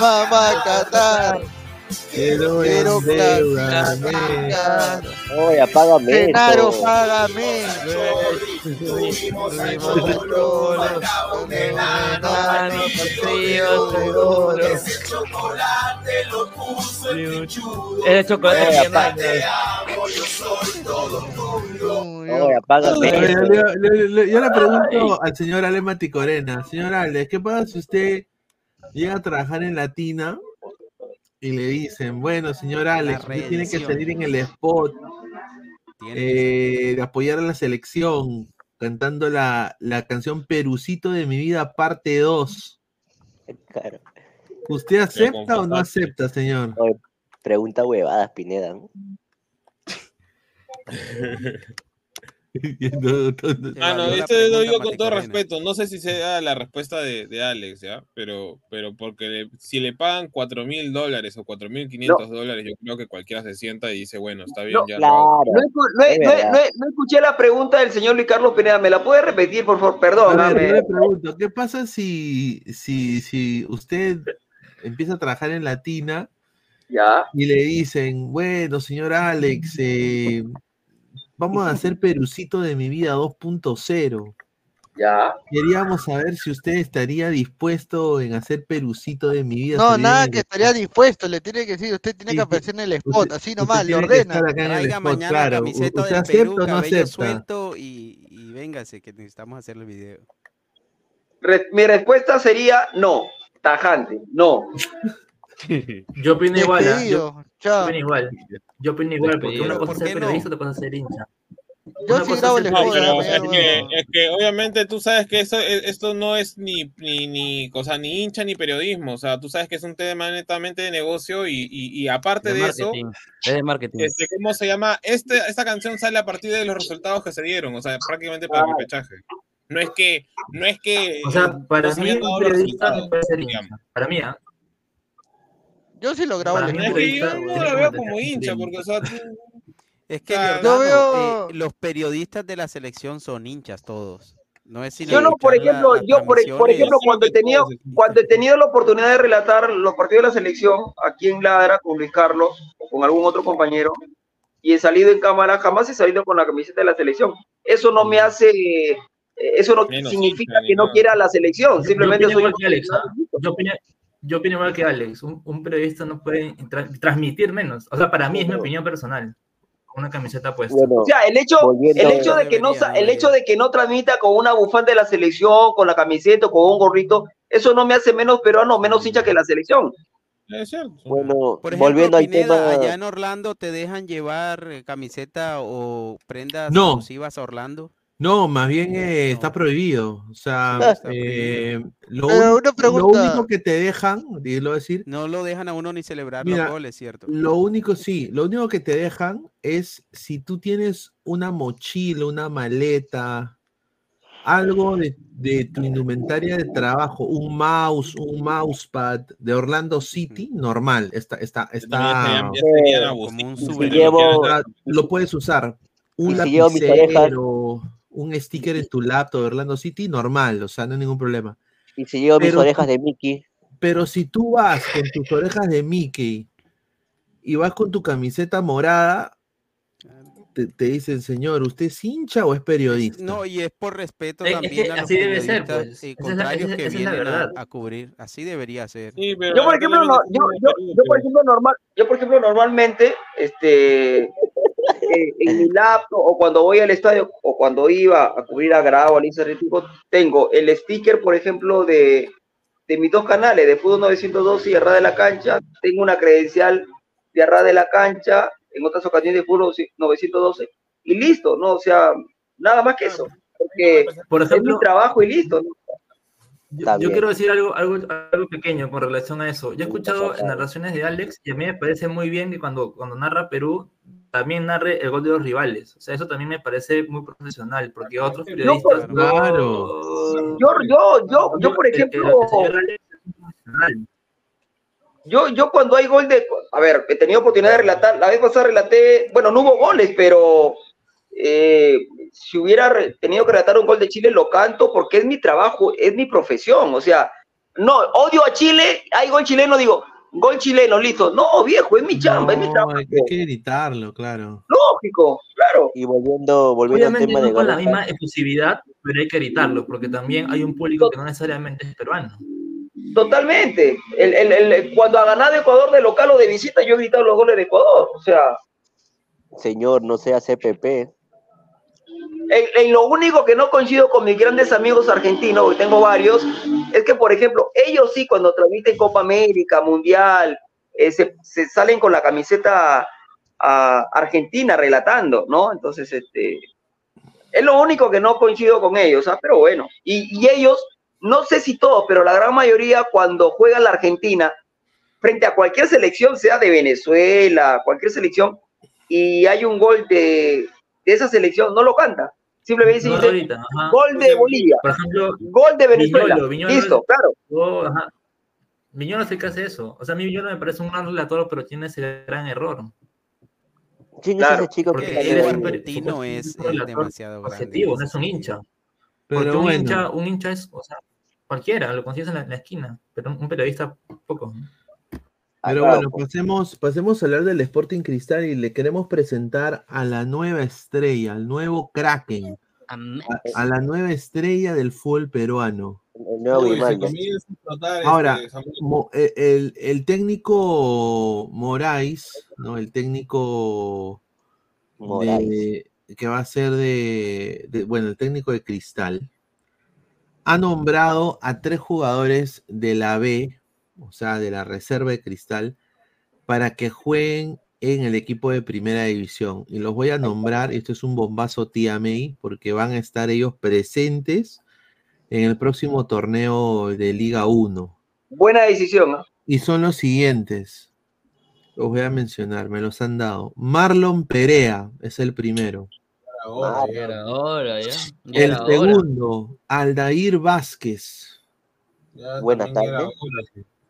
mamá Qatar, Quiero quiero endeudarme. Oye, apágame Genaro, págame. Ese chocolate apágame A ver, eso. le- le- le- yo le pregunto al señor Ale Maticorena, señor Ale, ¿qué pasa si usted llega a trabajar en Latina y le dicen, bueno, señor Alex, usted tiene que salir en el spot eh, de apoyar a la selección cantando la, la canción Perucito de mi vida, parte 2? Claro. ¿Usted acepta o no acepta, señor? Pregunta huevadas, Pineda. ¿no? Ah, no, esto lo digo con todo respeto. No sé si sea la respuesta de, de Alex, ¿ya? Pero, pero porque le- si le pagan 4 mil dólares o 4 mil 500 dólares, yo creo que cualquiera se sienta y dice, bueno, está bien, No, ya. No, escu- no, Es no- verdad. no- no escuché la pregunta del señor Luis Carlos Pineda. ¿Me la puede repetir, por favor? Perdón. A ver, me- yo le pregunto, ¿qué pasa si, si, si usted empieza a trabajar en Latina Ya. y le dicen, bueno, señor Alex, eh, vamos a hacer Perucito de mi vida 2.0? Ya. Queríamos saber si usted estaría dispuesto en hacer Perucito de mi vida. No, nada que estaría dispuesto, le tiene que decir, usted tiene Sí, que aparecer en el spot, así usted nomás, le ordena. estar acá en el Traiga spot, mañana claro. camiseta ¿Usted del acepta Perú, o no cabello acepta? suelto y, y véngase que necesitamos hacerle el video. Re- mi respuesta sería no. Tajante. No. Yo opino igual, ¿ah? Yo, yo opino igual. Yo opino igual, porque una cosa ¿Por es ser periodista, otra cosa es ser hincha. Yo sí cosa grabo es el es que, es que obviamente tú sabes que eso, es- esto no es ni, ni, ni, o sea, ni hincha ni periodismo. O sea, tú sabes que es un tema netamente de negocio y, y, y aparte De de, eso, de marketing. este, ¿cómo se llama? Este, esta canción sale a partir de los resultados que se dieron, o sea, prácticamente para el repechaje. No es que, no es que O sea, eh, para mí un periodista no puede ser hincha. Para mí, ¿ah? Yo sí lo grabo Para el yo no lo veo como hincha, porque, o sea, tú- Es que Claro. Yo veo- eh, los periodistas de la selección son hinchas todos. No es Yo no, por la- ejemplo, las yo por, por transmisiones. ejemplo, cuando he tenido, cuando he tenido la oportunidad de relatar los partidos de la selección aquí en Ladra con Luis Carlos o con algún otro compañero y he salido en cámara, jamás he salido con la camiseta de la selección. Eso no me hace, eh, eso no Menos significa que no quiera la selección, simplemente soy Alex, ¿ah? Yo yo opino igual que Alex. Un, un periodista no puede tra- transmitir menos. O sea, para mí es mi opinión personal. Con una camiseta puesta. O sea, el hecho, el hecho de que no, el hecho de que no transmita con una bufanda de la selección, con la camiseta, o con un gorrito, eso no me hace menos peruano, menos hincha que la selección. Es cierto. Bueno, Por ejemplo, volviendo al Pineda, tema. allá en Orlando te dejan llevar eh, camiseta o prendas No. exclusivas a Orlando. No, más bien eh, está prohibido. O sea, Está eh, lo, un- único que te dejan, dilo decir, No lo dejan a uno ni celebrar Mira, los goles, ¿cierto? lo único sí, lo único que te dejan es si tú tienes una mochila, una maleta, algo de, de tu indumentaria de trabajo, un mouse, un mousepad de Orlando City, normal, está, está, está, lo puedes usar. Un Y si llevo mis orejas- lapicero, un sticker en tu laptop de Orlando City, normal, o sea, no hay ningún problema. Y si llevo mis orejas de Mickey, Pero si tú vas con tus orejas de Mickey y vas con tu camiseta morada, te, te dicen, señor, ¿usted es hincha o es periodista? No, y es por respeto Es- es también que a los así debe ser, pues. eh, Esa es la- contrarios que vienen a, cubrir. Así debería ser. Sí, pero Yo por ejemplo, no, yo, por ejemplo normal, yo por ejemplo normalmente, este, eh, en mi laptop o cuando voy al estadio o cuando iba a cubrir a Grau, al Atlético, tengo el sticker, por ejemplo, de, de mis dos canales, de Fútbol 912 y Arra de la Cancha, tengo una credencial de Arra de la Cancha, en otras ocasiones de Fútbol 912 y listo, ¿no? O sea, nada más que eso, porque Por es mi ejemplo, trabajo y listo, ¿no? Yo, yo quiero decir algo, algo, algo pequeño con relación a eso. Yo he escuchado narraciones de Alex y a mí me parece muy bien que cuando, cuando narra Perú también narre el gol de los rivales. O sea, eso también me parece muy profesional, porque otros periodistas... Claro. Yo, yo, yo, yo, por ejemplo. Yo, yo cuando hay gol de, a ver, he tenido oportunidad de relatar, la vez pasada relaté, bueno, no hubo goles, pero eh, si hubiera tenido que relatar un gol de Chile, lo canto porque es mi trabajo, es mi profesión, o sea, no, odio a Chile, hay gol chileno, digo, gol chileno, listo, no, viejo, es mi chamba, es mi No, trabajo, hay que gritarlo, claro. lógico, claro. y volviendo, volviendo al tema de no con la misma efusividad, pero hay que evitarlo, porque también hay un público que no necesariamente es peruano. Totalmente. El, el, el- cuando ha ganado Ecuador de local o de visita, yo he gritado los goles de Ecuador. O sea, señor, no sea CPP. En, lo único que no coincido con mis grandes amigos argentinos, porque tengo varios, es que, por ejemplo, ellos sí, cuando transmiten Copa América, Mundial, eh, se, salen con la camiseta a argentina relatando, ¿no? Entonces, este, es lo único que no coincido con ellos, ¿ah? pero bueno. Y, y ellos, no sé si todos, pero la gran mayoría, cuando juega la Argentina, frente a cualquier selección, sea de Venezuela, cualquier selección, y hay un gol de, de esa selección, no lo canta. Simplemente No, dice, ahorita, ajá. gol de Bolivia, Por ejemplo, gol de Venezuela. Viñolo, Viñolo Listo, claro. Oh, ajá. Viñolo es el que hace eso. O sea, a mí Viñolo me parece un gran relator, pero tiene ese gran error. ¿Quién Claro, es ese chico Porque que él es sale un de- argentino es, demasiado grande. objetivo, no es un hincha. Pero Porque un, bueno. hincha, un hincha es, o sea, cualquiera, lo consigues en la, en la esquina, pero un, un periodista poco. Pero Acá, bueno, pasemos, pasemos a hablar del Sporting Cristal y le queremos presentar a la nueva estrella, al nuevo Kraken, a, a la nueva estrella del fútbol peruano. el nuevo Uy, a Ahora, este. Mo- eh, el, el técnico Moraes, ¿no? El técnico de- que va a ser de, de- bueno, el técnico de Cristal, ha nombrado a tres jugadores de la B, o sea, de la reserva de Cristal, para que jueguen en el equipo de primera división. Y los voy a nombrar, esto es un bombazo tía May, porque van a estar ellos presentes en el próximo torneo de Liga 1. Buena decisión. ¿no? Y son los siguientes. Los voy a mencionar, me los han dado. Marlon Perea es el primero. Ahora, ya. Ya El segundo, Aldair Vázquez. ya Buenas tardes.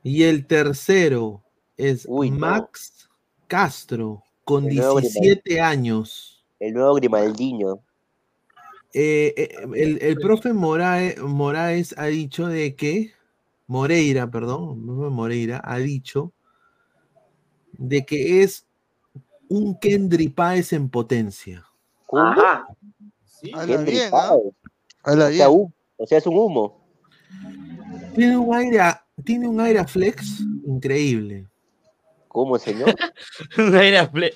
Y el tercero, es Max Castro, con El nuevo 17 años. El nuevo Grimaldiño. Eh, eh, el, el profe Moraes, Moraes ha dicho de que, Moreira, perdón, el profe Moreira ha dicho de que es un Kendry Páez en potencia. Ajá. Habla Kendrick bien, Páez. O, sea, o sea, es un humo. Tiene un aire, a- tiene un aire a flex increíble. ¿Cómo, señor? Un aire a ple-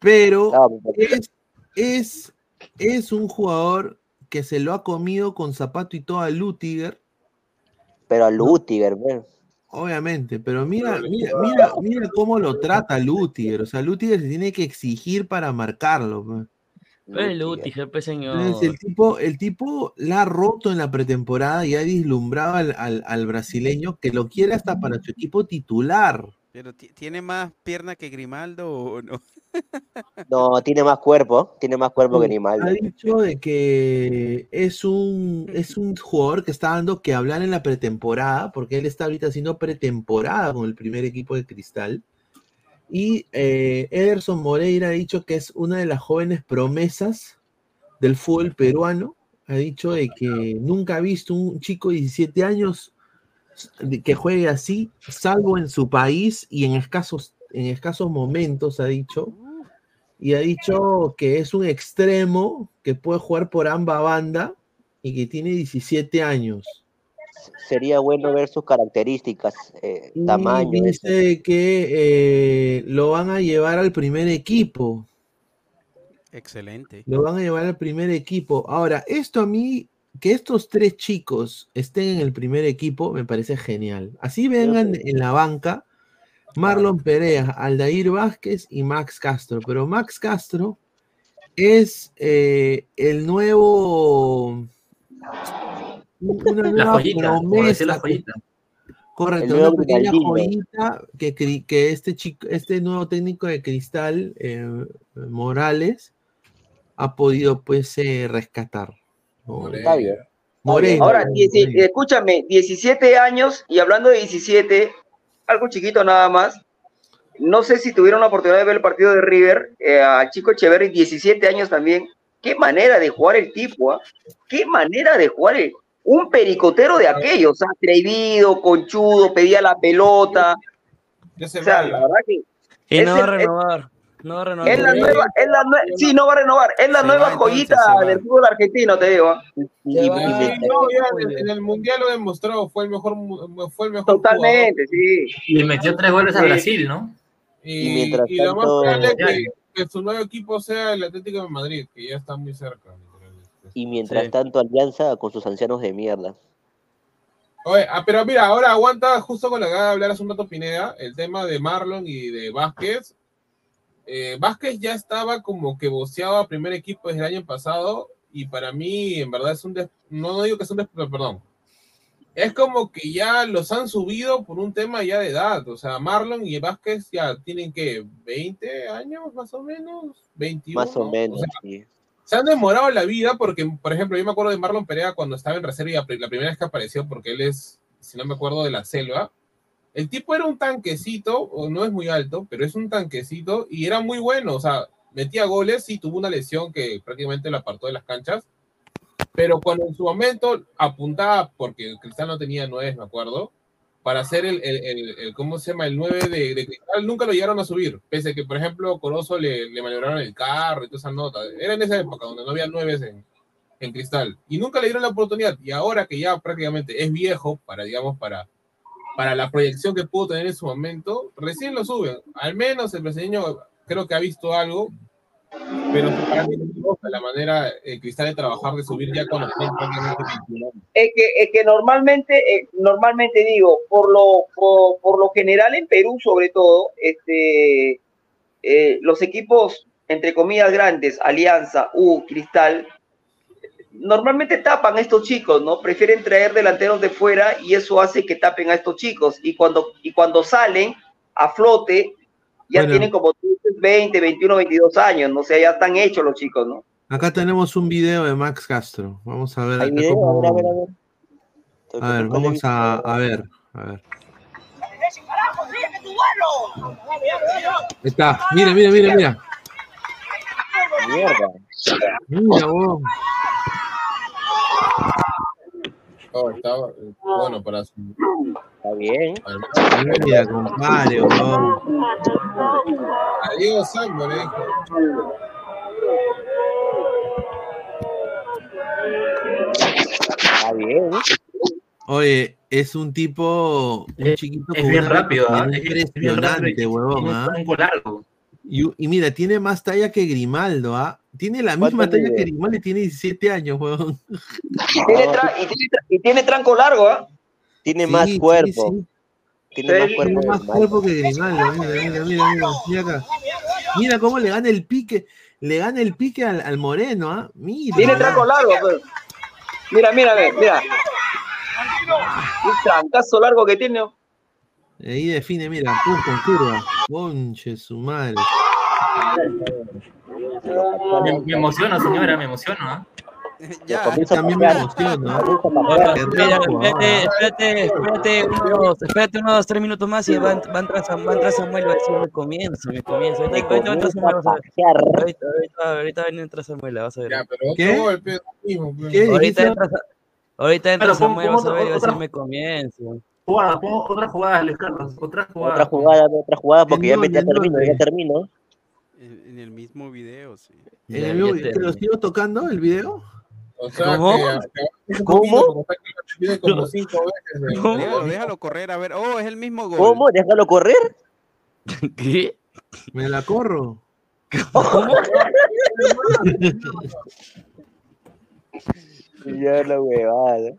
Pero Ah, es, es, es un jugador que se lo ha comido con zapato y todo a Lutiger. Pero a Lutiger. Obviamente, pero mira, mira, mira, mira cómo lo trata Lutiger. O sea, Lutiger se tiene que exigir para marcarlo. pues. Pero el Lutiger, pues, señor. Entonces, el tipo, el tipo la ha roto en la pretemporada y ha deslumbrado al, al- al brasileño que lo quiere hasta para su equipo titular. Pero ti- ¿tiene más pierna que Grimaldo o no? No, tiene más cuerpo. Tiene más cuerpo que Ha Grimaldo. dicho de que es un, es un jugador que está dando que hablar en la pretemporada, porque él está ahorita haciendo pretemporada con el primer equipo de Cristal. Y eh, Ederson Moreira ha dicho que es una de las jóvenes promesas del fútbol peruano. Ha dicho de que nunca ha visto un chico de 17 años que juegue así, salvo en su país y en escasos, en escasos momentos, ha dicho. Y ha dicho que es un extremo que puede jugar por ambas banda y que tiene 17 años. Sería bueno ver sus características, eh, Y tamaño. eso. dice que eh, lo van a llevar al primer equipo. Excelente. Lo van a llevar al primer equipo. Ahora, esto a mí, que estos tres chicos estén en el primer equipo, me parece genial. Así vengan en la banca Marlon Perea, Aldair Vázquez y Max Castro. Pero Max Castro es eh, el nuevo. Una La nueva joyita, decir la promesa. joyita. Correcto, una pequeña joyita que, este chico, este nuevo técnico de cristal, eh, Morales, ha podido pues eh, rescatar. ¿no? Está bien. Moreno. Ahora, dieci- escúchame, 17 años y hablando de 17, algo chiquito nada más. No sé si tuvieron la oportunidad de ver el partido de River, eh, a Chico Echeverri, 17 años también. Qué manera de jugar el tipo, ¿ah? Qué manera de jugar el- un pericotero de aquellos, atrevido, conchudo, pedía la pelota. O sea, la verdad que Y no va a renovar. No va a renovar. es la nueva, es la nue- sí, no va a renovar, es la Se nueva va, joyita del fútbol argentino, te digo. ¿ah? Y- y- y- no, ya en, en el mundial lo demostró, fue el mejor, fue el mejor Totalmente, sí. Y metió tres goles a. Brasil, ¿no? Y, Y mientras y lo más probable es que, que su nuevo equipo sea el Atlético de Madrid, que ya está muy cerca. Y mientras Sí. tanto, Alianza con sus ancianos de mierda. Oye, ah, pero mira, ahora aguanta justo con lo que acaba de hablar hace un rato Pineda, el tema de Marlon y de Vázquez. Eh, Vázquez ya estaba como que boceado a primer equipo desde el año pasado y para mí en verdad es un des- no, no digo que es un des- perdón es como que ya los han subido por un tema ya de edad o sea Marlon y Vázquez ya tienen que 20 años más o menos 21 Más o menos, o sea, sí. Se han demorado la vida porque, por ejemplo, yo me acuerdo de Marlon Perea cuando estaba en reserva y la pri- la primera vez que apareció, porque él es, si no me acuerdo, de la selva. El tipo era un tanquecito, o no es muy alto, pero es un tanquecito y era muy bueno, o sea, metía goles y tuvo una lesión que prácticamente lo apartó de las canchas. Pero cuando en su momento apuntaba, porque Cristal no tenía nueve, me acuerdo, para hacer el, el, el- el- ¿cómo se llama? El 9 de, de Cristal, nunca lo llegaron a subir, pese a que, por ejemplo, Corozo le, le maniobraron el carro y toda esa nota. Era en esa época donde no había nueves en, en Cristal. Y nunca le dieron la oportunidad. Y ahora que ya prácticamente es viejo, para, digamos, para, para la proyección que pudo tener en su momento, recién lo suben. Al menos el brasileño creo que ha visto algo, pero para mí la manera eh, Cristal de trabajar, de subir ya con la gente prácticamente 21 años. es que, es que normalmente, eh, normalmente digo, por lo, por, por lo general en Perú sobre todo, este, eh, los equipos, entre comillas, grandes, Alianza, U, Cristal, normalmente tapan a estos chicos, ¿no? Prefieren traer delanteros de fuera y eso hace que tapen a estos chicos. Y cuando, y cuando salen a flote, ya Bueno. tienen como 20, 21, 22 años, ¿no? O sea, ya están hechos los chicos, ¿no? Acá tenemos un video de Max Castro. Vamos a ver. ¿Hay acá video? cómo- A ver, a ver, a ver. A ver, vamos a, a ver. A ver. Ahí está. Mira, mira, mira, mira. Mierda. Mira, vos. Oh, estaba eh, bueno para su. Está bien. Mira, compadre, vos. Adiós, Sambo, le dijo. Está bien. Oye, es un tipo, un chiquito es con bien rápido, ¿ah? velocidad Es- es bien rápido. impresionante, huevón, Tiene un ¿ah? tronco largo. Y, y mira, tiene más talla que Grimaldo, ¿ah? Tiene la misma ¿Cuánto talla que Grimaldo y tiene 17 años, huevón. Tiene tra- y, tiene y tiene tranco largo, ¿ah? Tiene Sí, más sí, cuerpo. sí. Tiene más Sí. cuerpo. Tiene más que cuerpo que Grimaldo, mira, mira, mira, mira, mira acá. Mira cómo le gana el pique, le gana el pique al, al moreno, ¿ah? Mira. Tiene tranco largo, pues. Mira, mira, ve, mira. Un trancazo largo que tiene. Ahí define, mira, pum, con curva. Conche su madre. Me, me emociona, señora, me emociona. ¿ah? Ya. También me Mira, rico, espérate, ah. espérate, espérate unos, espérate unos tres minutos más y va, a ent- va a entrar, Sam- va a entrar Samuel, va a decir me comienzo, me comienzo. Ahorita, ahorita va a entrar Samuel, vas a ver. Ahorita, ahorita, ahorita va a entrar Samuel, vas a ver. ¿Qué? pues. ¿Qué Ahorita entra, ahorita entra Samuel, vas a ver y va a decir me comienzo. Jugada, pon otra jugada, Luis Carlos. Otra jugada. Otra jugada, otra jugada, porque ya, ¿En me, ya termino, ya termino. En, en el mismo video, sí. ¿En el mismo- te- ¿Te lo sigo tocando el video? O sea, ¿Cómo? que, que un ¿Cómo? poquito, como cinco veces. ¿Cómo? Déjalo, déjalo correr, a ver. Oh, es el mismo gol. ¿Cómo? Déjalo correr. ¿Qué? Me la corro. Ya la huevada.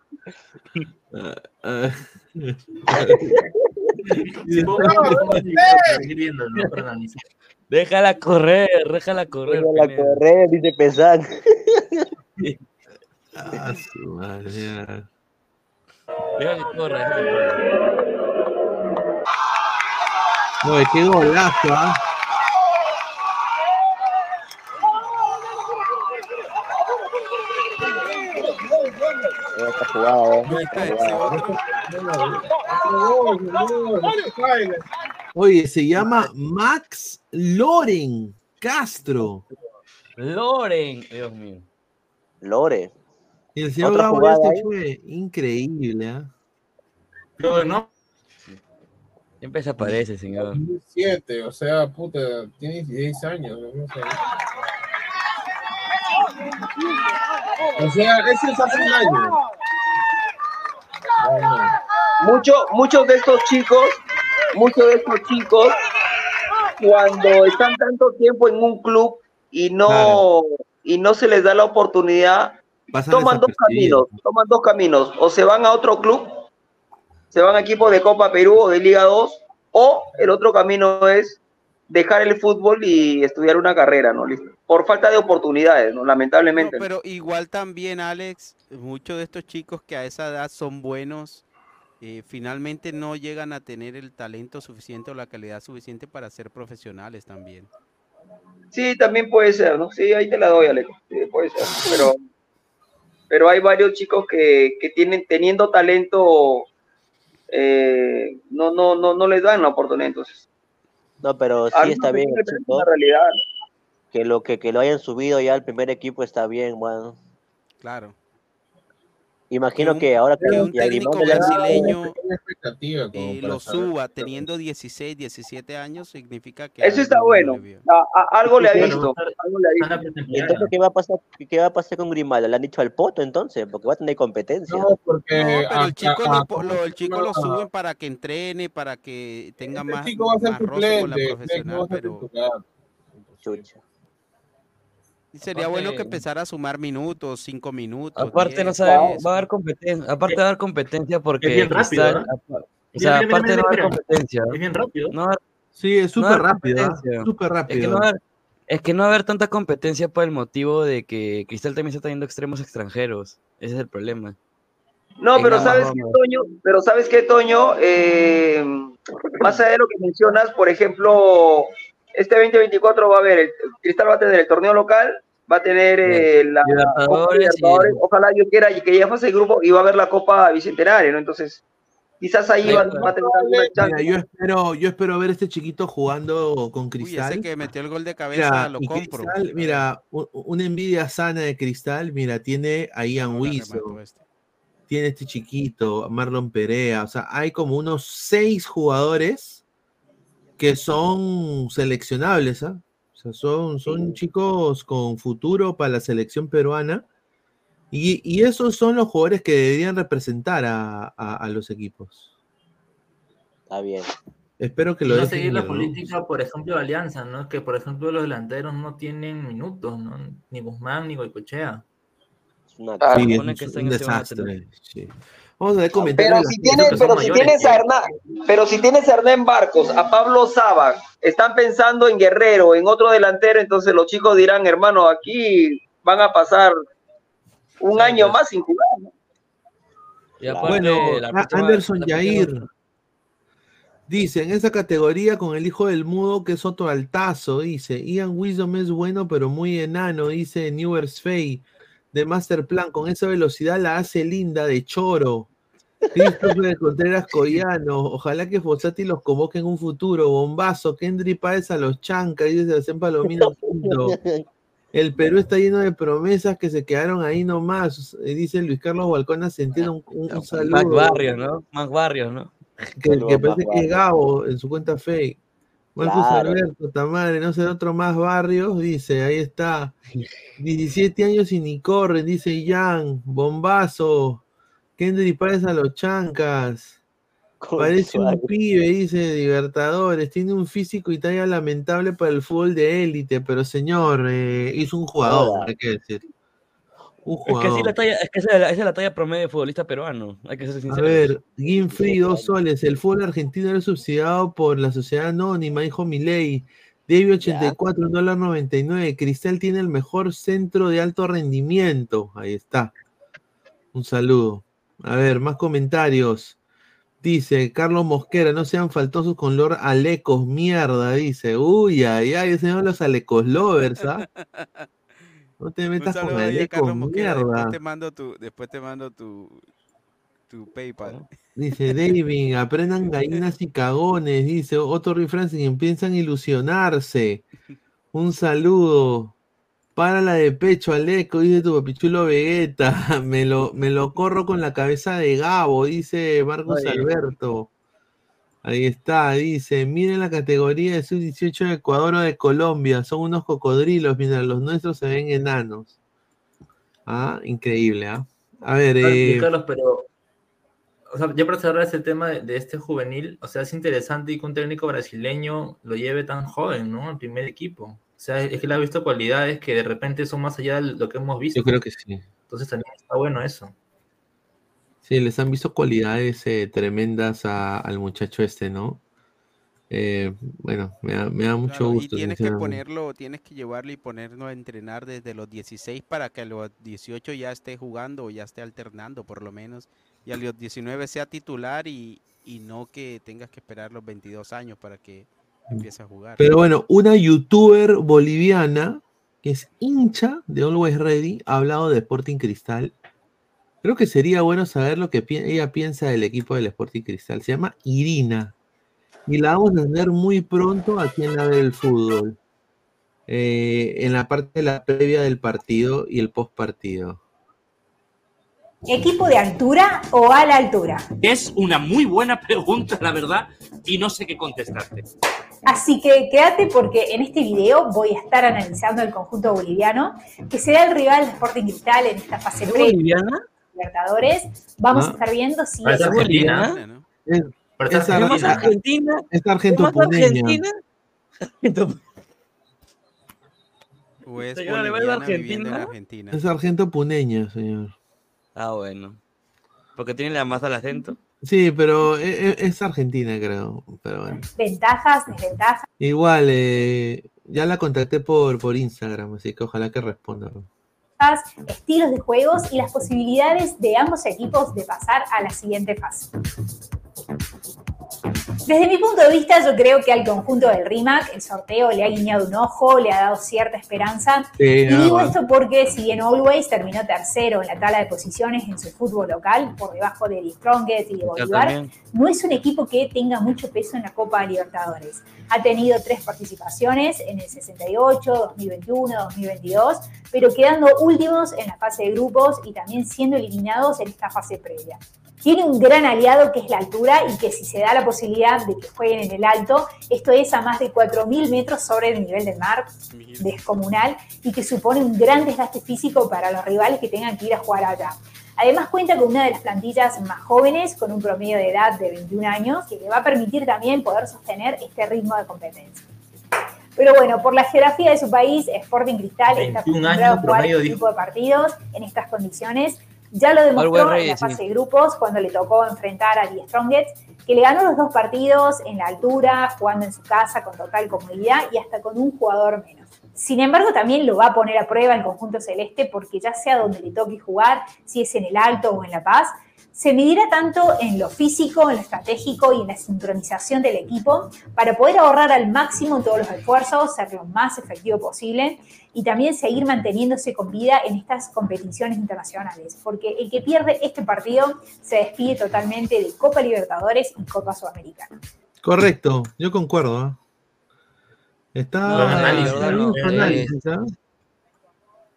Déjala correr, déjala correr. Déjala Pineda. correr, dice Pesán. ah, su madre, ya. Déjala que corra, déjala que corra. Oye, qué golazo, ¿ah? Eh. Ahí está, ese otro. Otro gol, señor, no se caiga. Oye, se llama Max Loren Castro. Loren, Dios mío. Lore. Y el señor jugada este fue increíble, ¿ah? Pero no, Siempre se aparece, señor. 2007, o sea, puta, tiene 16 años. No sé. O sea, ese es hace un año. Mucho, muchos de estos chicos, muchos de estos chicos, cuando están tanto tiempo en un club y no, Claro. y no se les da la oportunidad, Pasan toman dos caminos, toman dos caminos, o se van a otro club, se van a equipos de Copa Perú o de Liga 2, o el otro camino es dejar el fútbol y estudiar una carrera, ¿no? Listo. Por falta de oportunidades, ¿no? No, Lamentablemente. pero igual también, Alex, muchos de estos chicos que a esa edad son buenos, eh, finalmente no llegan a tener el talento suficiente o la calidad suficiente para ser profesionales también. Sí, también puede ser, ¿no? Sí, ahí te la doy, Alex. Sí, puede ser. Pero, pero hay varios chicos que, que tienen, teniendo talento, eh, no, no, no, no les dan la oportunidad. Entonces, No, pero sí Algunos está bien, chico. realidad. Que lo que, que lo hayan subido ya al primer equipo está bien, bueno. Claro. Imagino un- que ahora que, un técnico brasileño eh, lo saber. suba teniendo 16, 17 años significa que Eso algo está bueno bueno. le vio. A- a- algo le ha visto. Algo le ha visto. la ¿Y pretemporada. entonces qué va a pasar, qué va a pasar con Grimaldo? Le han dicho al poto entonces, porque va a tener competencia. No, porque. No, pero el chico, lo, lo- el chico lo a- suben para que entrene, para que tenga Este más, chico va a ser más con la suplente. profesional, no va a ser pero titular. Chucha. Sería bueno que empezara a sumar minutos, cinco minutos. Aparte no 10, sabe, 10. va a haber competencia, aparte va a haber competencia porque bien rápido, Cristal, apa- o sea, mira, aparte mira, no va a haber mira. competencia, Es bien rápido. no haber- Sí, es no súper haber rápido. Súper Es que rápido. no va a haber, es que no va a haber tanta competencia por el motivo de que Cristal también está teniendo extremos extranjeros. Ese es el problema. No, pero sabes qué. Toño, pero sabes qué, Toño, Eh, más allá de lo que mencionas, por ejemplo, este 2024 va a haber, el, Cristal va a tener el torneo local, va a tener eh, la Copa Libertadores y- Libertadores, ojalá yo quiera y que ya pase el grupo y va a haber la Copa Bicentenario, ¿no? Entonces, Quizás ahí va, va a tener alguna chance. Mira, yo espero, yo espero ver a este chiquito jugando con Uy, Cristal. ese que metió el gol de cabeza Mira, lo compro. Cristal, mira, una envidia sana de Cristal, mira, tiene a Ian Wiso, este. tiene este chiquito, Marlon Perea, o sea, hay como unos seis jugadores que son seleccionables, ¿ah? O sea, son, son chicos con futuro para la selección peruana. Y, y esos son los jugadores que deberían representar a, a- a los equipos. Está bien. Espero que Y lo no dejen seguir la ¿no? política, por ejemplo, de Alianza, ¿no? Que, por ejemplo, los delanteros no tienen minutos, ¿no? Ni Guzmán ni Goicochea. Sí, es un, que un este desastre. sí. Vamos a ver comentarios. Pero si gente. tienes, pero si tienes a Hernán, pero si tienes a Hernán Barcos, a Pablo Saba, están pensando en Guerrero, en otro delantero, entonces los chicos dirán, hermano, aquí van a pasar un año más sin jugar. ¿no? Y aparte, Bueno, la a- próxima- Anderson la Yair dice, en esa categoría con el hijo del mudo, que es otro altazo, dice, Ian Wisdom es bueno, pero muy enano, dice Newers Fay, de Masterplan, con esa velocidad la hace linda, de choro. Christopher Contreras Coyano, ojalá que Fossati los convoque en un futuro, bombazo, Kendry Páez a los chancas, dice Sebastián Palomino, punto. El Perú está lleno de promesas que se quedaron ahí nomás, eh, dice Luis Carlos Balcona, se entiende un, un- un saludo. Más barrios, ¿no? Más barrios, ¿no? Que, que parece que es Gabo en su cuenta fake. Marcos Claro. Alberto, Tamare, no sé, otro más barrios, dice, ahí está. 17 años y ni corren, dice Jan, bombazo. Kendry Páez a los chancas. Parece un pibe, dice Libertadores. Tiene un físico y talla lamentable para el fútbol de élite, pero señor, eh, hizo un jugador, hay que decir. Un Es que, jugador. sí, la talla, es que esa es la, esa es la talla promedio de futbolista peruano. Hay que ser A sinceros. ver, Ginfrey, dos soles. El fútbol argentino era subsidiado por la sociedad anónima, dijo Milei. Debbie 84, un dólar 99. Cristal tiene el mejor centro de alto rendimiento. Ahí está. Un saludo. A ver, más comentarios. Dice Carlos Mosquera, no sean faltosos con Lord Alecos, mierda, dice. Uy, ay, ay, ese no los Alecos lovers, ¿ah? No te metas con a Carlos Mosquera. mierda. Después te mando tu, después te mando tu, tu PayPal. Dice David, aprendan gallinas y cagones, dice otro refrán sin piensan ilusionarse. Un saludo. Para la de pecho, Aleco, dice tu papichulo Vegeta. Me lo, me lo corro con la cabeza de Gabo, dice Marcos Oye. Alberto. Ahí está, dice, miren la categoría de sub-18 de Ecuador o de Colombia, son unos cocodrilos, mientras los nuestros se ven enanos. Ah, increíble, ¿ah? A ver, eh, Carlos, pero o sea, ya para cerrar ese tema de, de este juvenil, o sea, es interesante que un técnico brasileño lo lleve tan joven, ¿no? Al primer equipo. O sea, es que él ha visto cualidades que de repente son más allá de lo que hemos visto. yo creo que sí. Entonces también está bueno eso. Sí, les han visto cualidades eh, tremendas a- al muchacho este, ¿no? Eh, bueno, me da, me da mucho Claro, y gusto. tienes que ponerlo, tienes que llevarlo y ponerlo a entrenar desde los 16 para que a los 18 ya esté jugando o ya esté alternando por lo menos. Y a los 19 sea titular y, y no que tengas que esperar los 22 años para que empiece a jugar. Pero bueno, una youtuber boliviana que es hincha de Always Ready ha hablado de Sporting Cristal. Creo que sería bueno saber lo que pi- ella piensa del equipo del Sporting Cristal. Se llama Irina. Y la vamos a tener muy pronto aquí en la del fútbol. Eh, en la parte de la previa del partido y el post partido. ¿Equipo de altura o a la altura? Es una muy buena pregunta, la verdad, y no sé qué contestarte. Así que quédate porque en este video voy a estar analizando el conjunto boliviano, que será el rival de Sporting Cristal en esta fase ¿Es previa boliviana? Libertadores. Vamos Ah. a estar viendo si es Argentina. Es, Parece es Argentina. ¿Es Argentina? es ¿Es más argentopuneña. Argentina? O es Señora, ¿le va a ir a boliviana viviendo en Argentina? Argentina. Es señor. Ah, bueno. Porque tiene la más al acento. Sí, pero e- e- es, argentina, creo. Pero bueno. ventajas, desventajas. Igual, eh, ya la contacté por, por Instagram, así que ojalá que responda. Estilos de juegos y las posibilidades de ambos equipos de pasar a la siguiente fase. Desde mi punto de vista, yo creo que al conjunto del RIMAC el sorteo le ha guiñado un ojo, le ha dado cierta esperanza. Sí, y digo más. esto porque si bien Always terminó tercero en la tabla de posiciones en su fútbol local, por debajo de The Strongest y de Bolívar, no es un equipo que tenga mucho peso en la Copa Libertadores. Ha tenido tres participaciones en el 68, 2021, 2022, pero quedando últimos en la fase de grupos y también siendo eliminados en esta fase previa. Tiene un gran aliado que es la altura y que si se da la posibilidad de que jueguen en el alto, esto es a más de 4.000 metros sobre el nivel del mar, descomunal, y que supone un gran desgaste físico para los rivales que tengan que ir a jugar allá. Además cuenta con una de las plantillas más jóvenes, con un promedio de edad de 21 años, que le va a permitir también poder sostener este ritmo de competencia. Pero bueno, por la geografía de su país, Sporting Cristal está 21 acostumbrado a jugar este tipo de partidos en estas condiciones. Ya lo demostró en la fase de grupos, cuando le tocó enfrentar a The Strongest, que le ganó los dos partidos en la altura, jugando en su casa con total comodidad y hasta con un jugador menos. Sin embargo, también lo va a poner a prueba el conjunto celeste porque ya sea donde le toque jugar, si es en el Alto o en La Paz, se medirá tanto en lo físico, en lo estratégico y en la sincronización del equipo para poder ahorrar al máximo todos los esfuerzos, ser lo más efectivo posible y también seguir manteniéndose con vida en estas competiciones internacionales, porque el que pierde este partido se despide totalmente de Copa Libertadores y Copa Sudamericana. Correcto, yo concuerdo. ¿ah? Está No, está Jordano,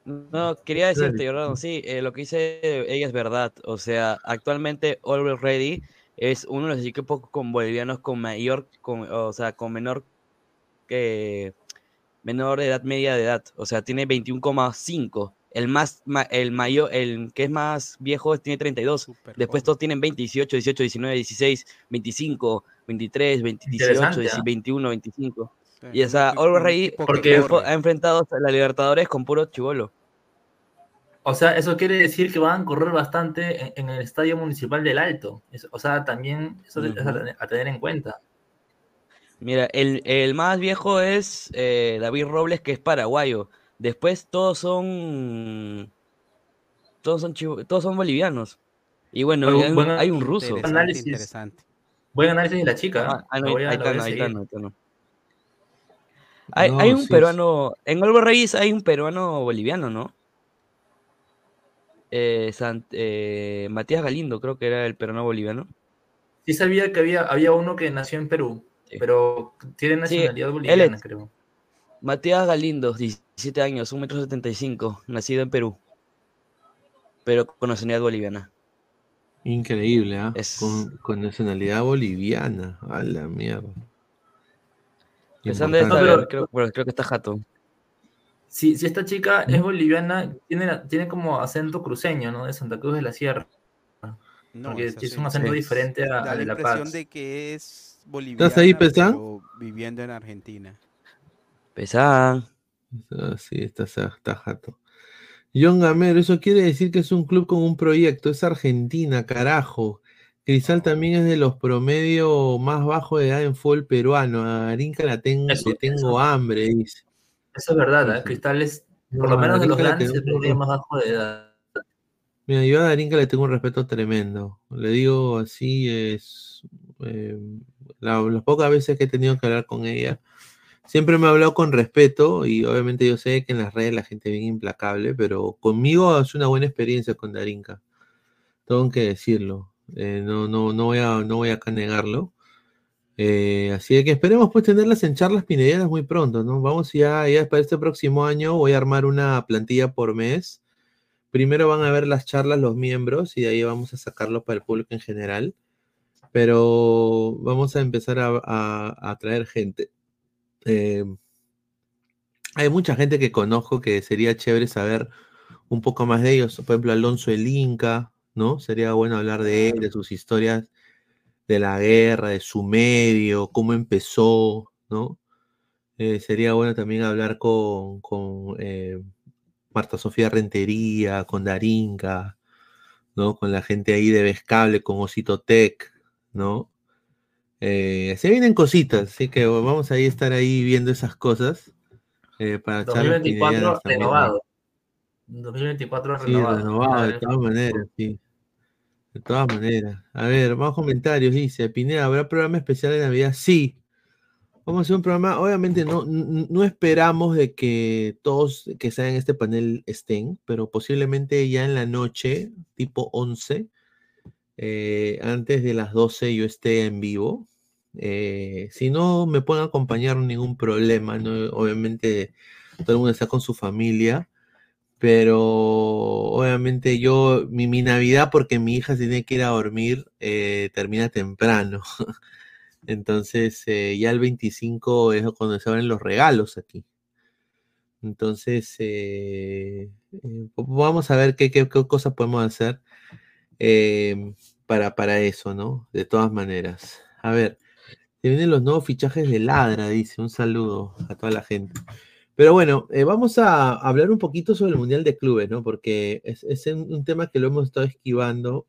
No, quería decirte, Dale. Jordano, sí, eh, lo que dice ella es verdad. O sea, actualmente Always Ready es uno de los equipos con bolivianos con mayor, con, o sea, con menor que menor edad media de edad. O sea, tiene 21,5. El más, ma- el mayor, el que es más viejo tiene 32. Después todos tienen 20, 18, 18, 19, 16, 25, 23, 20, 18, Interesante, 19, ¿ah? 21, 25. Sí, Y o un sea, equipo- Always Ready porque ha enfrentado a la Libertadores con puro chivolo. O sea, eso quiere decir que van a correr bastante en, en el Estadio Municipal del Alto. Es- o sea, también eso es a, Ujú. tener- a tener en cuenta. Mira, el, el más viejo es eh, David Robles, que es paraguayo. Después todos son. Todos son, chivo- todos son bolivianos. Y bueno, Buen- hay, un- hay un ruso. Interesante, análisis. interesante. Buen análisis de la chica. Ah, no, Lo voy a- ahí está, ahí está, no, ahí está, no. Hay, No, hay un sí, sí. peruano. En Olvo Reyes hay un peruano boliviano, ¿no? Eh, Sant- eh, Matías Galindo, creo que era el peruano boliviano. Sí sabía que había, había uno que nació en Perú, Sí. pero tiene nacionalidad boliviana, es- creo. Matías Galindo, 17 años, 1,75 m, nacido en Perú, pero con nacionalidad boliviana. Increíble, ¿ah? Es- Con, con nacionalidad boliviana. A la mierda. Pensando de Importante. saber, creo, bueno, creo que está jato. Si, si esta chica es boliviana, tiene, la- tiene como acento cruceño, ¿no? De Santa Cruz de la Sierra. No, Porque es un acento diferente a, Da a la de La impresión Paz. de que es boliviana, ahí, Pesán? pero viviendo en Argentina. Pesan. Ah, sí, está, está jato. John Gamero, eso quiere decir que es un club con un proyecto. Es Argentina, carajo. Cristal también es de los promedios más bajos de edad en fútbol peruano. A Arinca la tengo, Eso- le tengo eso- hambre, dice. Eso es verdad, ¿eh? Cristal es, por No, lo menos de los grandes, el promedio más bajo de edad. Mira, yo a Darinka le tengo un respeto tremendo. Le digo así, es eh, la- las pocas veces que he tenido que hablar con ella, siempre me ha hablado con respeto y obviamente yo sé que en las redes la gente es bien implacable, pero conmigo es una buena experiencia con Darinka. Tengo que decirlo. Eh, no, no, no voy a, no voy a negarlo. Eh, así que esperemos pues tenerlas en charlas pinedianas muy pronto, ¿no? Vamos ya, para este próximo año voy a armar una plantilla por mes. Primero van a ver las charlas los miembros y de ahí vamos a sacarlo para el público en general. Pero vamos a empezar a, a- a traer gente. Eh, hay mucha gente que conozco que sería chévere saber un poco más de ellos. Por ejemplo, Alonso el Inca, ¿no? Sería bueno hablar de él, de sus historias de la guerra, de su medio, cómo empezó, ¿no? Eh, sería bueno también hablar con, con, eh, Marta Sofía Rentería, con Darinka, ¿no? Con la gente ahí de Vescable, con Osito Tech, ¿no? Eh, se vienen cositas, así que vamos a estar ahí viendo esas cosas. para charlas 2024 pinedianas también, ¿no? renovado. 2024 Sí, renovado. renovado, de todas maneras, sí. De todas maneras. A ver, más comentarios. Dice, Pineda, ¿habrá programa especial de Navidad? Sí. Vamos a hacer un programa. Obviamente no, no esperamos de que todos que estén en este panel estén, pero posiblemente ya en la noche, tipo 11, eh, antes de las 12 yo esté en vivo. Eh, si no me pueden acompañar, ningún problema. ¿no? Obviamente todo el mundo está con su familia. Pero obviamente yo, mi, mi Navidad, porque mi hija tiene que ir a dormir, eh, termina temprano. Entonces, eh, ya el 25 es cuando se abren los regalos aquí. Entonces, eh, vamos a ver qué, qué, qué cosas podemos hacer eh, para, para eso, ¿no? De todas maneras. A ver, se vienen los nuevos fichajes de Ladra, dice. Un saludo a toda la gente. Pero bueno, eh, vamos a hablar un poquito sobre el Mundial de Clubes, ¿no? Porque es, es un, tema que lo hemos estado esquivando.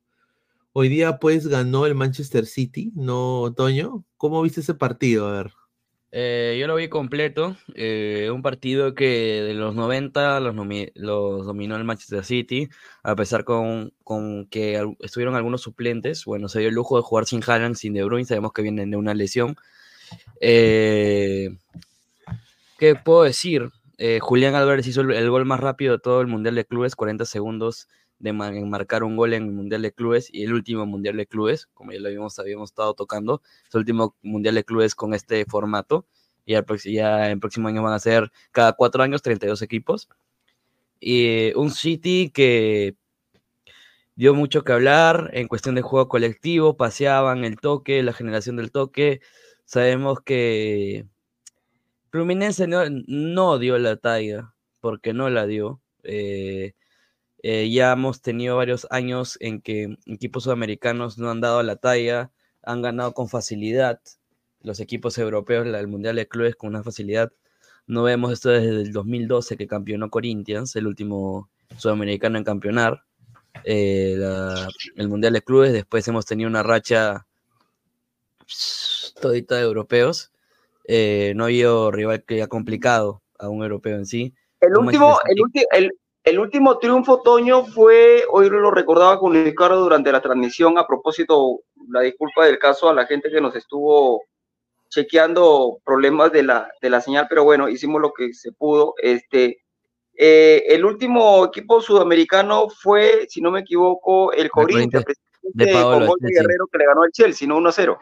Hoy día, pues, ganó el Manchester City, ¿no, Toño? ¿Cómo viste ese partido? A ver. Eh, yo lo vi completo. eh, un partido que de los 90 los, los dominó el Manchester City, a pesar con, con que estuvieron algunos suplentes. Bueno, se dio el lujo de jugar sin Haaland, sin De Bruyne, sabemos que vienen de una lesión. Eh, ¿qué puedo decir? Eh, Julián Álvarez hizo el, gol más rápido de todo el Mundial de Clubes, 40 segundos de marcar un gol en el Mundial de Clubes y el último Mundial de Clubes, como ya lo habíamos, estado tocando, el último Mundial de Clubes con este formato. Y ya en el próximo año van a ser cada cuatro años 32 equipos. Y un City que dio mucho que hablar en cuestión de juego colectivo, paseaban el toque, la generación del toque. Sabemos que Fluminense no, dio la talla, porque no la dio. Eh, eh, ya hemos tenido varios años en que equipos sudamericanos no han dado la talla, han ganado con facilidad. Los equipos europeos, el Mundial de Clubes, con una facilidad. No vemos esto desde el 2012 que campeonó Corinthians, el último sudamericano en campeonar. eh, el Mundial de Clubes, después hemos tenido una racha todita de europeos. Eh, no ha habido rival que haya complicado a un europeo en sí. El último, el, ulti- el, el último triunfo, Toño, fue, hoy lo recordaba con Ricardo durante la transmisión, a propósito, la disculpa del caso a la gente que nos estuvo chequeando problemas de la, de la señal, pero bueno, hicimos lo que se pudo. Este, eh, el último equipo sudamericano fue, si no me equivoco, el Corinthians, de Paolo, con gol de. Guerrero que le ganó al Chelsea, ¿no? 1-0.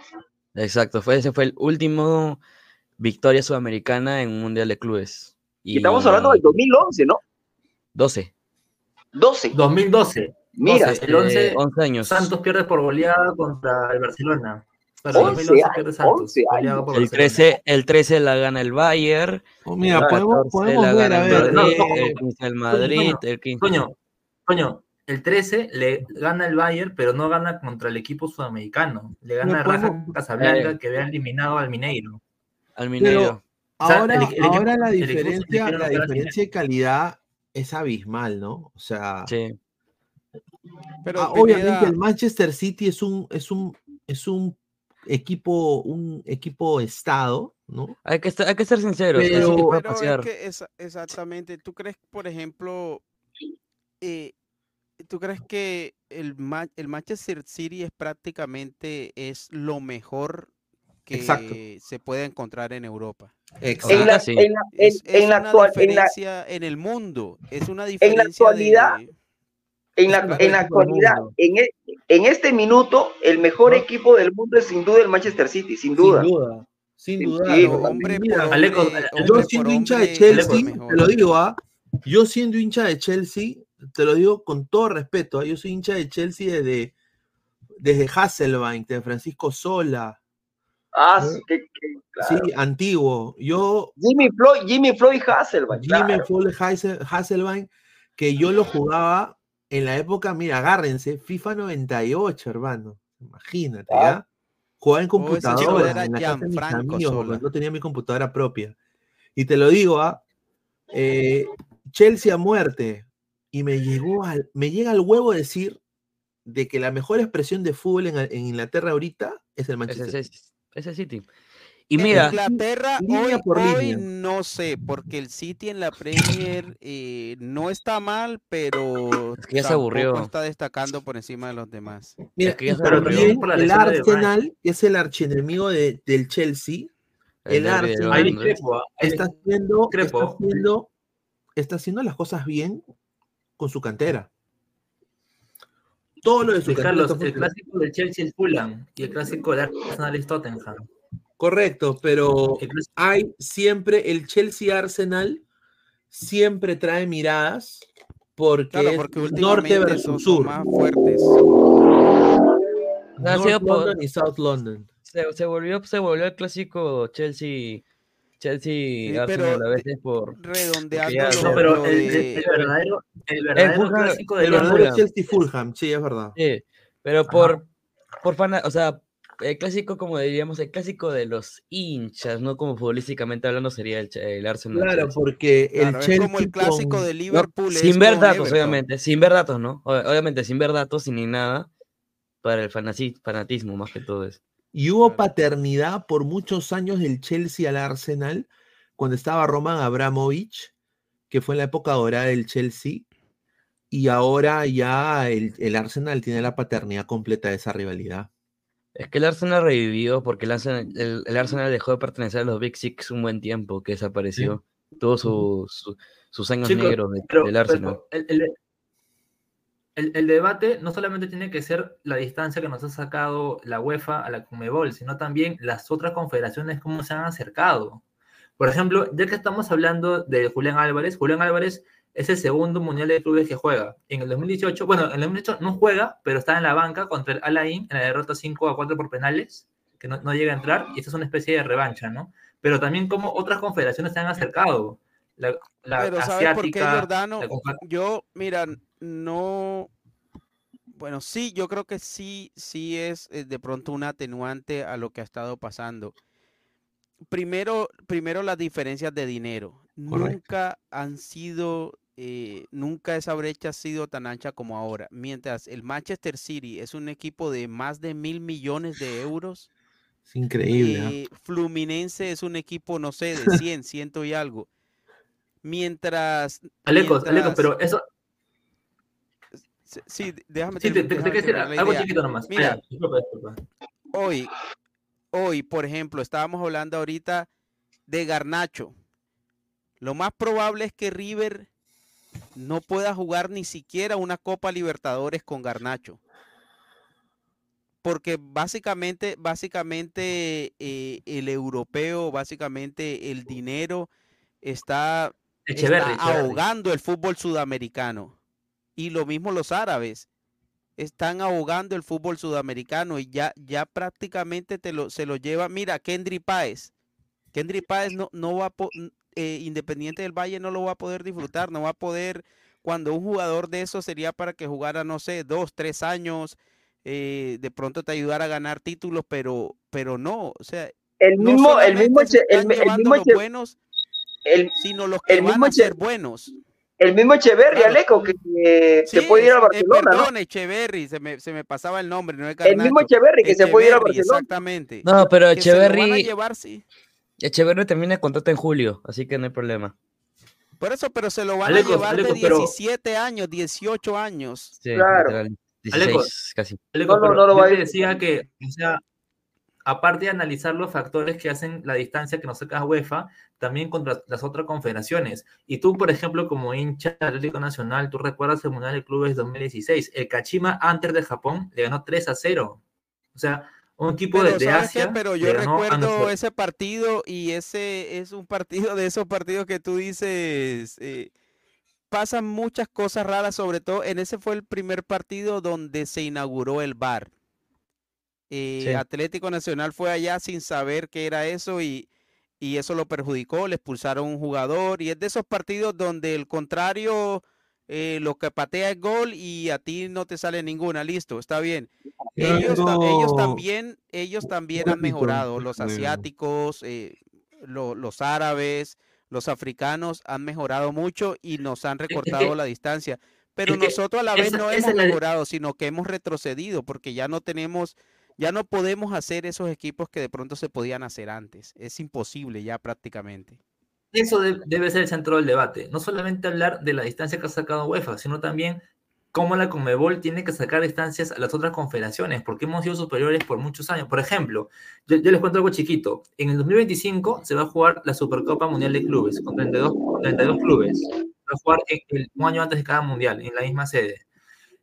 Exacto, fue, ese fue el último victoria sudamericana en un mundial de clubes. Y estamos hablando del 2011, ¿no? 12. 12. 2012. Mira, 12, el 11, eh, 11 años. Santos pierde por goleada contra el Barcelona. Para 11 2011 pierde años, Santos. 11 goleada por El Barcelona. 13, el 13 la gana el Bayern. Oh, mira, el podemos- 14 podemos la ver, gana a el ver, Madrid, no, no, el 15 el Madrid, Coño, el 15. Coño, coño, el 13 le gana el Bayern, pero no gana contra el equipo sudamericano. Le gana No a Raja Casablanca, Eh. que había eliminado al Mineiro. Al Pero O sea, ahora, el- el equipo- ahora la equipo diferencia, la diferencia de calidad es abismal, ¿no? O sea, Sí. Pero ah, obviamente el Manchester City es un, es un, es un equipo, un equipo estado, ¿no? Hay que, hay que ser sinceros. Pero- ese equipo puede Pero es pasear. que esa- exactamente, ¿tú crees, por ejemplo, eh, tú crees que el, el Manchester City es prácticamente es lo mejor Exacto. que se puede encontrar en Europa? Exacto. En la, sí. en la, en, Es, es en la una actual, en la, diferencia en el mundo, es una en la diferencia actualidad, de... en la, en la actualidad, mundo. en, en este minuto, el mejor ¿No? equipo del mundo es sin duda el Manchester City, sin duda. Sin duda, sin duda. sí, ¿no? hombre Mira, por Aleco, hombre, Aleco, yo siendo hincha de Chelsea, te lo digo, ¿ah? Yo siendo hincha de Chelsea, te lo digo con todo respeto, ¿ah? yo soy hincha de Chelsea desde, desde Hasselbank, de Francisco Sola, Ah, sí, que- que- sí, claro. antiguo. Yo, Jimmy Floyd, Jimmy Floyd Hasselbank, Jimmy claro. Fuller Hassel- Hasselbank, que yo lo jugaba en la época, mira, agárrense, FIFA 98, hermano. Imagínate, Ah. ¿ya? Jugaba en Oh, computadora, era en la casa de mis Gianfranco amigos, porque Sola. no tenía mi computadora propia. Y te lo digo, ¿ah? Eh, Chelsea a muerte. Y me llegó al, me llega al huevo decir de que la mejor expresión de fútbol en, en Inglaterra ahorita es el Manchester. Ese City. Y En mira, Inglaterra hoy, por hoy no sé, porque el City en la Premier eh, no está mal, pero Es que ya se aburrió. está destacando por encima de los demás. Mira, Es que ya también el Arsenal es el archienemigo de- del Chelsea. El El derbi de Arsenal ah, está haciendo, está discrepo. haciendo, está haciendo las cosas bien con su cantera. Todo lo de su Luis cantera Carlos, el clásico del Chelsea es Fulham y el clásico del Arsenal es Tottenham. Correcto, pero hay siempre el Chelsea Arsenal siempre trae miradas porque, Claro, es norte versus sur. más fuertes. Ha North sido por- London y South London. se, se volvió, se volvió el clásico Chelsea, Chelsea pero Arsenal a veces por redondeando. No, pero lo el, de- el verdadero, el verdadero Fulham- clásico de El Pero verdadero Fulham. Chelsea Fulham, sí, es verdad. Sí, pero por, por o sea, el clásico, como diríamos, el clásico de los hinchas, no como futbolísticamente hablando, sería el, Arsenal. Claro, Chelsea. porque el Claro, es Chelsea como el clásico con- de Liverpool. sin ver datos, Everton. obviamente, sin ver datos, ¿no? Obviamente, sin ver datos, sin ni nada, para el fanatismo más que todo eso. Y hubo paternidad por muchos años del Chelsea al Arsenal, cuando estaba Roman Abramovich, que fue en la época dorada del Chelsea, y ahora ya el, el Arsenal tiene la paternidad completa de esa rivalidad. Es que el Arsenal revivió porque el Arsenal, el, el Arsenal dejó de pertenecer a los Big Six un buen tiempo, que desapareció. Todos su- su- sus años Chicos, negros de- pero- del pero Arsenal. el, el- el- el debate no solamente tiene que ser la distancia que nos ha sacado la UEFA a la Conmebol, sino también las otras confederaciones, cómo se han acercado. Por ejemplo, ya que estamos hablando de Julián Álvarez, Julián Álvarez es el segundo mundial de clubes que juega. En el 2018, bueno, en el 2018 no juega, pero está en la banca contra el Alain en la derrota 5 a 4 por penales, que no, no llega a entrar, y esta es una especie de revancha, ¿no? Pero también como otras confederaciones se han acercado. La, la Pero ¿sabes por qué, asiática, Giordano? la confa- Yo, mira, no... Bueno, sí, yo creo que sí, sí es eh, de pronto un atenuante a lo que ha estado pasando. Primero, primero las diferencias de dinero. Correcto. Nunca han sido, eh, nunca esa brecha ha sido tan ancha como ahora. Mientras el Manchester City es un equipo de más de mil millones de euros, Es increíble. ¿ah? eh, Fluminense es un equipo, no sé, de 100, ciento y algo. Mientras. Alecos, Alecos, mientras- pero eso, Sí, déjame sí, te, déjame decir algo idea. chiquito nomás. Mira, disculpa, disculpa. hoy, hoy, por ejemplo, estábamos hablando ahorita de Garnacho. Lo más probable es que River no pueda jugar ni siquiera una Copa Libertadores con Garnacho. Porque básicamente, básicamente eh, el europeo, básicamente el dinero está, Echeverri, está Echeverri. ahogando el fútbol sudamericano. Y lo mismo los árabes están ahogando el fútbol sudamericano y ya, ya prácticamente te lo, se lo lleva. Mira, Kendry Páez. Kendry Páez no, no va a eh, Independiente del Valle no lo va a poder disfrutar, no va a poder, cuando un jugador de eso sería para que jugara, no sé, dos, tres años, eh, de pronto te ayudara a ganar títulos, pero, pero no, o sea, El no mismo, el mismo, se el, mismo, los buenos, el, sino los que el van mismo a ser buenos. el mismo Echeverri, Claro. Aleco, que, que se puede ir a eh, Barcelona, ¿no? perdón, Echeverry, se me, se me pasaba el nombre, no es El mismo. Echeverri que se puede ir a Echeverry, Barcelona. Exactamente. No, pero Que se lo van a Echeverry, llevar, sí. Echeverry termina el contrato en julio, así que no hay problema. Por eso, pero se lo van a llevar de pero- 17 años, 18 años. Sí, Claro. literal, Alecos, 16 casi. Aleco, No, no, no lo va a ir. decía que, o sea, aparte de analizar los factores que hacen la distancia que nos saca UEFA, también contra las otras confederaciones. Y tú, por ejemplo, como hincha del Atlético Nacional, tú recuerdas el Mundial de Clubes 2016. El Kachima antes de Japón le ganó 3 a 0. O sea, un equipo Pero, de. Asia. Pero yo ganó a recuerdo nuestro- ese partido y ese es un partido de esos partidos que tú dices, eh, pasan muchas cosas raras, sobre todo en ese fue el primer partido donde se inauguró el bar. Eh, Sí. Atlético Nacional fue allá sin saber qué era eso y, y eso lo perjudicó, le expulsaron un jugador y es de esos partidos donde el contrario eh, lo que patea es gol y a ti no te sale ninguna, listo, está bien. Ellos, ta- ellos Algo- también, ellos también han mejorado, los asiáticos, eh, lo- los árabes, los africanos han mejorado mucho y nos han recortado la distancia. Pero nosotros a la vez esa- no hemos la- mejorado, sino que hemos retrocedido porque ya no tenemos, Ya no podemos hacer esos equipos que de pronto se podían hacer antes. Es imposible ya prácticamente. Eso de- debe ser el centro del debate. No solamente hablar de la distancia que ha sacado UEFA, sino también cómo la Conmebol tiene que sacar distancias a las otras confederaciones, porque hemos sido superiores por muchos años. Por ejemplo, yo, yo les cuento algo chiquito. En el 2025 se va a jugar la Supercopa Mundial de Clubes con 32, con 32 clubes. Va a jugar en- un año antes de cada mundial, en la misma sede.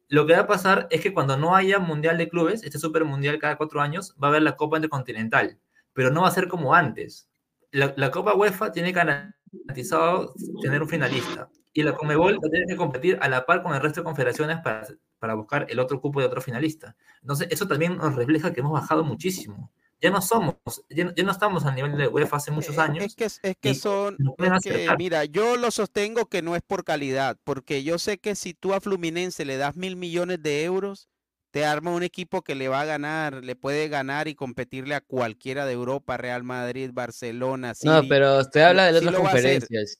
Lo que va a pasar es que cuando no haya mundial de clubes, este super mundial cada cuatro años, va a haber la Copa Intercontinental, pero no va a ser como antes. La, la Copa UEFA tiene garantizado tener un finalista y la Conmebol va a tener que competir a la par con el resto de confederaciones para, para buscar el otro cupo de otro finalista. Entonces, eso también nos refleja que hemos bajado muchísimo. Ya no somos, ya, no- ya no estamos al nivel de UEFA hace muchos años. Es que, es que son, es que, mira, yo lo sostengo que no es por calidad, porque yo sé que si tú a Fluminense le das mil millones de euros, te arma un equipo que le va a ganar, le puede ganar y competirle a cualquiera de Europa, Real Madrid, Barcelona, No, City. pero usted habla de las otras conferencias.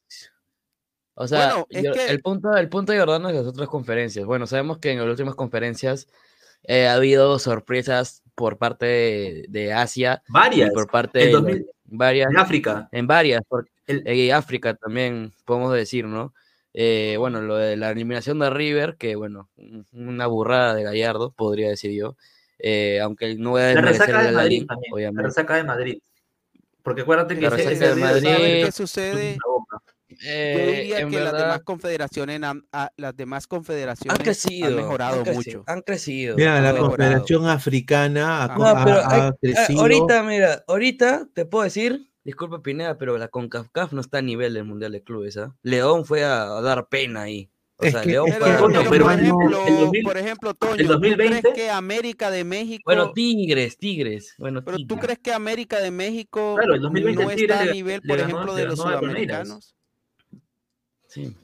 O sea, Bueno, es yo- que- el punto, el punto de Jordano es las otras conferencias. Bueno, sabemos que en las últimas conferencias eh, ha habido sorpresas por parte de, de Asia. y Varias. por parte En de 2000 varias. en África. En varias. Porque, en África también, podemos decir, ¿no? Eh, bueno, lo de la eliminación de River, que bueno, un- una burrada de Gallardo, podría decir yo. Eh, aunque no voy a La resaca a de la Madrid Liga, también. La obviamente. resaca de Madrid. Porque acuérdate que La ese- resaca ese de Madrid. sabe ¿Sabes que- qué sucede? Yo Eh, diría en que las verdad- demás confederaciones han, ah, las demás confederaciones Han crecido, mejorado han crecido, mucho. han crecido. Mira, han la mejorado. Confederación Africana ha, No, ha- pero ha hay- ah, crecido. ahorita, mira, ahorita te puedo decir, disculpa Pineda, pero la CONCACAF no está a nivel del Mundial de Clubes, ¿ah? León fue a, a dar pena ahí. O Es sea, que- León es fue que, a dar Toño, pena. pero Por ejemplo, el 2000 por ejemplo, el Toño, ¿tú 2020 crees que América de México, Bueno, Tigres, Tigres. Bueno, pero tú crees que América de México Claro, el 2020 no está a nivel, le por ganó- ejemplo, de los sudamericanos? Sí.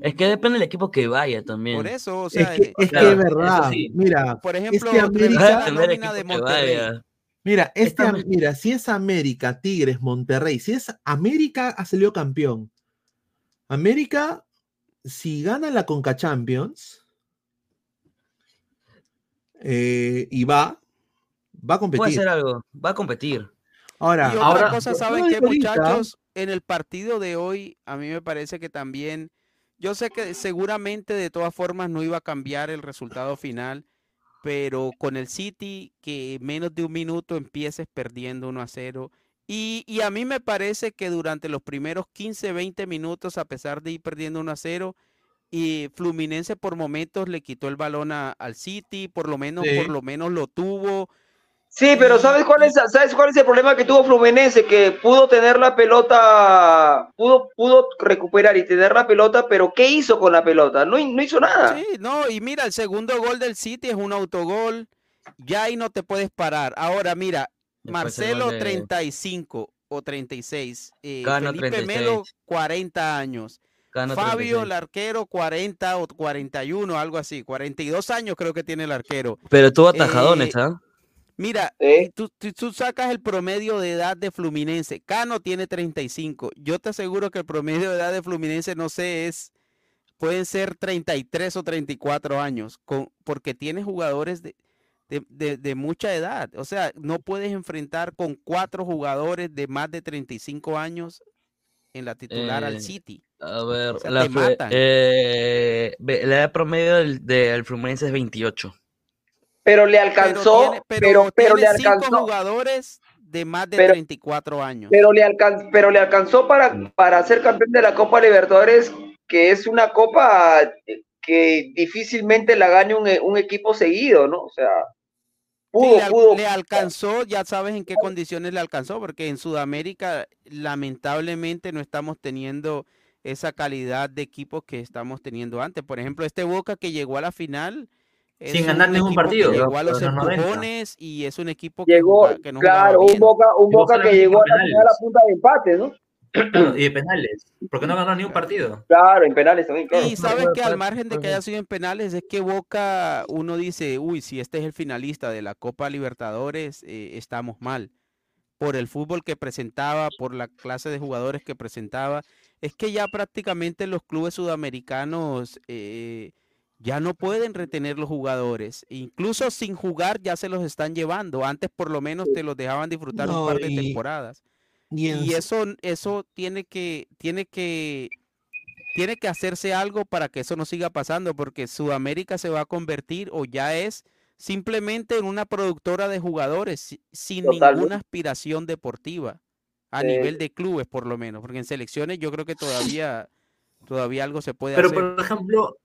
Es que depende del equipo que vaya también. Por eso, o Es sea, que, eh, es que claro, es verdad. sí. Mira, por es ejemplo, que revisa América, la nómina de equipo que Monterrey. Mira, este, Esta- mira, si es América, Tigres, Monterrey, si es América, ha salido campeón. América, si gana la Conca Champions eh, y va, va a Puede competir. hacer algo, va a competir. Ahora, Y otra Ahora- cosa, ¿saben qué, ahorita- muchachos? En el partido de hoy, a mí me parece que también, yo sé que seguramente de todas formas no iba a cambiar el resultado final, pero con el City, que menos de un minuto empieces perdiendo 1 a 0. Y, y a mí me parece que durante los primeros 15, 20 minutos, a pesar de ir perdiendo 1 a 0, y Fluminense por momentos le quitó el balón a- al City, por lo menos, Sí. por lo menos lo tuvo. Sí, pero ¿sabes cuál es, sabes cuál es el problema que tuvo Fluminense? Que pudo tener la pelota, pudo, pudo recuperar y tener la pelota, pero ¿qué hizo con la pelota? No, no hizo nada. Sí, no, y mira, el segundo gol del City es un autogol. Ya ahí no te puedes parar. Ahora, mira, Después el Marcelo de- 35 o 36. eh, Felipe 36. Melo 40 años. Fabio, 36. el arquero, 40 o 41, algo así. 42 años creo que tiene el arquero. Pero tuvo atajadones, Eh, ¿ah? Mira, ¿Eh? tú, tú- tú sacas el promedio de edad de Fluminense. Cano tiene 35. Yo te aseguro que el promedio de edad de Fluminense, no sé, es pueden ser 33 o 34 años, con, porque tiene jugadores de, de, de- de mucha edad. O sea, no puedes enfrentar con cuatro jugadores de más de 35 años en la titular al Eh, City. A ver, O sea, la, te fue- matan. eh, la edad promedio del, del Fluminense es 28. Pero le Pero alcanzó, tiene, pero, pero pero, le tiene cinco alcanzó, jugadores de más de Pero- 34 años. pero le alcanzó, pero le alcanzó para, para ser campeón de la Copa Libertadores, que es una copa que difícilmente la gane un, un equipo seguido, ¿no? O sea, Sí, le, pudo. le alcanzó, ya sabes en qué condiciones le alcanzó, porque en Sudamérica lamentablemente no estamos teniendo esa calidad de equipos que estamos teniendo antes. Por ejemplo, este Boca que llegó a la final. Es Sin ganar un ningún partido, Llegó a los los 90. empujones y es un equipo que, Llegó, que no claro, un. Boca, un Boca que llegó a la final a penales. punta de empate, ¿no? Y de penales, porque no ganó ni un partido. Claro, en penales también, claro. Y sabes que al margen de que haya sido en penales, es que Boca, uno dice, uy, si este es el finalista de la Copa Libertadores, eh, estamos mal. Por el fútbol que presentaba, por la clase de jugadores que presentaba. Es que ya prácticamente los clubes sudamericanos eh, Ya no pueden retener los jugadores. Incluso sin jugar ya se los están llevando. Antes por lo menos te los dejaban disfrutar No, un par de y- temporadas. y en Y s- eso, eso tiene que, tiene que, tiene que hacerse algo para que eso no siga pasando, porque Sudamérica se va a convertir o ya es simplemente en una productora de jugadores si- sin Totalmente. ninguna aspiración deportiva a Eh, nivel de clubes por lo menos, porque en selecciones yo creo que todavía, todavía algo se puede Pero, hacer. por ejemplo,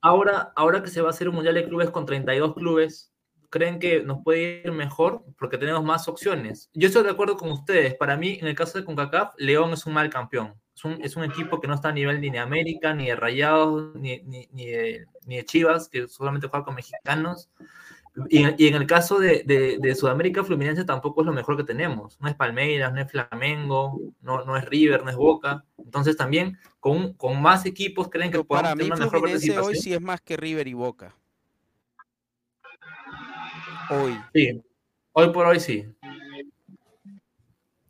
ahora, ahora que se va a hacer un Mundial de Clubes con 32 clubes, ¿creen que nos puede ir mejor? Porque tenemos más opciones. Yo estoy de acuerdo con ustedes. Para mí, en el caso de CONCACAF, León es un mal campeón. Es un, es un equipo que no está a nivel ni de América, ni de Rayados, ni, ni, ni de, ni de Chivas, que solamente juega con mexicanos. Y, en- y en el caso de, de- de Sudamérica, Fluminense tampoco es lo mejor que tenemos. No es Palmeiras, no es Flamengo, no, no es River, no es Boca. Entonces también con, con más equipos creen que podemos Para mí tener una mejor Fluminense hoy participación. sí es más que River y Boca. Hoy. Sí, hoy por hoy sí.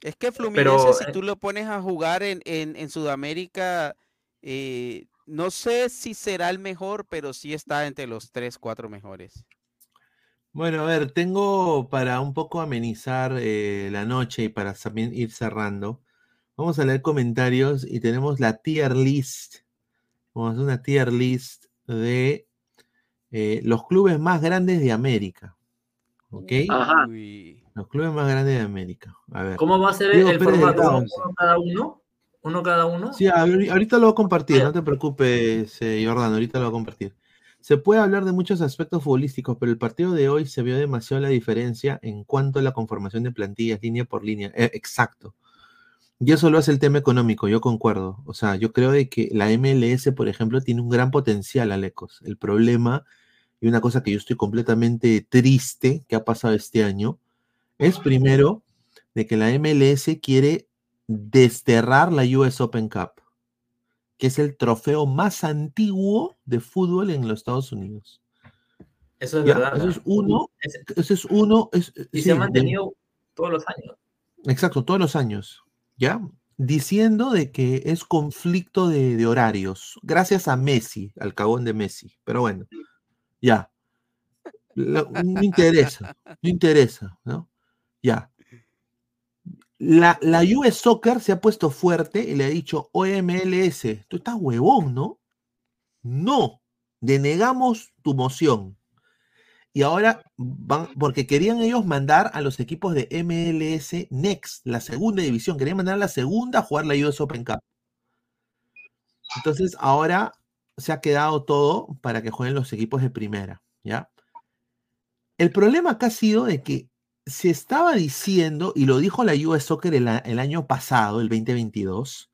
Es que Fluminense, Pero, si eh, tú lo pones a jugar en, en, en Sudamérica, eh, no sé si será el mejor, pero sí está entre los tres, cuatro mejores. Bueno, a ver, tengo para un poco amenizar eh, la noche y para también ir cerrando. Vamos a leer comentarios y tenemos la tier list. Vamos a hacer una tier list de eh, los clubes más grandes de América. ¿Ok? Ajá. Los clubes más grandes de América. A ver. ¿Cómo va a ser Diego el Pérez formato? ¿Uno, cada uno? ¿Uno cada uno? Sí, ahori- ahorita lo voy a compartir, no te preocupes, eh, Jordano, ahorita lo voy a compartir. Se puede hablar de muchos aspectos futbolísticos, pero el partido de hoy se vio demasiado la diferencia en cuanto a la conformación de plantillas, línea por línea. Eh, exacto. Y eso lo hace el tema económico, yo concuerdo. O sea, yo creo de que la MLS, por ejemplo, tiene un gran potencial, Alecos. El problema, y una cosa que yo estoy completamente triste que ha pasado este año, es primero de que la MLS quiere desterrar la US Open Cup, que es el trofeo más antiguo de fútbol en los Estados Unidos. Eso es ¿Ya? verdad. Eso es ¿no? uno, Es- eso es uno, es- y sí, se ha de- mantenido todos los años. Exacto, todos los años, ¿ya? Diciendo de que es conflicto de, de horarios, gracias a Messi, al cagón de Messi. Pero bueno, ya. La- no interesa, no interesa, ¿no? Ya. La, la US Soccer se ha puesto fuerte y le ha dicho, OMLS, tú estás huevón, ¿no? No, denegamos tu moción. Y ahora van, porque querían ellos mandar a los equipos de MLS Next, la segunda división, querían mandar a la segunda a jugar la US Open Cup. Entonces ahora se ha quedado todo para que jueguen los equipos de primera, ¿ya? El problema acá ha sido de que se estaba diciendo, y lo dijo la US Soccer el, año pasado, el 2022,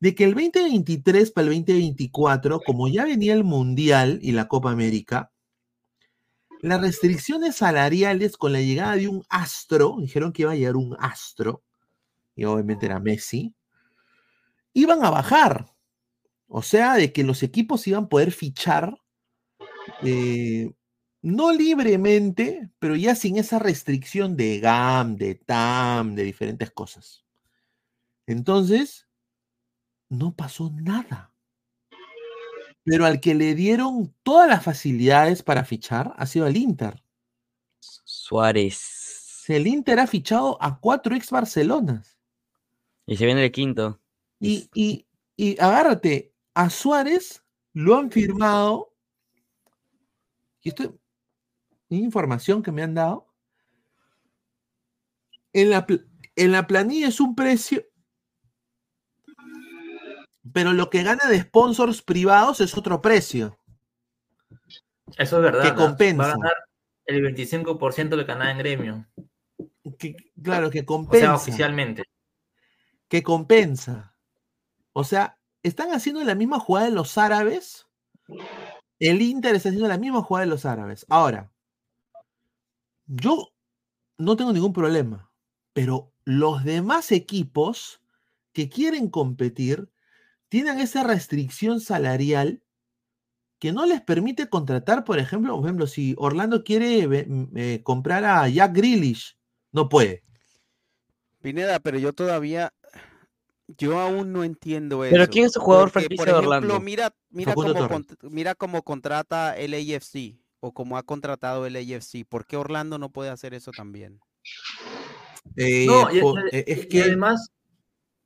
de que el 2023 para el 2024, como ya venía el Mundial y la Copa América, las restricciones salariales con la llegada de un astro, dijeron que iba a llegar un astro, y obviamente era Messi, iban a bajar. O sea, de que los equipos iban a poder fichar, eh, no libremente, pero ya sin esa restricción de GAM, de TAM, de diferentes cosas. Entonces, no pasó nada. Pero al que le dieron todas las facilidades para fichar ha sido el Inter. Suárez. El Inter ha fichado a cuatro ex Barcelonas. Y se viene el quinto. Y, y, y agárrate, a Suárez lo han firmado. Y esto es información que me han dado. En la, en la planilla es un precio, pero lo que gana de sponsors privados es otro precio. Eso es verdad. Que ¿no? compensa. Va a ganar el 25% que ganaba en gremio. Que, claro, que O compensa. sea, oficialmente. que compensa. O sea, están haciendo la misma jugada de los árabes. El Inter está haciendo la misma jugada de los árabes. Ahora, yo no tengo ningún problema, pero los demás equipos que quieren competir tienen esa restricción salarial que no les permite contratar, por ejemplo, por ejemplo, si Orlando quiere ve- m- eh, comprar a Jack Grealish, no puede. Pineda, pero yo todavía, Yo aún no entiendo eso. Pero ¿quién es su jugador porque, franquicia por de ejemplo, Orlando? Mira, mira cómo, mira cómo contrata el AFC o cómo ha contratado el AFC. ¿Por qué Orlando no puede hacer eso también? Eh, No, y, po- y- eh, es y que además,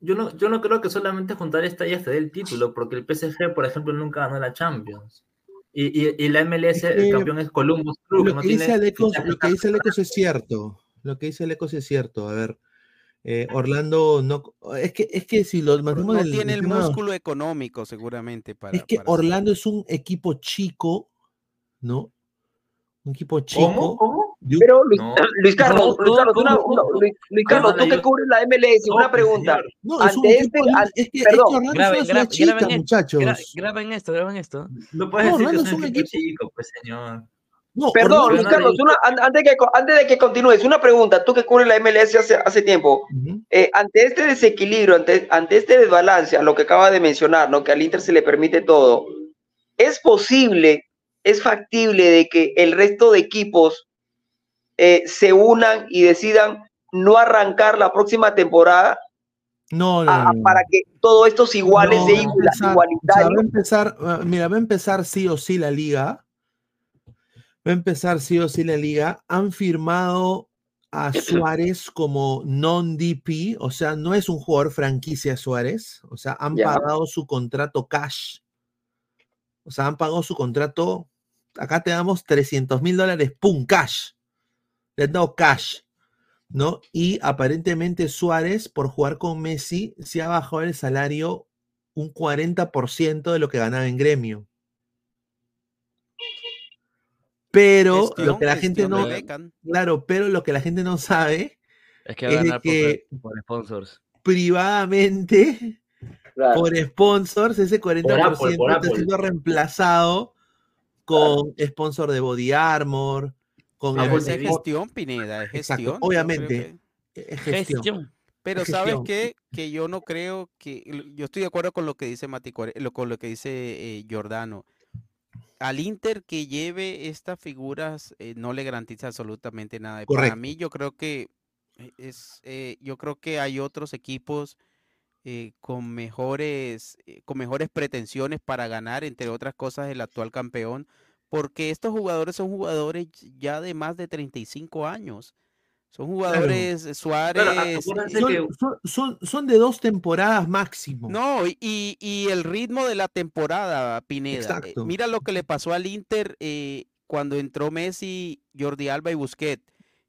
yo no, yo no creo que solamente juntar esta y este del título, porque el PSG, por ejemplo, nunca ganó la Champions. Y, y, y la MLS, el que campeón es Columbus que Lo no que dice tiene Alecos, lo que dice Alecos es cierto. Lo que dice Alecos es cierto. A ver, eh, Orlando no. Es que, es que si lo mantenemos No en tiene el músculo económico seguramente para... Es que para- Orlando es un equipo chico, ¿no? Un equipo chico. ¿Cómo? un- Pero Luis, No. Luis Carlos, No, Luis Carlos, no, una-. Luis, Carlos, tú yo- que cubres la MLS, No, una pues, pregunta. No, es un Ante este, equipo- an- es que, es que perdón, Orlando es Graben, graben, chica, graben, muchachos. gra- graben esto, graben esto. No puedes No, decir Orlando que es un un equipo chico, pues señor. No, Perdón, Orlando- Luis Carlos, una- an- antes, que, antes de que continúes, una pregunta. Tú que cubres la MLS hace, hace tiempo, eh, ante este desequilibrio, ante, ante este desbalance, a lo que acaba de mencionar, ¿no? que al Inter se le permite todo, ¿es posible, es factible de que el resto de equipos eh, se unan y decidan no arrancar la próxima temporada No, no, a- no, no. para que todo esto se iguale, No, igual- o sea, igualitario? va a empezar, ah, mira, va a empezar sí o sí la liga. Va a empezar sí o sí la liga. Han firmado a Suárez como non-DP, o sea, no es un jugador franquicia Suárez, o sea, han pagado su contrato cash. O sea, han pagado su contrato. Acá te damos 300 mil dólares, pum, cash. Le han dado cash. ¿no? Y aparentemente Suárez, por jugar con Messi, se ha bajado el salario un 40% de lo que ganaba en gremio. Pero Gestión, lo que la gente no, claro, pero lo que la gente no sabe Es que es de por, que por sponsors. privadamente Claro. por sponsors ese 40% Apple, por está Apple. siendo reemplazado con sponsor de Body Armor, con Pero el- es gestión, Pineda, es gestión. obviamente, que- es gestión. Gestión. Pero Es ¿sabes qué? Que yo no creo que... Yo estoy de acuerdo con lo que dice Mati con lo que dice eh, Giordano. Al Inter que lleve estas figuras eh, no le garantiza absolutamente nada. Y Para Correcto. mí yo creo que eh, es, eh, yo creo que hay otros equipos eh, con mejores, eh, con mejores pretensiones para ganar, entre otras cosas, el actual campeón, porque estos jugadores son jugadores ya de más de 35 años. Son jugadores eh, Suárez. Son, son- son- son de dos temporadas máximo. no, y, y- el ritmo de la temporada, Pineda. eh, mira lo que le pasó al Inter eh, cuando entró Messi, Jordi Alba y Busquets.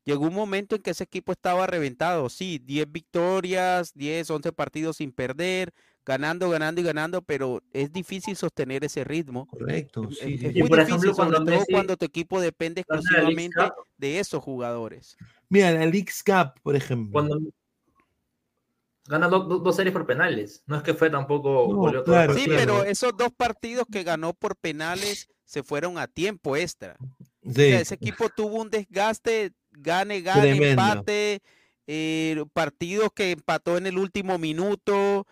Llegó un momento en que ese equipo estaba reventado. Sí, 10 victorias, 10, 11 partidos sin perder, ganando, ganando y ganando, pero es difícil sostener ese ritmo. Correcto, Es- sí, es, sí, es sí. Y muy por difícil, ejemplo, sobre cuando todo Messi cuando tu equipo depende League exclusivamente de esos jugadores. Mira, la League's Cup, por ejemplo. cuando gana do- do- dos series por penales. No es que fue tampoco No, claro, Sí, pero esos dos partidos que ganó por penales se fueron a tiempo extra. O Sí, sea, ese equipo tuvo un desgaste, gane, gane, Tremendo. empate, eh, partidos que empató en el último minuto.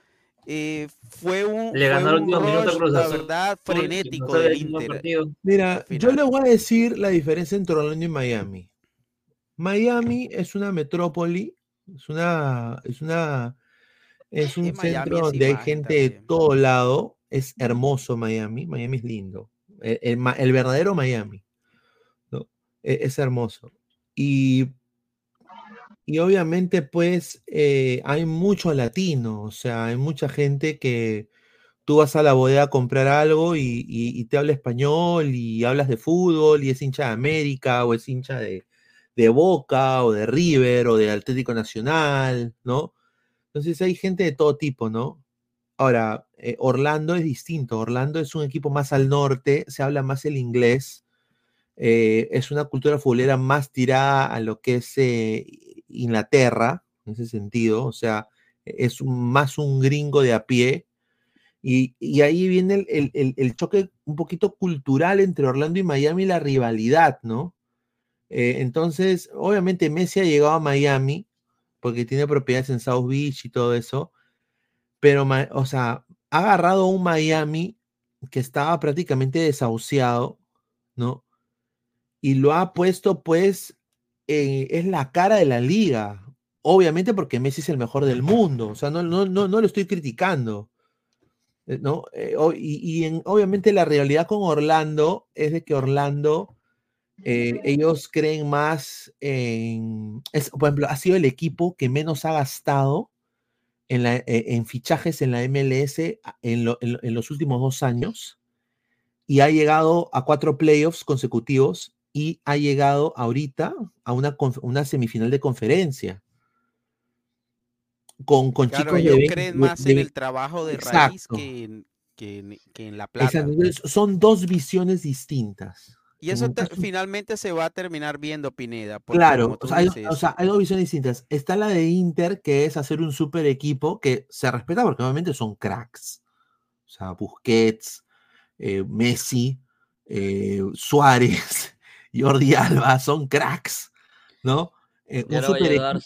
eh, fue un, Le un rush, Cruz la Azul, verdad, no frenético sabía del Inter. partido. Mira, yo les voy a decir la diferencia entre Orlando y Miami. Miami es una metrópoli, es una, es una, es un Miami centro donde hay gente de todo lado. Es hermoso Miami, Miami es lindo. El, el verdadero Miami, ¿no? E- Es, hermoso. Y, y obviamente, pues, eh, hay mucho latino, o sea, hay mucha gente que tú vas a la bodega a comprar algo y, y- te habla español y hablas de fútbol y es hincha de América o es hincha de, de Boca o de River o de Atlético Nacional, ¿no? Entonces hay gente de todo tipo, ¿no? Ahora, eh, Orlando es distinto. Orlando es un equipo más al norte, se habla más el inglés, eh, es una cultura futbolera más tirada a lo que es eh, Inglaterra, en ese sentido, o sea, es más un gringo de a pie. Y, ahí viene el, choque un poquito cultural entre Orlando y Miami, la rivalidad, ¿no? Eh, entonces, obviamente Messi ha llegado a Miami porque tiene propiedades en South Beach y todo eso, pero, o sea, ha agarrado un Miami que estaba prácticamente desahuciado, ¿no? Y lo ha puesto, pues, eh, es la cara de la liga. obviamente porque Messi es el mejor del mundo, o sea, no, no, no, no lo estoy criticando. eh, ¿no? Eh, y y en- obviamente la realidad con Orlando es de que Orlando, eh, ellos creen más en, es, por ejemplo, ha sido el equipo que menos ha gastado en, la- en fichajes en la MLS a- en, lo- en lo- en los últimos dos años y ha llegado a cuatro playoffs consecutivos y ha llegado ahorita a una, una semifinal de conferencia con, con Claro, chicos de ellos 20 creen de- más en de- el trabajo de raíz Exacto. que en, que en- que en la plata. Exacto, entonces, son dos visiones distintas. Y eso te- finalmente se va a terminar viendo, Pineda. Claro, sea, hay, o sea, hay dos visiones distintas. Está la de Inter, que es hacer un super equipo que se respeta porque obviamente son cracks. O sea, Busquets, eh, Messi, eh, Suárez, Jordi Alba, son cracks, ¿no? Eh, un super llegar-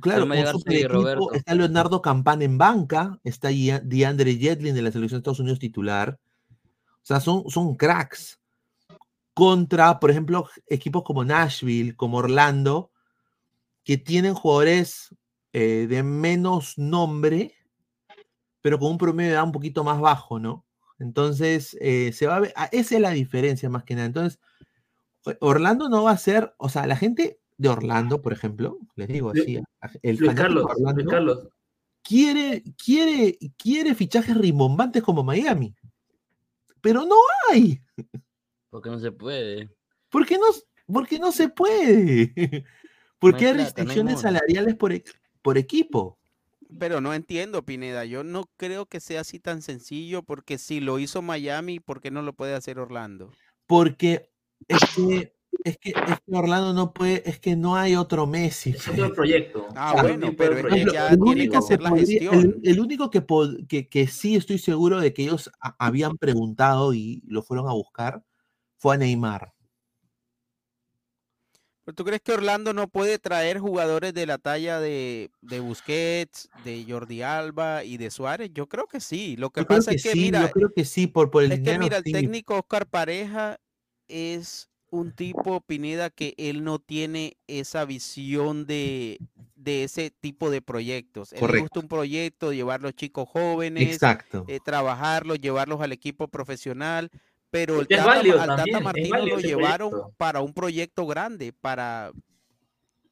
claro, un super equipo. Está Leonardo Campana en banca, está DeAndre Jetlin de la selección de Estados Unidos titular. O sea, son, son cracks contra, por ejemplo, equipos como Nashville, como Orlando, que tienen jugadores eh, de menos nombre, pero con un promedio de edad un poquito más bajo, ¿no? Entonces, eh, se va a ver, ah, esa es la diferencia más que nada. Entonces, Orlando no va a ser, o sea, la gente de Orlando, por ejemplo, les digo así, el Luis Carlos, Luis Carlos. quiere, quiere, quiere fichajes rimbombantes como Miami, pero no hay. Porque no se puede. ¿Por qué no, porque no se puede? Porque hay hay plata, no hay restricciones salariales por, por equipo. Pero no entiendo, Pineda. Yo no creo que sea así tan sencillo porque si lo hizo Miami, ¿por qué no lo puede hacer Orlando? Porque es que, es que, es que Orlando no puede, es que no hay otro Messi. Es otro proyecto. Ah, bueno, de pero es ya el tiene único que la podría- gestión. el, el único que, que, que sí estoy seguro de que ellos a- habían preguntado y lo fueron a buscar fue a Neymar. ¿Pero tú crees que Orlando no puede traer jugadores de la talla de, de Busquets, de Jordi Alba y de Suárez? Yo creo que sí. Lo que Yo creo pasa que es que, sí, mira, yo creo que sí, por, por el es que mira, el sí. técnico Oscar Pareja es un tipo, Pineda, que él no tiene esa visión de, de ese tipo de proyectos. Él le Correcto. gusta un proyecto, llevar los chicos jóvenes, Exacto. eh, trabajarlos, llevarlos al equipo profesional, pero el Tata, al Tata Martino lo llevaron proyecto. para un proyecto grande, para,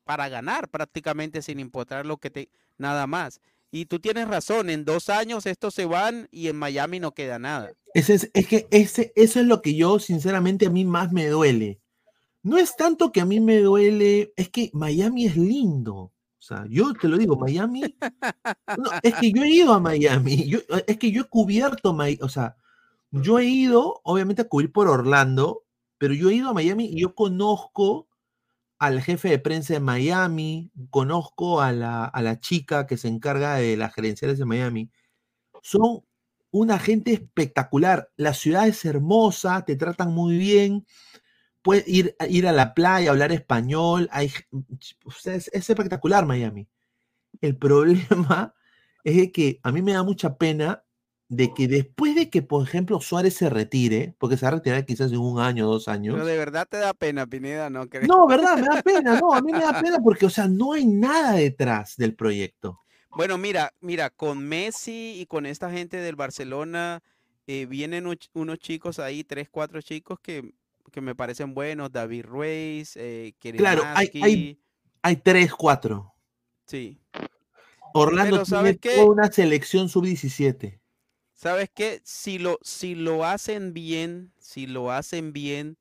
para ganar prácticamente sin importar lo que te, nada más. Y tú tienes razón, en dos años estos se van y en Miami no queda nada. Ese es, es que ese, eso es lo que yo, sinceramente, a mí más me duele. No es tanto que a mí me duele, es que Miami es lindo. O sea, yo te lo digo, Miami. no, es que yo he ido a Miami. Yo, es que yo he cubierto, Mi- o sea, yo he ido, obviamente, a cubrir por Orlando, pero yo he ido a Miami y yo conozco al jefe de prensa de Miami, conozco a la, a la chica que se encarga de las gerenciales de Miami. Son una gente espectacular. La ciudad es hermosa, te tratan muy bien. Puedes ir, ir a la playa, hablar español. Hay, sea, es, es espectacular Miami. El problema es que a mí me da mucha pena de que después de que, por ejemplo, Suárez se retire, porque se va a retirar quizás en un año, dos años. Pero de verdad te da pena, Pineda, ¿no crees? No, ¿verdad? Me da pena, no, a mí me da pena porque, o sea, no hay nada detrás del proyecto. Bueno, mira, mira, con Messi y con esta gente del Barcelona eh, vienen unos chicos ahí, tres, cuatro chicos que, que me parecen buenos, David Ruiz, eh, Claro, hay, hay, hay tres, cuatro. sí. Orlando Pero ¿sabes tiene toda una selección sub-17. ¿Sabes qué? Si lo, si lo hacen bien, si lo hacen bien,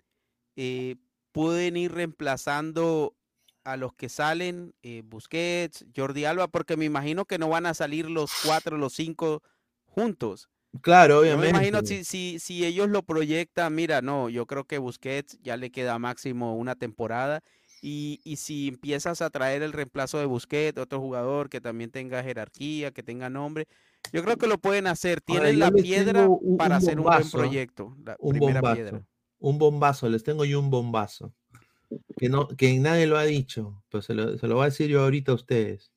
eh, pueden ir reemplazando a los que salen, eh, Busquets, Jordi Alba, porque me imagino que no van a salir los cuatro, los cinco juntos. Claro, Yo me imagino obviamente. si, si, si ellos lo proyectan, mira, no, yo creo que Busquets ya le queda máximo una temporada. Y, y si empiezas a traer el reemplazo de Busquets, otro jugador que también tenga jerarquía, que tenga nombre, yo creo que lo pueden hacer. Tienen la piedra un- para un hacer un buen ¿ah? proyecto. La Un primera bombazo. piedra. Un bombazo, les tengo yo un bombazo. Que, no, que nadie lo ha dicho, pero se lo, se lo voy a decir yo ahorita a ustedes.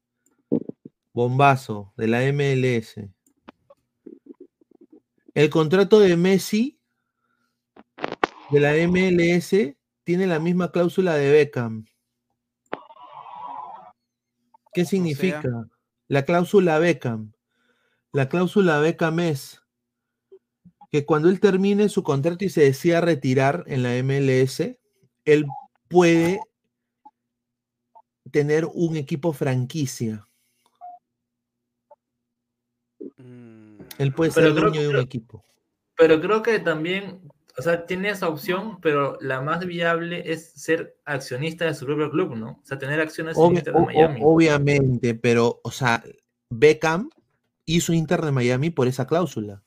Bombazo de la MLS. El contrato de Messi de la MLS tiene la misma cláusula de Beckham. ¿Qué significa? La cláusula Beckham. La cláusula Beckham es que cuando él termine su contrato y se decida retirar en la MLS, él puede tener un equipo franquicia. Él puede ser Pero creo dueño de un que- equipo. Pero creo que también, o sea, tiene esa opción, pero la más viable es ser accionista de su propio club, ¿no? O sea, tener acciones en Miami. obviamente, pero, o sea, Beckham hizo Inter de Miami por esa cláusula.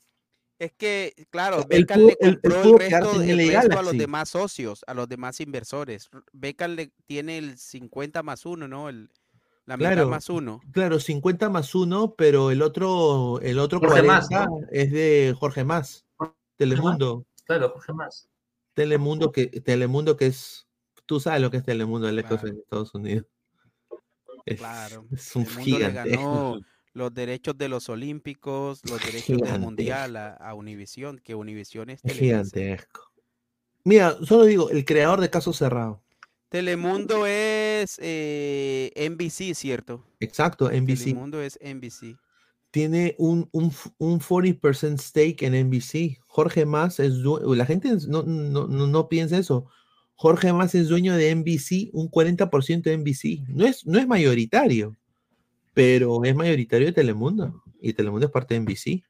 Es que, claro, Beckham le compró pudo el quedarse resto, el LA resto a los demás socios, a los demás inversores. Beckham le tiene el 50 más uno, ¿no? El, la mitad Claro, más uno. claro, 50 más uno, pero el otro, el otro Jorge 40 Mas, ¿no? es de Jorge Más, Telemundo. Claro, Jorge Más. Telemundo que, Telemundo que es, tú sabes lo que es Telemundo, el eco en Estados Unidos. Es, Claro. es un El gigante. los derechos de los Olímpicos, los derechos del. Mundial a, a Univision, que Univision es gigantesco. Mira, solo digo, el creador de Caso Cerrado. Telemundo es eh, NBC, ¿cierto? Exacto, NBC. Telemundo es NBC. Tiene un, un, un 40% stake en NBC. Jorge Más es La gente no, no, no, no piensa eso. Jorge Más es dueño de NBC, un 40% de NBC. No es, no es mayoritario, pero es mayoritario de Telemundo. Y Telemundo es parte de NBC.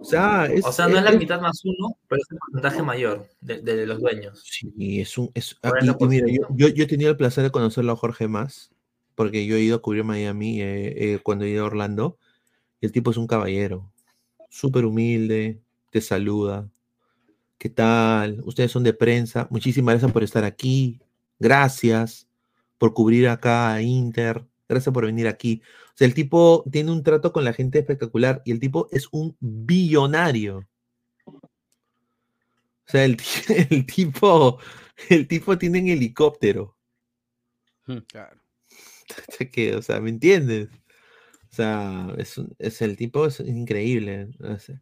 O sea, es, o sea, no es la mitad más uno, pero es el porcentaje mayor de, de los dueños. Sí, es un. Es, ah, y- y mira, yo, yo, yo he tenido el placer de conocerlo a Jorge Más, porque yo he ido a cubrir Miami eh, eh, cuando he ido a Orlando, y el tipo es un caballero, súper humilde, te saluda. ¿Qué tal? Ustedes son de prensa. Muchísimas gracias por estar aquí. Gracias por cubrir acá a Inter. Gracias por venir aquí. O sea, el tipo tiene un trato con la gente espectacular y el tipo es un billonario. O sea, el, ti- el tipo, el tipo tiene un helicóptero. Claro. Que, o sea, ¿me entiendes? O sea, es, un- es el tipo, es increíble. o sea,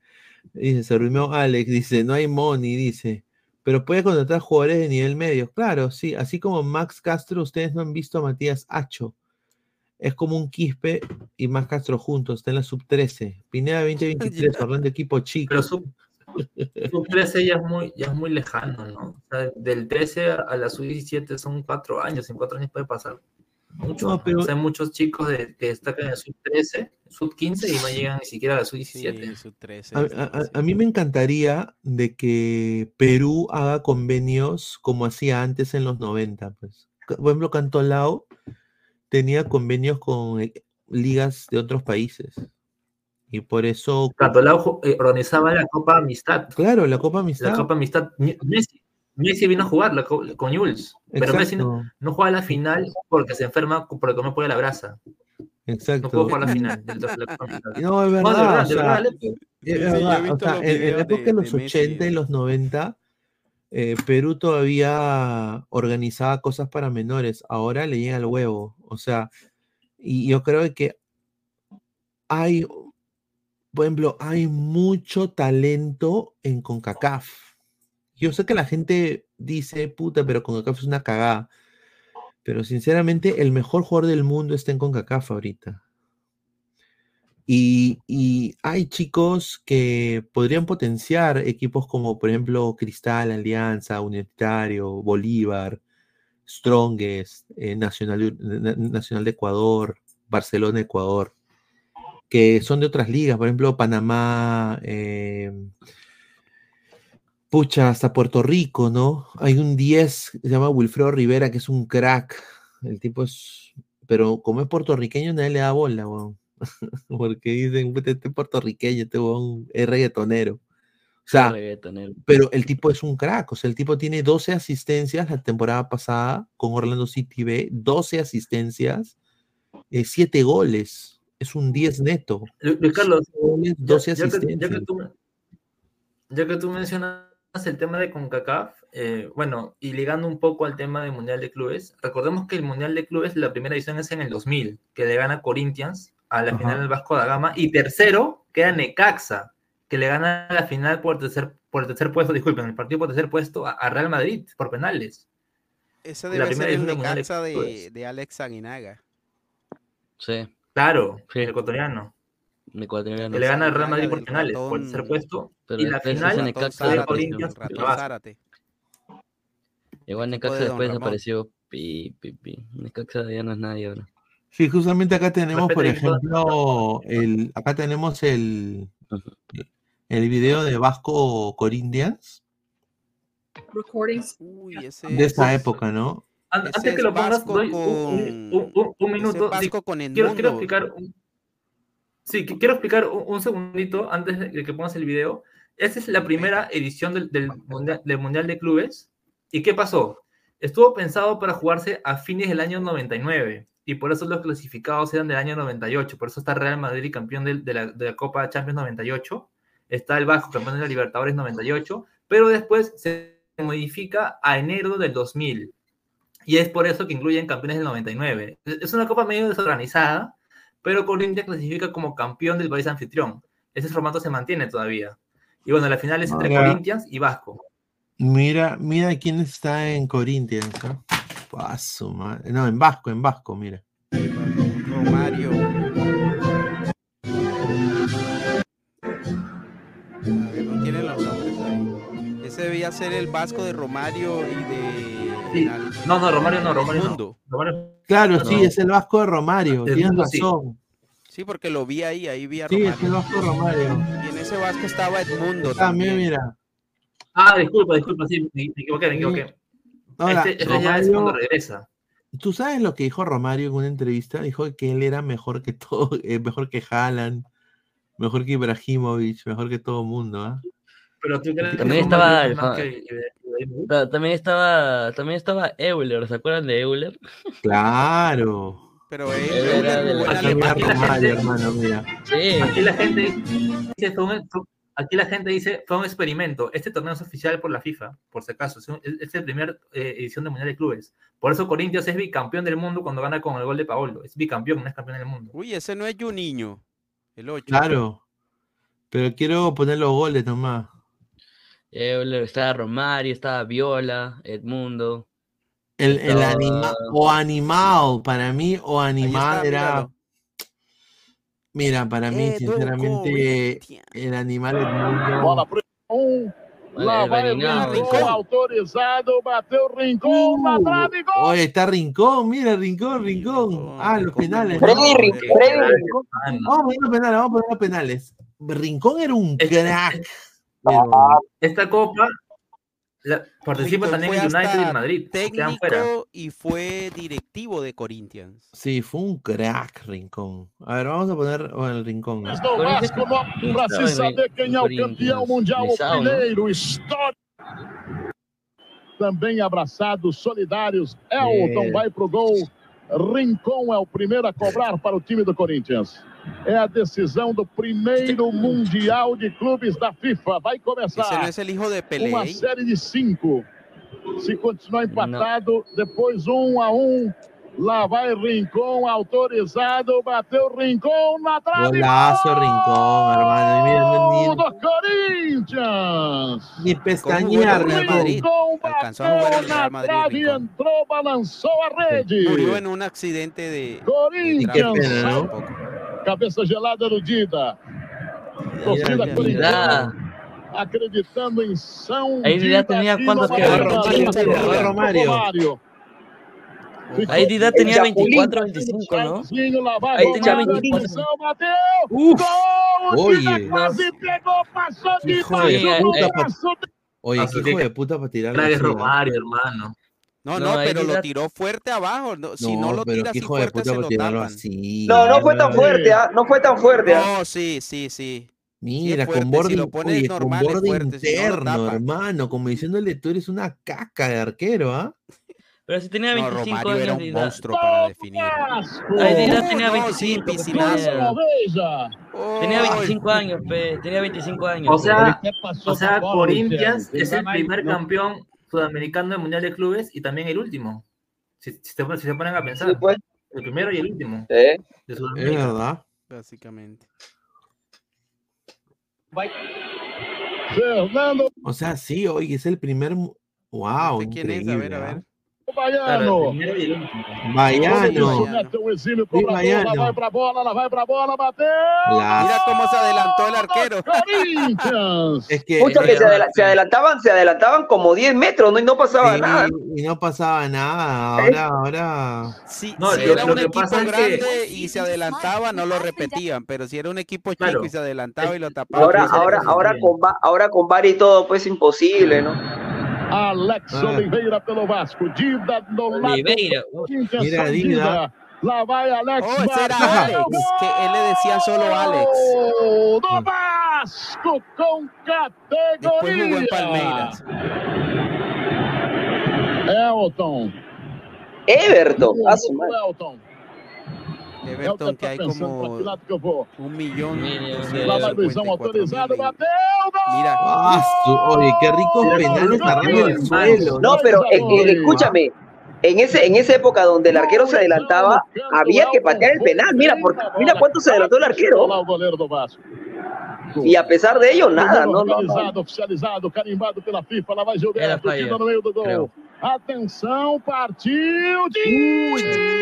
dice, se reunió Alex, dice, no hay money, dice, pero puede contratar jugadores de nivel medio. Claro, sí, así como Max Castro, ustedes no han visto a Matías Acho. Es como un Quispe y Max Castro juntos, está en la sub 13. Pineda 2023, Orlando equipo chico. Pero sub, sub 13 ya es muy, ya es muy lejano, ¿no? O sea, del 13 a la sub 17 son cuatro años, en cuatro años puede pasar mucho. No, pero- O sea, hay muchos chicos de, que destacan en sub 13, sub 15 y no llegan ni siquiera a la sub 17. A, a- a- a mí me encantaría de que Perú haga convenios como hacía antes en los 90. Pues. Por ejemplo, Cantolao tenía convenios con eh, ligas de otros países. Y por eso. Cantolao ju- eh, organizaba la Copa Amistad. Claro, la Copa Amistad. La Copa Amistad. Messi, Messi vino a jugar la con Jules, pero Messi no, no juega la final porque se enferma porque no puede la brasa. Exacto. No puede jugar la final de. No, es de verdad. verdad, o de verdad, Sí, yo he verdad, o visto sea, los en, en la época de, de- los de Messi 80 y los 90, eh, Perú todavía organizaba cosas para menores. Ahora le llega el huevo. O sea, y yo creo que hay, por ejemplo, hay mucho talento en CONCACAF. Yo sé que la gente dice, puta, pero CONCACAF es una cagada. Pero sinceramente, el mejor jugador del mundo está en CONCACAF ahorita. Y, hay chicos que podrían potenciar equipos como, por ejemplo, Cristal, Alianza, Universitario, Bolívar, Strongest, eh, Nacional, Na- Nacional de Ecuador, Barcelona, Ecuador, que son de otras ligas, por ejemplo, Panamá, eh, pucha, hasta Puerto Rico, ¿no? Hay un 10 que se llama Wilfredo Rivera, que es un crack. El tipo es, pero como es puertorriqueño, nadie le da bola, weón. Porque dicen, "Puta, este puertorriqueño, este weón es reggaetonero. O sea, Reggaetonero. pero el tipo es un crack, o sea, el tipo tiene 12 asistencias la temporada pasada con Orlando City B, 12 asistencias, 7 goles, es un 10 neto. Lu- Luis Carlos, goles, ya- 12 ya, que, ya que asistencias. tú, ya que tú mencionas el tema de CONCACAF, eh, bueno, y ligando un poco al tema del Mundial de Clubes, recordemos que el Mundial de Clubes, la primera edición es en el 2000, que le gana Corinthians a la Ajá. final del Vasco da Gama, y tercero queda Necaxa, que le gana la final por tercer, por el tercer puesto, disculpen, el partido por tercer puesto a, a Real Madrid por penales. Ese La debe primera ser el de Necaxa de, Alex Aguinaga. Sí. Claro, el ecuatoriano. El ecuatoriano. Que le gana al Real Madrid por penales, por el ratón- tercer puesto. Pero y la final Necaxa de. Corinthians. Igual Necaxa después desapareció. Pi, pi, pi. Necaxa ya no es nadie ahora. Sí, justamente acá tenemos, por el ejemplo, el, acá tenemos el, el video de Vasco Corinthians Recordings. Uy, ese de esa es- época, ¿no? Ese Antes que lo pongas, Vasco doy un, con- un- un- un- minuto. Vasco Sí, con quiero, quiero Edmundo. explicar. un- sí, quiero explicar un, un segundito antes de que pongas el video. Esta es la primera edición del, del mundial, del mundial de Clubes. ¿Y qué pasó? Estuvo pensado para jugarse a fines del año 99 y por eso los clasificados eran del año 98. Por eso está Real Madrid campeón de, la, de la Copa Champions 98. Está el Vasco campeón de la Libertadores 98. Pero después se modifica a enero del 2000. Y es por eso que incluyen campeones del 99. Es una copa medio desorganizada, pero Corinthians clasifica como campeón del país anfitrión. Ese formato se mantiene todavía. Y bueno, la final es entre Corinthians y Vasco. Mira, mira quién está en Corinthians, ¿no? Madre. No, en Vasco, en Vasco, mira. Romario. A ver, no tiene los nombres ahí. Ese debía ser el Vasco de Romario y de. Sí. No, no, Romario no, Romario no. Romario- Claro, No. sí, es el Vasco de Romario, tienes sí. razón. Sí, porque lo vi ahí, ahí vi a Sí, es Romario. el Vasco de Romario. Y en ese Vasco estaba Edmundo También, también. mira. Ah, disculpa, disculpa, sí, me, me equivoqué, me equivoqué. Ahora, este este ya es Romario- cuando regresa. ¿Tú sabes lo que dijo Romario en una entrevista? Dijo que él era mejor que todo, eh, mejor que Haaland, mejor que Ibrahimovic, mejor que todo el mundo, ¿ah? Pero tú crees que También estaba, es más que ta- también estaba, también estaba Euler, ¿se acuerdan de Euler? Claro. Pero Euler era de la- Aquí mira Romario, hermano, mira. Sí. Aquí la gente dice, aquí la gente dice, fue un experimento. Este torneo es oficial por la FIFA, por si acaso. Es, la primera edición del Mundial de Clubes. Por eso Corinthians es bicampeón del mundo cuando gana con el gol de Paolo. Es bicampeón, no es campeón del mundo. Uy, ese no es Juninho. El 8. Claro. Pero quiero poner los goles nomás. Euler, estaba Romario, estaba Viola, Edmundo. El, el estaba- anima o animal, para mí, o animal está, era. Mira, para mí, Edu sinceramente, el animal Edmundo. Bola pro um. Lá vai. Rincon, autorizado, bateu trave, gol! Oye, está Rincón, mira, Rincón, Rincón. Ah, los penales. Freddy ¿no? Rincón, Freddy Rincón. Vamos a poner los penales, vamos a poner los penales. Rincón era un crack. Esta copa la- participa Rincón también el United y Madrid. Quedan fuera. Técnico y fue directivo de Corinthians. Sí, fue un crack, Rincón. A ver, vamos a poner oh, el Rincón. ¿no? do Vasco para se saber quem é o campeão mundial, o primeiro histórico. Também abraçados, solidários. Elton vai pro gol. Rincon é o primeiro a cobrar para o time do Corinthians. É a decisão do primeiro Mundial de Clubes da FIFA. Vai começar es el hijo de Pelé. uma série de cinco. Se continuar empatado, depois um a um. Lá vai Rincon, autorizado, bateu Rincon na trave. Golazo, Rincón, hermano. Mira, Gol no- do Corinthians! ni, ni Jugó pestañear, Rincón. Alcanzó a jugar en el Na Real Madrid. trave, Rincón. entrou, balançou a rede. Murió en un accidente de. Corinthians, Qué pena, ¿no? Sai- cabeça gelada do Dida. Torcida Dida. corintiana acreditando em São Aí Dida Dida tinha aqui quantos no que- Maracanã. Romario, Romario, Romario. Romário. Ahí Dida tenía 24, 25, ¿no? Sozinho, lá vai Aí tinha Romário, 24. atenção, bateu! Gol! O Dida Oye. quase pegou, passou de Hijo de baixo, puta, pa- golaço de- Oye, Ah, qué sí, hijo que- de puta para tirar. Crack es Romario, hermano. No, No, no, pero lo Dida- tiró fuerte abajo. no, si no No, lo tira así hijo de fuerte, puta se lo tapan. así. No, no fue tan fuerte, ¿ah? No fue tan fuerte, ¿ah? No, sí, sí, sí. Mira, fuerte, con si borde, lo pones oye, normal con es borde fuerte, si no lo interno, tapa. hermano, como diciéndole tú eres una caca de arquero, ¿ah? Pero si tenía No, 25 Romario era años un Dida. monstruo para definir. Vasco! tenía No, sí, 25. pues, tenía- Veja! Tenía Ay, 25 años, pe, tenía 25 años. O sea, o sea Corinthians es el primer No. campeón sudamericano del Mundial de Clubes y también el último. Si, si se, si se ponen a pensar. Sí, pues. El primero y el último Sí. de Es Sudamérica. verdad. Básicamente. Fernando O sea, sí, oye, es el primer. Wow, ¿Este quién es? A ver, a ver. Baiano. Baiano. Um vai pra bola, lá vai pra bola, bateu. Mira cómo se adelantó el arquero. Es que se, adela- se adelantaban, se adelantaban como 10 metros, ¿no? Y no pasaba Sí, nada. Y no pasaba nada. Ahora, ahora. Sí, No, si lo- era lo un equipo que- grande y se adelantaba, no lo repetían, pero si era un equipo chico Claro. y se adelantaba y lo tapaba. Ahora, se ahora, ahora con va- ahora con VAR y todo, pues imposible, ¿no? Alex Ah. Oliveira pelo Vasco. Dida do lado Oliveira. Mira, São Dida. Lá vai Alex. Oh, ese era Alex, que él le decía solo Alex. gol Do Vasco com Después jugó en. Palmeiras. Elton. Everton, a Elton. Everton, que hay como un millón gol! Mira, oye, qué ricos penales agarrando el suelo. No, pero eh, eh, escúchame, en ese, en esa época donde el arquero se adelantaba, había que patear el penal. Mira, por, mira cuánto se adelantó el arquero. Y a pesar de ello, nada, no, no, no. Oficializado, oficializado, carimbado pela FIFA. Lá vai Era Gilberto, falha, tira no meio do gol. Creo. Atenção, partiu de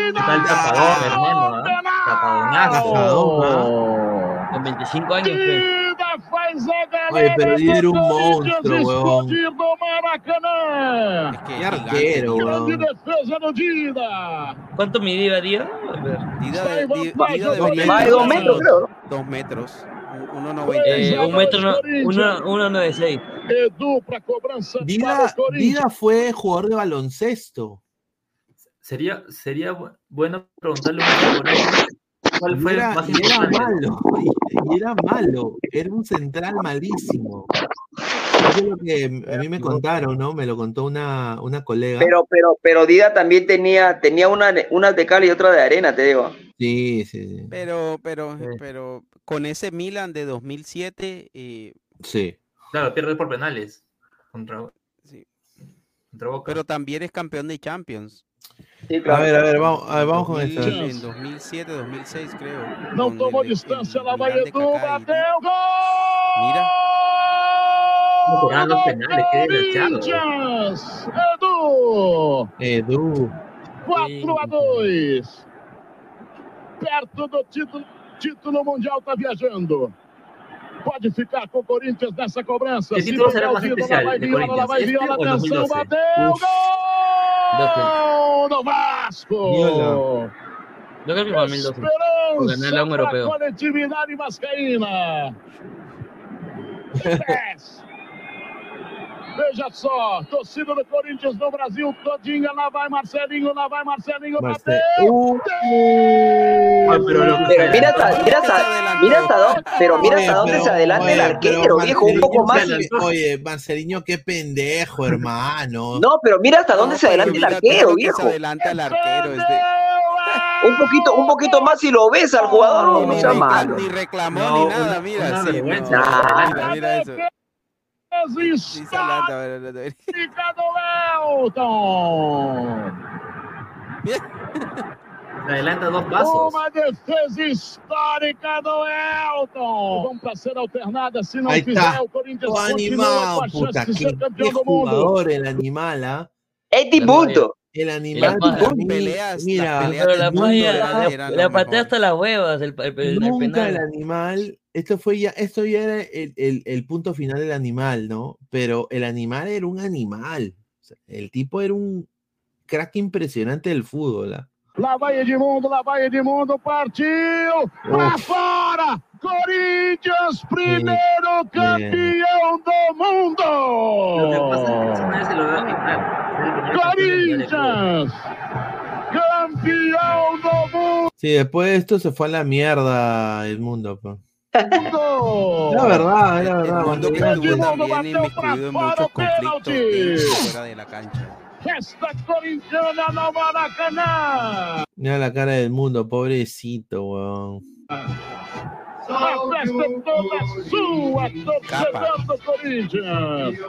Está el tapadón, hermano. ¿ah? Tapadonazo. Tajadón, Con 25 años, pues. Dida faz a galera Oye, pero Dida era un do Corinthians monstruo, weón. explodir no Maracanã. es que Qué es arquero, gigante. Grande weón. defesa do Dida. ¿Cuánto medía Día? A ver. Dida de, Di- Dida Dos debería Más de dos tener metros, creo, ¿no? Dos metros. un- 1.90. Eh, un metro, no- uno, uno nueve seis. Edu para o Corinthians. Dida fue jugador de baloncesto. Sería, sería bu- bueno preguntarle un poco por eso. ¿Cuál Y fue el era, y malo, y era malo, era un central malísimo. Eso es lo que a mí me contaron, ¿no? Me lo contó una, una colega. Pero, pero, pero Dida también tenía, tenía una, una de cal y otra de arena, te digo. Sí, sí, sí. Pero, pero, pero con ese Milan de 2007, eh, Sí. Claro, pierde por penales. Contra, sí. contra Boca. pero también es campeón de Champions. Sí, A claro. ver, a ver, vamos, a ver, vamos con 2000, esto. En 2007, 2006 creo. Não con tomou el- el distância, lá vai Milan de Edu, Kaká y- bateu, gol! Mira, No los penales, qué desgraciado. Edu, Edu. 4 a 2. Perto do título, título mundial tá viajando. Pode ficar com o Corinthians nessa cobrança. Que Se título será pegar o más título, especial lá vai de Viola, lá vai Corinthians? Viola, ¿Este o el atenção, 2012? bateu, Uf. gol do Vasco! Viola. Yo creo que fue 2012. Por ganar Esperança un para a europeo. coletividade vascaína. Veja só, torcida do Corinthians no Brasil todinha, lá vai Marcelinho, lá vai Marcelinho, Marce- bateu! Uh, Ah, pero mira hasta, mira hasta, mira hasta dónde, pero mira hasta dónde se adelanta el arquero, viejo, un poco más. Oye, Marcelino, qué pendejo, hermano. No, pero mira hasta dónde no, se adelanta el arquero, viejo. Se adelanta el arquero. Un poquito, un poquito más si lo ves al jugador, no, no ni, sea malo. ni reclamó No, ni nada, mira. una sí, vergüenza. no, mira, mira eso. Sí se adelanta, mira, mira, mira. Fica do Elton! Se adelanta dos pasos. Uma defesa histórica do Elton! Vamos para ser alternada, se não Ahí fizer, está. o Corinthians Oh, continua com animal, a chance puta, de qué, ser qué campeão do mundo. jugador el animal, ¿ah? Es dibuto. El animal las mí, peleas- mira, las peleas Pero la eran- la, eran la patea mejor. hasta las huevas, el, el, el- el nunca el penal. animal, esto fue ya, esto ya era el, el- el punto final del animal, ¿no? Pero el animal era un animal. O sea, el tipo era un crack impresionante del fútbol. ¿ah? Lá vai Edmundo, lá vai Edmundo, partiu! Pra Uf. fora! Corinthians, primeiro campeão do Lo que pasa es que mundo! se lo veo el primer campeón de do mundo! Sí, después de esto se fue a la mierda el mundo. pues. La verdad, la El verdad. mundo cuando que estuvo también inmiscuido en fora muchos conflictos y fuera de la cancha. Festa corintiana no Maracanã! Mira la cara del mundo, pobrecito, weón. A festa é toda sua, torcedor do Corinthians!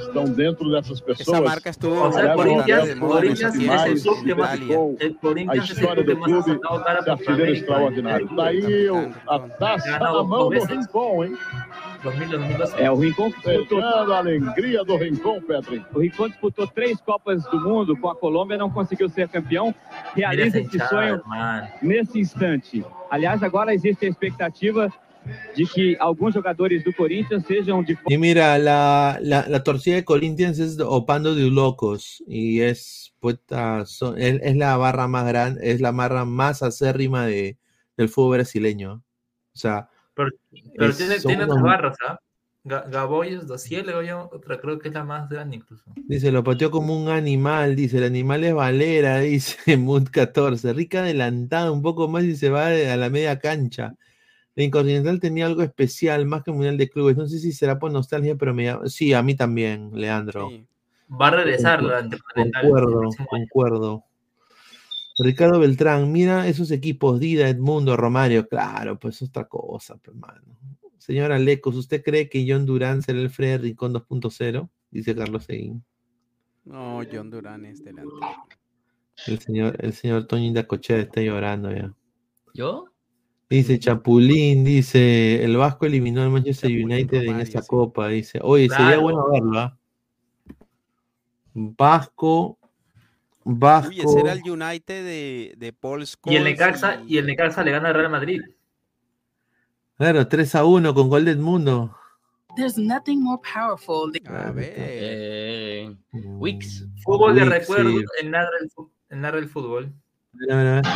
Estão dentro dessas pessoas. Esa marca estuvo O sea, el Aliás, Corinthians, aliás, el Corinthians aliás, es el aliás, club que más, Italia. el a Corinthians es el história club que do más ha clube sacado cara de por artilheiro América. extraordinário. Daí o- a taça Ganhou na mão do duas vezes. Rincon, hein? 2000, 2012. É, o Rincon disputou. A alegria do Rincon, Petri. O Rincon disputou três Copas do Mundo com a Colômbia, não conseguiu ser campeão. Realiza esse sonho nesse instante. Aliás, agora existe a expectativa de que alguns jogadores do Corinthians sejam de Y mira, la, la, la torcida de Corinthians es Opando de Locos y es, puta, son- es, es la barra más grande, es la barra más acérrima de, del fútbol brasileño. O sea, Pero, pero tiene, son tiene otras barras, ¿ah? Ga- Gaboyes, doy otra, creo que es la más grande incluso. Dice, lo pateó como un animal, dice, el animal es Valera, dice Mood 14. Rica adelantada un poco más y se va a la media cancha. La Incontinental tenía algo especial, más que el Mundial de Clubes. No sé si será por nostalgia, pero me llama- Sí, a mí también, Leandro. Va a regresar la Intercontinental. Concuerdo, concuerdo. Ricardo Beltrán, mira esos equipos, Dida, Edmundo, Romario. Claro, pues es otra cosa, pues, hermano. Señora Lecos, ¿usted cree que John Durán será el Fred Rincón 2.0? Dice Carlos Seguín. No, John Durán es delantero. El señor, el señor Toño Indacochea está llorando ya. ¿Yo? Dice Chapulín, dice, el Vasco eliminó al Manchester United en esta copa. Dice, oye, sería bueno verlo, ¿ah? Vasco, Vasco. Uy, ese era el United de, de Paul Scholes Y el Necaxa, y el Necaxa le gana al Real Madrid. Claro, 3 a 1 con gol de Edmundo. There's nothing more powerful than A ver. Eh, Wix. Fútbol de Wix, recuerdo sí. en narra el, en narra el fútbol. Mira, mira, mira.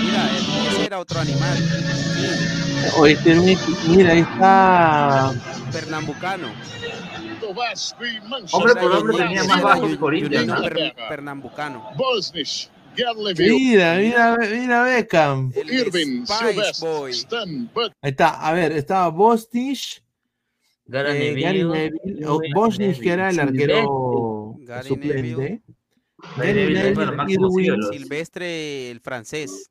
Mira, ese era otro animal. Oye, este mira, ahí está. Pernambucano. Hombre por hombre tenía más bajo que Corinthians, ¿no? Per- Pernambucano. Bosnich, Mira, mira, mira Beckham. Irving, Boy. Stan, Ahí está, a ver, estaba Bostich, Gary eh, Neville, o Bosnich, que era el arquero Gary suplente. Gary Neville, Neville, Irwin. Silvestre, el francés.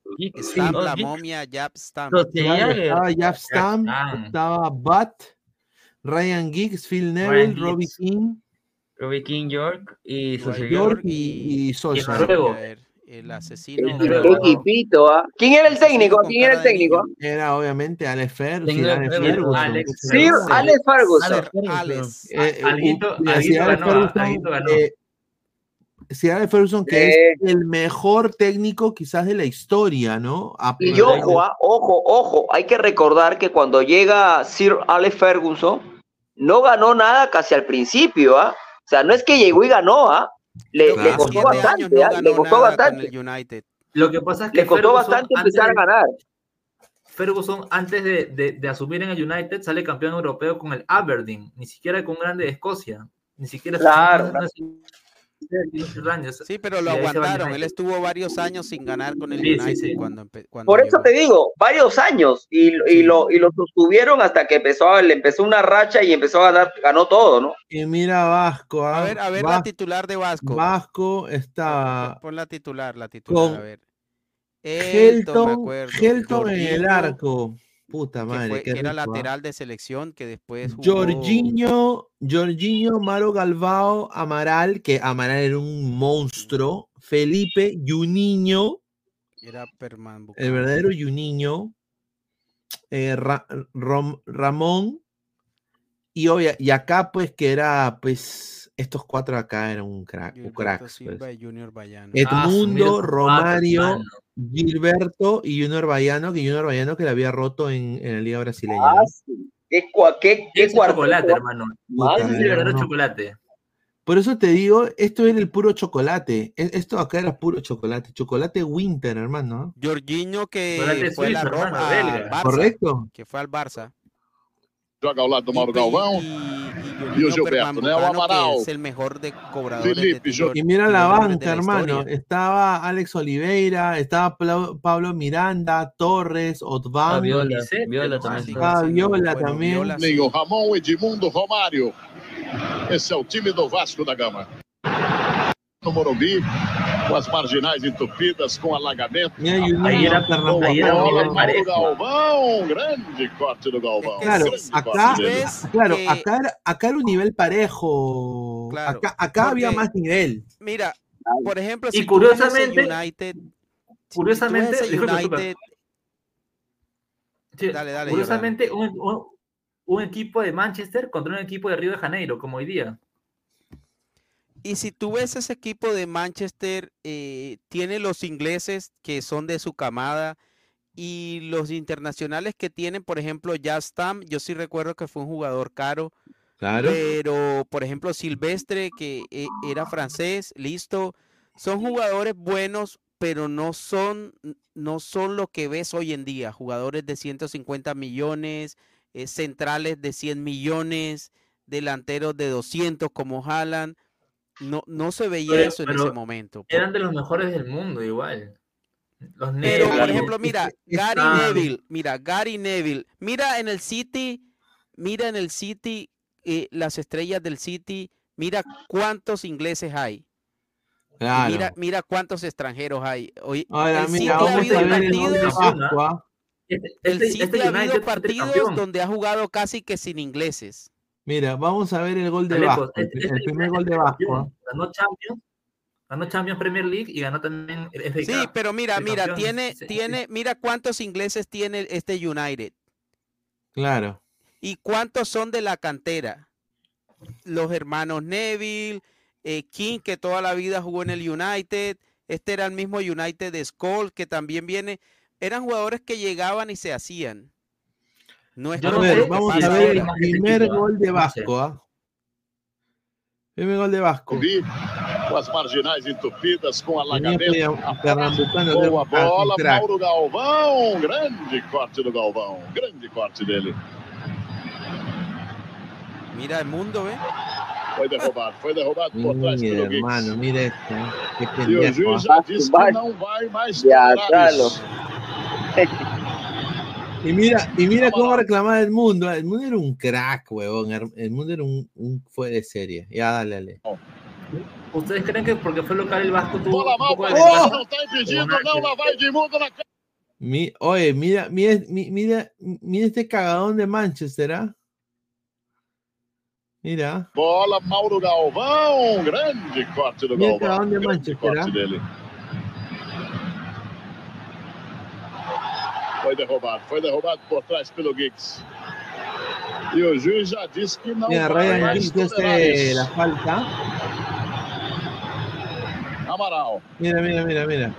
Oh, la momia, Jab que- estaba Stamp, Stamp. estaba Butt, Ryan Giggs, Phil Neville, Robbie. King, Robbie King York y señor. York y, y. Noruego. El asesino. Qué equipito, ¿ah? ¿Quién era el técnico? ¿Quién era el técnico? Era obviamente Alex Ferguson. Alex Ferguson. Ferguson. Alex Sir Alex Ferguson. Alex. Si Alex Ferguson, Alguito ganó. eh, si Alex Ferguson, que Sí. es el mejor técnico quizás de la historia, ¿no? A- Y ojo, ah, ojo, ojo, hay que recordar que cuando llega Sir Alex Ferguson, no ganó nada casi al principio, ¿ah? O sea, no es que llegó y ganó, ¿ah? Le, le costó bastante, no ¿ah? Le costó bastante. United. Lo que pasa es que Le costó Ferguson, bastante antes empezar a de- ganar. Ferguson, antes de, de- de asumir en el United, sale campeón europeo con el Aberdeen, ni siquiera con Grande de Escocia. Ni siquiera Claro. no- Sí, pero lo aguantaron. Él estuvo varios años sin ganar con el Sí, United sí. cuando, cuando Por eso llegó. te digo, varios años. Y, y, lo, y lo sostuvieron hasta que empezó, le empezó una racha y empezó a ganar, ganó todo, ¿no? Y mira Vasco, A ah, ver, a ver la titular de Vasco. Vasco estaba pon la titular, la titular, con a ver. Helton, acuerdo. Helton en el arco. Puta que, madre, fue- qué que era rico, ah. lateral de selección, que después jugó... Jorginho, Jorginho, Maro Galvao, Amaral, que Amaral era un monstruo, Felipe, Juninho, Era el verdadero Juninho, eh, Ra- Rom- Ramón, y, obvia- y acá pues que era, pues, estos cuatro acá eran un crack, un Silva pues. y Junior Bayano. Ah, Edmundo, Romario, hermano. Gilberto y Junior Bayano, que Junior Bayano que le había roto en, en la liga brasileña. Ah, sí. ¿Qué, qué, qué chocolate, ah? hermano. Puta, Ese es el verdadero no. chocolate. Por eso te digo, esto era el puro chocolate. E- Esto acá era puro chocolate. Chocolate Winter, hermano. Jorginho que Chocolate fue la Roma, hermano. Barça, ¿Correcto? que fue al Barça. Joga ao lado do Mauro Y- Galvão. y- y E o Gilberto, né? O Amaral. es el mejor de cobradores de Felipe, tiro- Y mira la de banca, la hermano. Estaba Alex Oliveira, estaba Pablo Miranda, Torres, Ah, Otvan, Viola, Vicente, Viola también. Viola bueno, también. Viola sí. Ninho Ramon, Edmundo, Romário. Esse é o time do Vasco da Gama. No Morumbi, com as marginais entupidas, com alagamento. Ahí era- ahí era parejo. Galvão, grande corte do Galvão. Claro, grande acá, claro, que- acá era, acá era un nivel parejo. Claro, acá acá había porque- más nivel. Mira, por ejemplo, Y si ese curiosamente- United, curiosamente, disculpa. United- Sí, Dale, dale, curiosamente, un, un- un equipo de Manchester contra un equipo de Río de Janeiro, como hoy día. Y si tú ves ese equipo de Manchester, eh, tiene los ingleses que son de su camada y los internacionales que tienen, por ejemplo, Jazz Tam, yo sí recuerdo que fue un jugador caro, Claro. pero por ejemplo Silvestre, que eh, era francés, listo, son jugadores buenos, pero no son, no son lo que ves hoy en día, jugadores de 150 millones, eh, centrales de 100 millones, delanteros de 200 como Haaland. No, no se veía Pero- eso en ese momento. Eran de los mejores del mundo, igual. Los Pero, por ejemplo, mira, Gary. Neville, mira, Gary Neville, mira en el City, mira en el City, eh, las estrellas del City, mira cuántos ingleses hay. Claro. Mira, mira cuántos extranjeros hay. Hoy, Ahora, el mira, City ha vamos habido a ver el Este- City este ha habido partidos donde ha jugado casi que sin ingleses. Mira, vamos a ver el gol de Vasco. El, este- el primer gol de Vasco. campeón, Ganó Champions, ganó Champions Premier League y ganó también el FA Sí, pero mira, mira, campeón. tiene, Sí, tiene, mira cuántos ingleses tiene este United. Claro. ¿Y cuántos son de la cantera? Los hermanos Neville, eh, King, que toda la vida jugó en el United. Este era el mismo United de Skull, que también viene. Eran jugadores que llegaban y se hacían. No es A que vamos a ver el ahora. primer gol de Vasco. ¿ah? Primer gol de Vasco. Com as marginais entupidas, com alagamento. pe- pernambucano de Boa cara, um bola. Mauro Galvão. Grande corte do Galvão. Grande corte dele. Mira el mundo, ¿ve? Foi derrubado. Foi derrubado por trás Mira, pelo Giggs. hermano, mira esto. ¿eh? Qué E o juiz ¿ah? já disse que não vai mais isso. Y mira, y mira cómo reclamaba el mundo. El mundo era un crack, huevón. El mundo era un, un fue de serie. Ya, dale, dale. ¿Ustedes creen que porque fue local el Vasco tuvo Bola un poco de. Mi- oye, mira, mira, mi- mira, mira este cagadón de Manchester, ¿ah? Mira. Bola, Mauro Galvão. Grande corte do Mira Galvão. cagadón de Manchester, corte ¿ah? dele. Foi derrubado. Foi derrubado por trás pelo Giggs. E o juiz já disse que não vai Ryan mais Giggs tolerar hace la falta. Amaral. Mira, mira, mira, mira.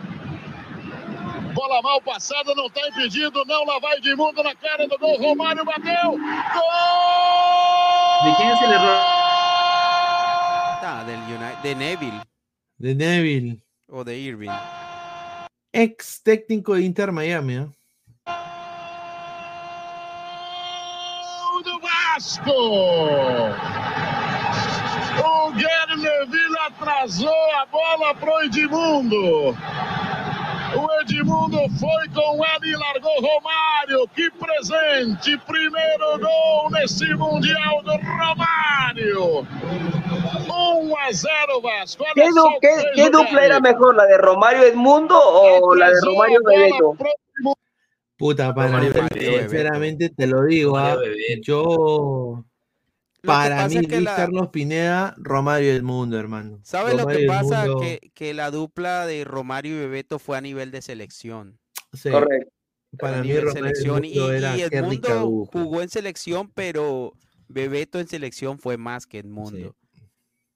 Bola mal passada, não está impedido, não. Lá vai Edmundo na cara do gol. Romário bateu. ¿De quién es el error? Ah, del United, de Neville De Neville. o de Irving. Ex técnico de Inter Miami, ¿ah? Gol do Vasco! O Gary Neville atrasou a bola pro Edmundo. O Edmundo foi com ela e largou Romário. Que presente! Primeiro gol nesse Mundial do Romário. 1 a 0 Vasco. Olha ¿Qué, só du- o qué- que fez qué o dupla era mejor, la de Romario Edmundo o la de Atrasou a Romario bola Bebeto? Puta, para mí, sinceramente te lo digo, ¿ah? Yo para mí es que Luis la- Carlos Pineda, Romario del Mundo, hermano. ¿Sabes lo que pasa? Mundo, Que, que la dupla de Romario y Bebeto fue a nivel de selección. sí, Correcto. para a mí nivel Romario selección. Y, Edmundo jugó en selección, pero Bebeto en selección fue más que Edmundo.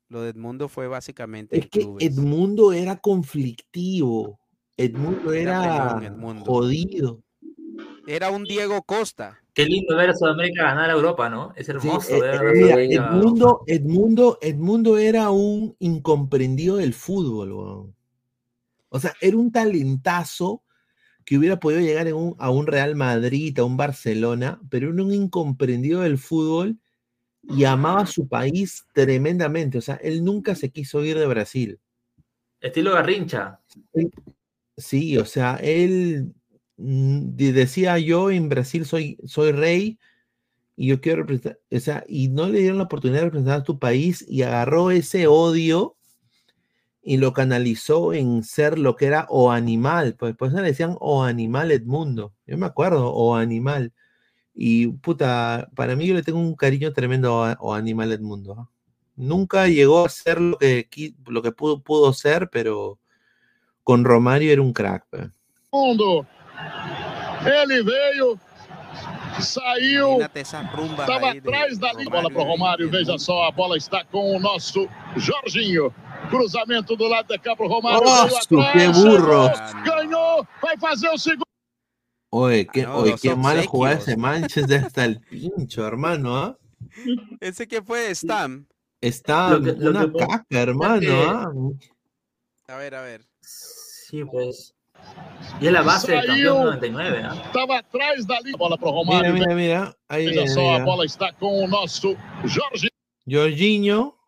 Lo de Edmundo fue básicamente Es que clubes. Edmundo era conflictivo. Edmundo Era era Edmundo. jodido. Era un Diego Costa. Qué lindo ver a Sudamérica ganar a Europa, ¿no? Es Sí, hermoso eh, ver a eh, mira, Sudamérica. Edmundo, Edmundo, Edmundo era un incomprendido del fútbol, weón. O sea, era un talentazo que hubiera podido llegar en un- a un Real Madrid, a un Barcelona, pero era un incomprendido del fútbol y amaba a su país tremendamente. O sea, él nunca se quiso ir de Brasil. Estilo Garrincha. Sí, o sea, él decía yo en Brasil soy, soy rey y yo quiero representar, o sea, y no le dieron la oportunidad de representar a tu país y agarró ese odio y lo canalizó en ser lo que era o animal, pues por eso le decían o animal Edmundo, yo me acuerdo, o animal. Y puta, para mí yo le tengo un cariño tremendo a o animal Edmundo. Nunca llegó a ser lo que, lo que pudo, pudo ser, pero con Romario era un crack. pues. mundo. Ele veio, saiu, estava atrás da linha. Bola para o Romário, veja só, a bola está com o nosso Jorginho. Cruzamento do lado de cá para o Romário. Nossa, que burro. Ganhou, vai fazer o segundo. Oye, qué, no, oye, qué mal obsequios. ese Manchester hasta el pincho, hermano, ¿ah? Ese que fue Stam. Está Lo que- lo una que caca, hermano, que- ¿ah? A ver, a ver. Sí, pues. Y es la base del campeón Saiu. 99, ¿ah? Estava atrás da linha. Bola para o Mira, Romário. mira, mira. Ahí Veja viene, só, a mira. bola está com o nosso Jorginho. Jorginho,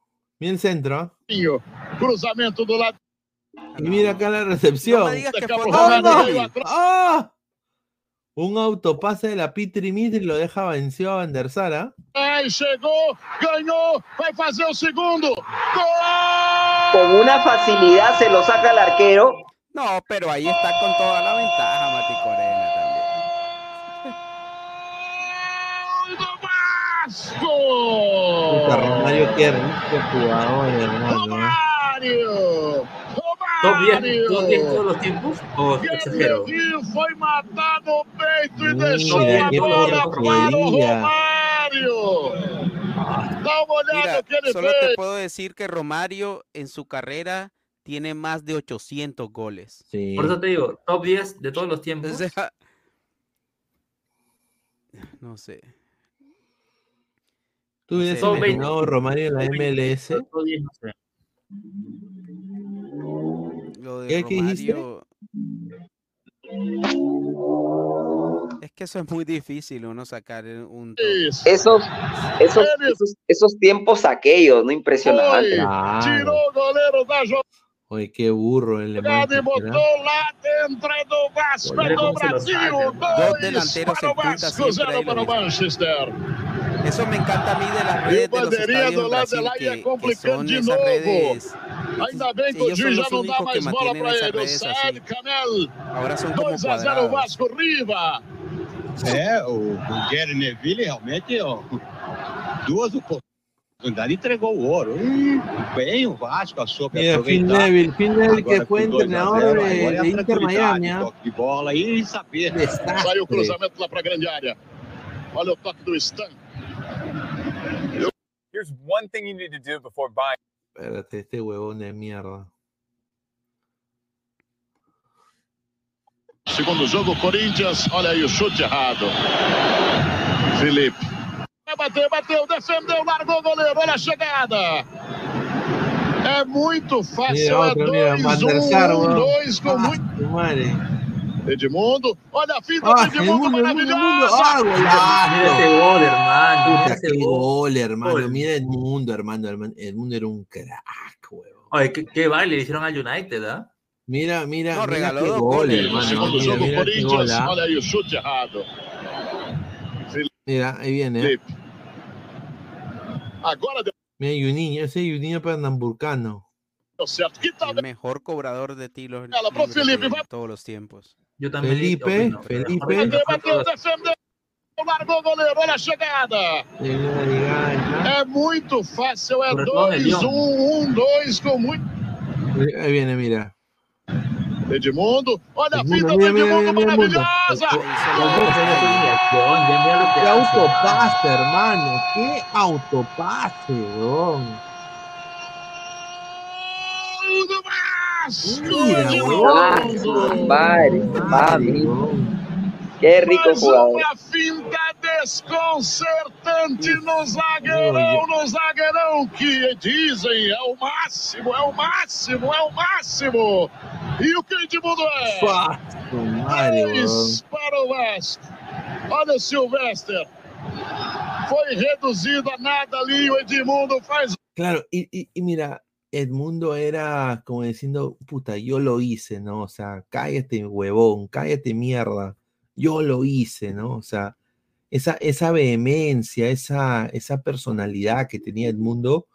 mira el centro. Cruzamento do lado. Y mira acá la recepción. No me digas que Acá fue por ¡Ah, Romário, no! veio atrás. Un autopase de la Pitri Mitri lo deja vencido a Van der Sar, ¿ah? Ai, chegou, ganhou, vai fazer o segundo. Gol! Con una facilidad se lo saca el arquero. No, pero ahí está con toda la ventaja, Mati Corena también. do Puta, Vasco! Romario, qué rico jugador, hermano. ¿ah? Romário! ¿Top 10, top 10 Romário! todos los tiempos? ¿O exagero? Foi matar no peito e deixou a qué bola para o porquería. Romário! Dá uma olhada Mira, no que ele solo te puedo decir que Romario en su carrera tiene más de 800 goles. Sí. Por eso te digo, top 10 de todos los tiempos. O sea, no sé. ¿Tú hubieras Son imaginado 20. Romario en la Son 20, MLS? top 10, no sé. Lo de ¿Qué-? Romario. Es que eso es muy difícil uno sacar un top. Esos, esos, esos, esos tiempos aquellos, ¿no? Impresionante. Claro. Tirou o goleiro da jogada Oye, qué burro el de e Manchester, ¿ah? botou lá dentro do Vasco Olha do como se lo Brasil. saca. Dos Dois delanteros para o en punta Vasco, siempre zero ahí lo para o mismo. Manchester. Eso me encanta a mí de las E o redes de los bandeirinha estadios do en lado de Brasil, lá ia que, que complicando son de esas novo. redes. Ainda bem que o Ellos son juiz já los não dá únicos que mais bola mantienen para esas ele. O redes Saad así. Camel. Ahora son como 2 a 0 cuadrados. Vasco, Riva. É, o, o Gary Neville realmente, ó, duas oportunidades entregou o ouro. E bem o Vasco achou que Phil Neville que Agora fue com 2 a entrenador 0, de, é a de Inter Miami, toque de bola e saber. Saiu o cruzamento lá para a grande área. Olha o toque do Stan. Here's one thing you need to do before buying. Espérate, este huevón de mierda. Segundo jogo, Corinthians. Olha aí o chute errado. Felipe. Vai bater, bateu, defendeu, largou o goleiro. Olha a chegada. É muito fácil. É otro, mira, 2 Van der 1 Sar, 1 weón. 2 com Ah, muito. Edmundo. Olha a finta Ah, do Edmundo, Edmundo, Edmundo, Edmundo. maravilhosa. Ah. Mira ese gol, hermano. Puta, qué gol. hermano. Mira el mundo, hermano. hermano. El mundo era un crack, huevón. Oye, ¿qué, qué baile le hicieron al United, ¿ah? Mira, mira, No, mira regaló qué gol, goles. hermano. Segundo Mira, jogo, mira Corinthians. ¿ah? Olha aí o chute errado. Mira, ahí viene. ¿eh? Felipe. Agora deu Mira, Juninho, ese Juninho pernamburcano. certo. Que tal El mejor cobrador de tiros Ela pro Felipe, vai- todos los tiempos. Yo también Felipe, opino, Felipe. Bateu, defendeu. Largou o goleiro. Olha a chegada. É muito fácil. É Sobre todo em 2 Lyon. 1 1 2 com muito. Ahí viene, mira. Edmundo. Olha a finta do Edmundo, mira, Edmundo. maravilhosa. ¡Qué autopase, hermano! ¡Qué autopase, weón! Gol do Vasco. Mira, weón. Qué rico Mais jugador. uma finta desconcertante no zagueirão, no zagueirão, que dizem é o máximo, é o máximo, é o máximo. E o que Edmundo é? Fácil, madre, weón. Dois para o Vasco. Olha o Silvestre. Foi reduzido a nada ali, o Edmundo faz Claro, y, y- y mira, Edmundo era como diciendo, puta, yo lo hice, ¿no? O sea, cállate, huevón, cállate, mierda. Yo lo hice, ¿no? O sea, esa, esa vehemencia, esa, esa personalidad que tenía Edmundo,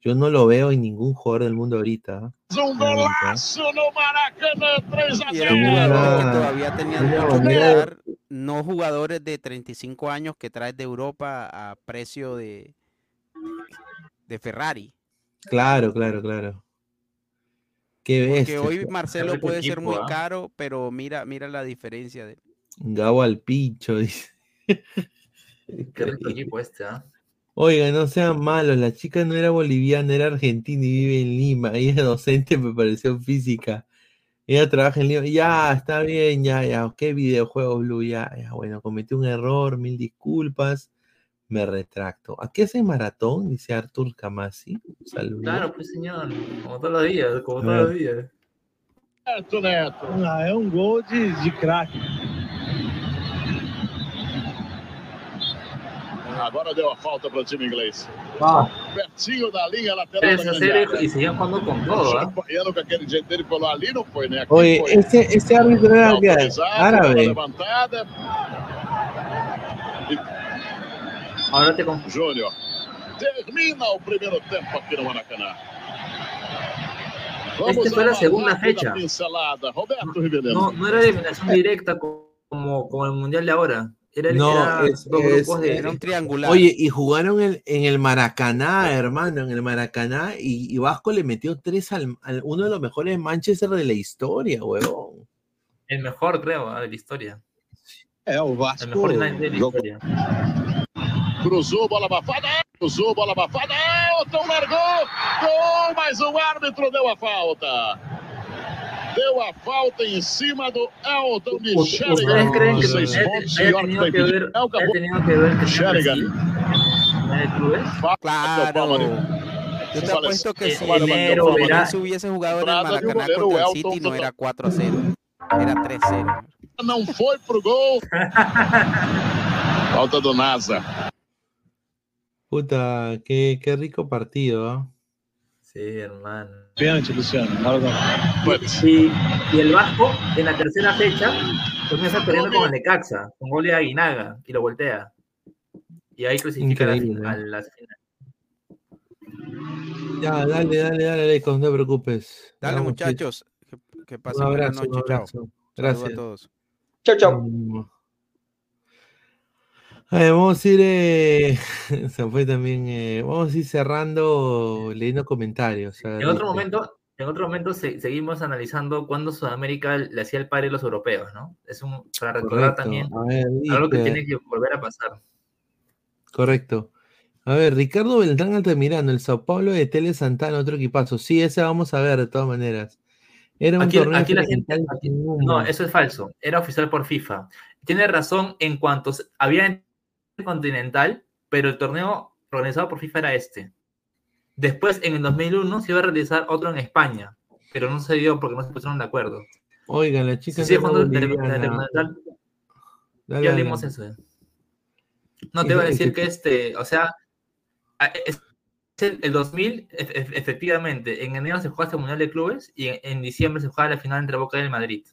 yo no lo veo en ningún jugador del mundo ahorita. ¿ah? um golaço no Maracanã, 3 a Y era un 0. jugador que todavía tenía mucho que dar, no jugadores de 35 años que traes de Europa a precio de, de Ferrari. Claro, claro, claro. Qué Porque hoy Marcelo puede ser muy ¿ah? caro, pero mira, mira la diferencia de Gabo al pincho, dice. Qué rico equipo este, ¿ah? Oiga, no sean malos, la chica no era boliviana, era argentina y vive en Lima. Ella es docente de preparación física. Ella trabaja en Lima. Ya, está bien, ya, ya. ¿Qué videojuego, Blue? Ya, ya, bueno, cometí un error, mil disculpas. Me retracto. ¿A qué hace maratón? Dice Artur Camasi. Saludos. Claro, pues señor, como todos los días, como todos los ver. días. Neto, Neto. Ah, é um gol de, de craque. Agora deu a falta para o time inglês. Ah. Pertinho da linha lateral 3 da a grande 0 área. y seguían jugando con todo, ¿ah? Chacoalhando com aquele jeito dele falou ali, não foi, né? Aqui Oye, foi. ese árbitro era que Autorizado, bola árabe. levantada. Ahora te confundo. Júnior. Termina o primeiro tempo aqui no Maracanã. Este fue a la segunda fecha. Roberto. No, no era de eliminación directa co- como, como el mundial de ahora. Era, No, era es- de. era un triangular. Oye, y jugaron en, en el Maracaná, hermano, en el Maracaná, y, y Vasco le metió tres al, al- uno de los mejores Manchester de la historia, huevón. El mejor, creo, ah, de la historia. É, o El Vasco mejor United de la historia. Cruzou, bola abafada. Cruzou, bola abafada. Elton largou. Gol, mas o árbitro deu a falta. Deu a falta em cima do Elton de ¿Ustedes Sheringham. creen que Seis haya, pontos, haya York tenido vai que pedir. ver, Não, haya acabou. tenido que ver que sea Sheringham. Brasil en el clubes? Claro. Yo te Vale, apuesto que eh, si vale, el vale, enero vale. Fluminense hubiese jugado en el Entrada de um Maracaná goleiro, contra el Elton City no total. era 4 a 0, era 3 a 0. Não foi pro gol. Falta do NASA. Puta, qué, qué rico partido, ¿ah? Sí, hermano. Pênalti, Luciano. Y, y el Vasco, en la tercera fecha, comienza perdiendo con el Necaxa, con gol de Aguinaga, y lo voltea. Y ahí clasifica a la, Increíble. fin- a la final. Ya, dale, dale, dale, Lecos, no te preocupes. Dale, Vamos, muchachos. Que, que Un pasen buena abrazo, un noche. Chao. Gracias. a todos. Chau, chau. A ver, vamos a ir, eh, se fue también, eh, vamos a ir cerrando, leyendo comentarios. En otro dice, momento, en otro momento se- seguimos analizando cuándo Sudamérica le hacía el padre a los europeos, ¿no? Es un, para recordar Correcto. también ver, algo que tiene que volver a pasar. Correcto. A ver, Ricardo Beltrán Altamirano, el Sao Paulo de Tele Santana, otro equipazo. Sí, ese vamos a ver de todas maneras. Era un Aquí, torneo aquí la gente, aquí- no, eso es falso. Era oficial por FIFA. Tiene razón en cuanto había continental, pero el torneo organizado por FIFA era este. Después, en el 2001, se iba a realizar otro en España, pero no se dio porque no se pusieron de acuerdo. Oigan, la chica ya dale. dimos eso. eh. No te iba a decir que- este, o sea, es- el, el 2000, e- e- efectivamente, en enero se jugaba este Mundial de Clubes y en, en diciembre se jugaba la final entre Boca y el Madrid.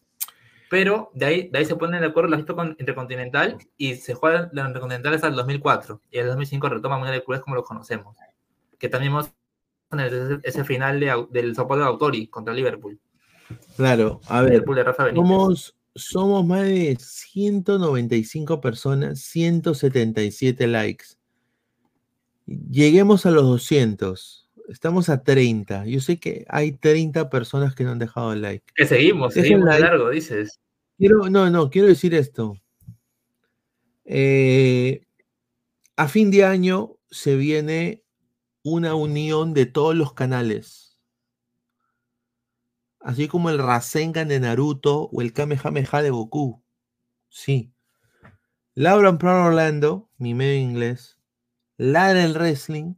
Pero de ahí, de ahí se ponen de acuerdo la con Intercontinental y se juega la Intercontinental hasta el 2004 y el 2005 retoma el Mundial de Clubes como lo conocemos. Que también el- ese, ese final de del Sao Paulo de Autori contra Liverpool. Claro, a ver, somos, somos más de 195 personas, 177 likes. Lleguemos a los 200. Estamos a 30. Yo sé que hay 30 personas que no han dejado like. Que seguimos, Dejen seguimos like. largo, dices. No, no, quiero decir esto. Eh, a fin de año se viene una unión de todos los canales. Así como el Rasengan de Naruto o el Kamehameha de Goku. Sí. Laura Pro Orlando, mi medio inglés, Ladra el Wrestling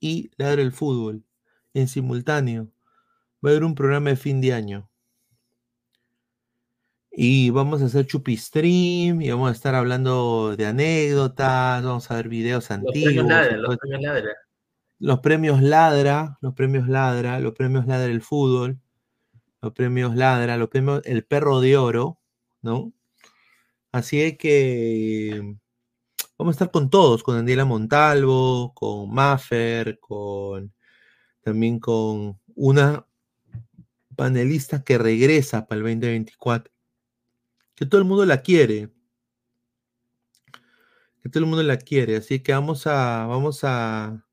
y Ladra el Fútbol. En simultáneo. Va a haber un programa de fin de año. Y vamos a hacer chupi stream y vamos a estar hablando de anécdotas, vamos a ver videos Los premios antiguos. Ladra, y todo los premios Ladra. Los premios Ladra, los premios Ladra, los premios Ladra el fútbol, los premios Ladra, los premios El Perro de Oro, ¿no? Así es que vamos a estar con todos, con Daniela Montalvo, con Maffer, con también con una panelista que regresa para el 2024, que todo el mundo la quiere, que todo el mundo la quiere, así que vamos a, vamos a,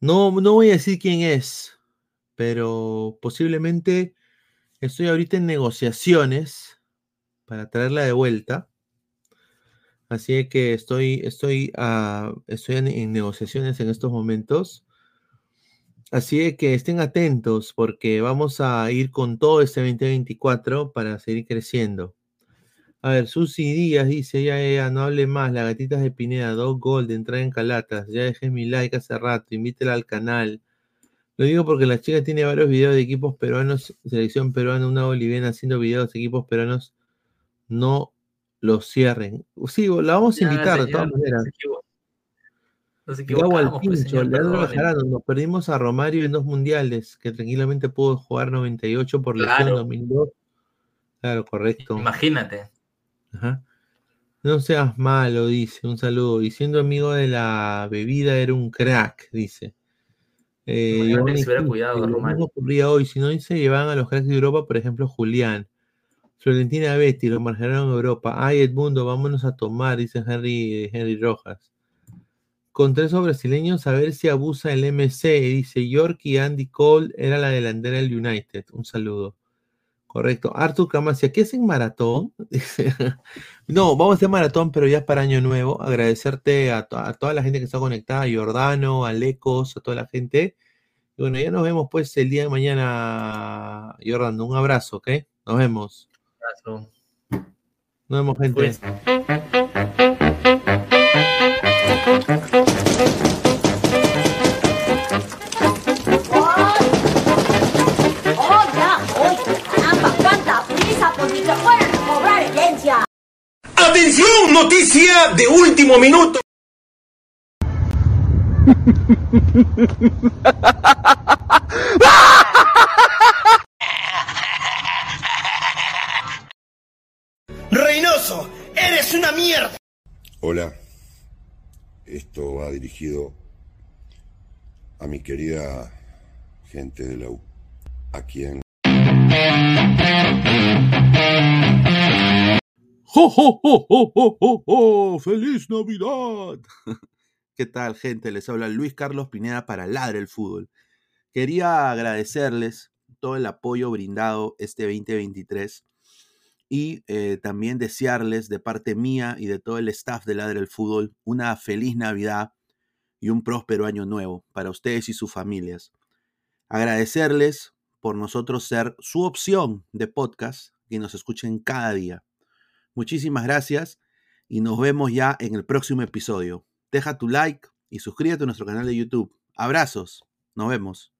no, no voy a decir quién es, pero posiblemente estoy ahorita en negociaciones para traerla de vuelta. Así que estoy, estoy, ah, estoy en, en negociaciones en estos momentos. Así que estén atentos porque vamos a ir con todo este 2024 para seguir creciendo. A ver, Susi Díaz dice, ya, ya, no hable más, las gatitas de Pineda, dos gold, entrar en calatas, ya dejé mi like hace rato, invítela al canal. Lo digo porque la chica tiene varios videos de equipos peruanos, selección peruana, una boliviana haciendo videos de equipos peruanos, no los cierren. Sí, la vamos a Ya, invitar de todas maneras. nos pues, pincho, señor, Leandro nos perdimos a Romario en dos mundiales, que tranquilamente pudo jugar 98 por lesión Claro. 2002. Claro, correcto. Imagínate. Ajá. No seas malo, dice. Un saludo. Y siendo amigo de la bebida era un crack, dice. Eh, que se hubiera cuidado, lo Romario. mismo ocurría hoy. Si no se llevaban a los cracks de Europa, por ejemplo, Julián. Florentina Betty, lo marcaron en Europa. Ay, Edmundo, vámonos a tomar, dice Henry, Henry Rojas. Con tres brasileños, a ver si abusa el MC. Dice York y Andy Cole era la delantera del United. Un saludo. Correcto. Artur Camasia, ¿qué hacen maratón? No, vamos a hacer maratón, pero ya es para Año Nuevo. Agradecerte a, to- a toda la gente que está conectada, a Jordano, a Lecos, a toda la gente. Y bueno, ya nos vemos pues el día de mañana, Jordano. Un abrazo, ¿ok? Nos vemos. Abrazo. Nos vemos, gente. Pues. ¡Atención! Noticia de último minuto. Reynoso, eres una mierda. Hola, esto va dirigido a mi querida gente de la U, a quien ¡Jo! ¡Feliz Navidad! ¿Qué tal, gente? Les habla Luis Carlos Pineda para Ladre el Fútbol. Quería agradecerles todo el apoyo brindado este 2023 y eh, también desearles de parte mía y de todo el staff de Ladre el Fútbol una feliz Navidad y un próspero año nuevo para ustedes y sus familias. Agradecerles por nosotros ser su opción de podcast que nos escuchen cada día. Muchísimas gracias y nos vemos ya en el próximo episodio. Deja tu like y suscríbete a nuestro canal de YouTube. Abrazos. Nos vemos.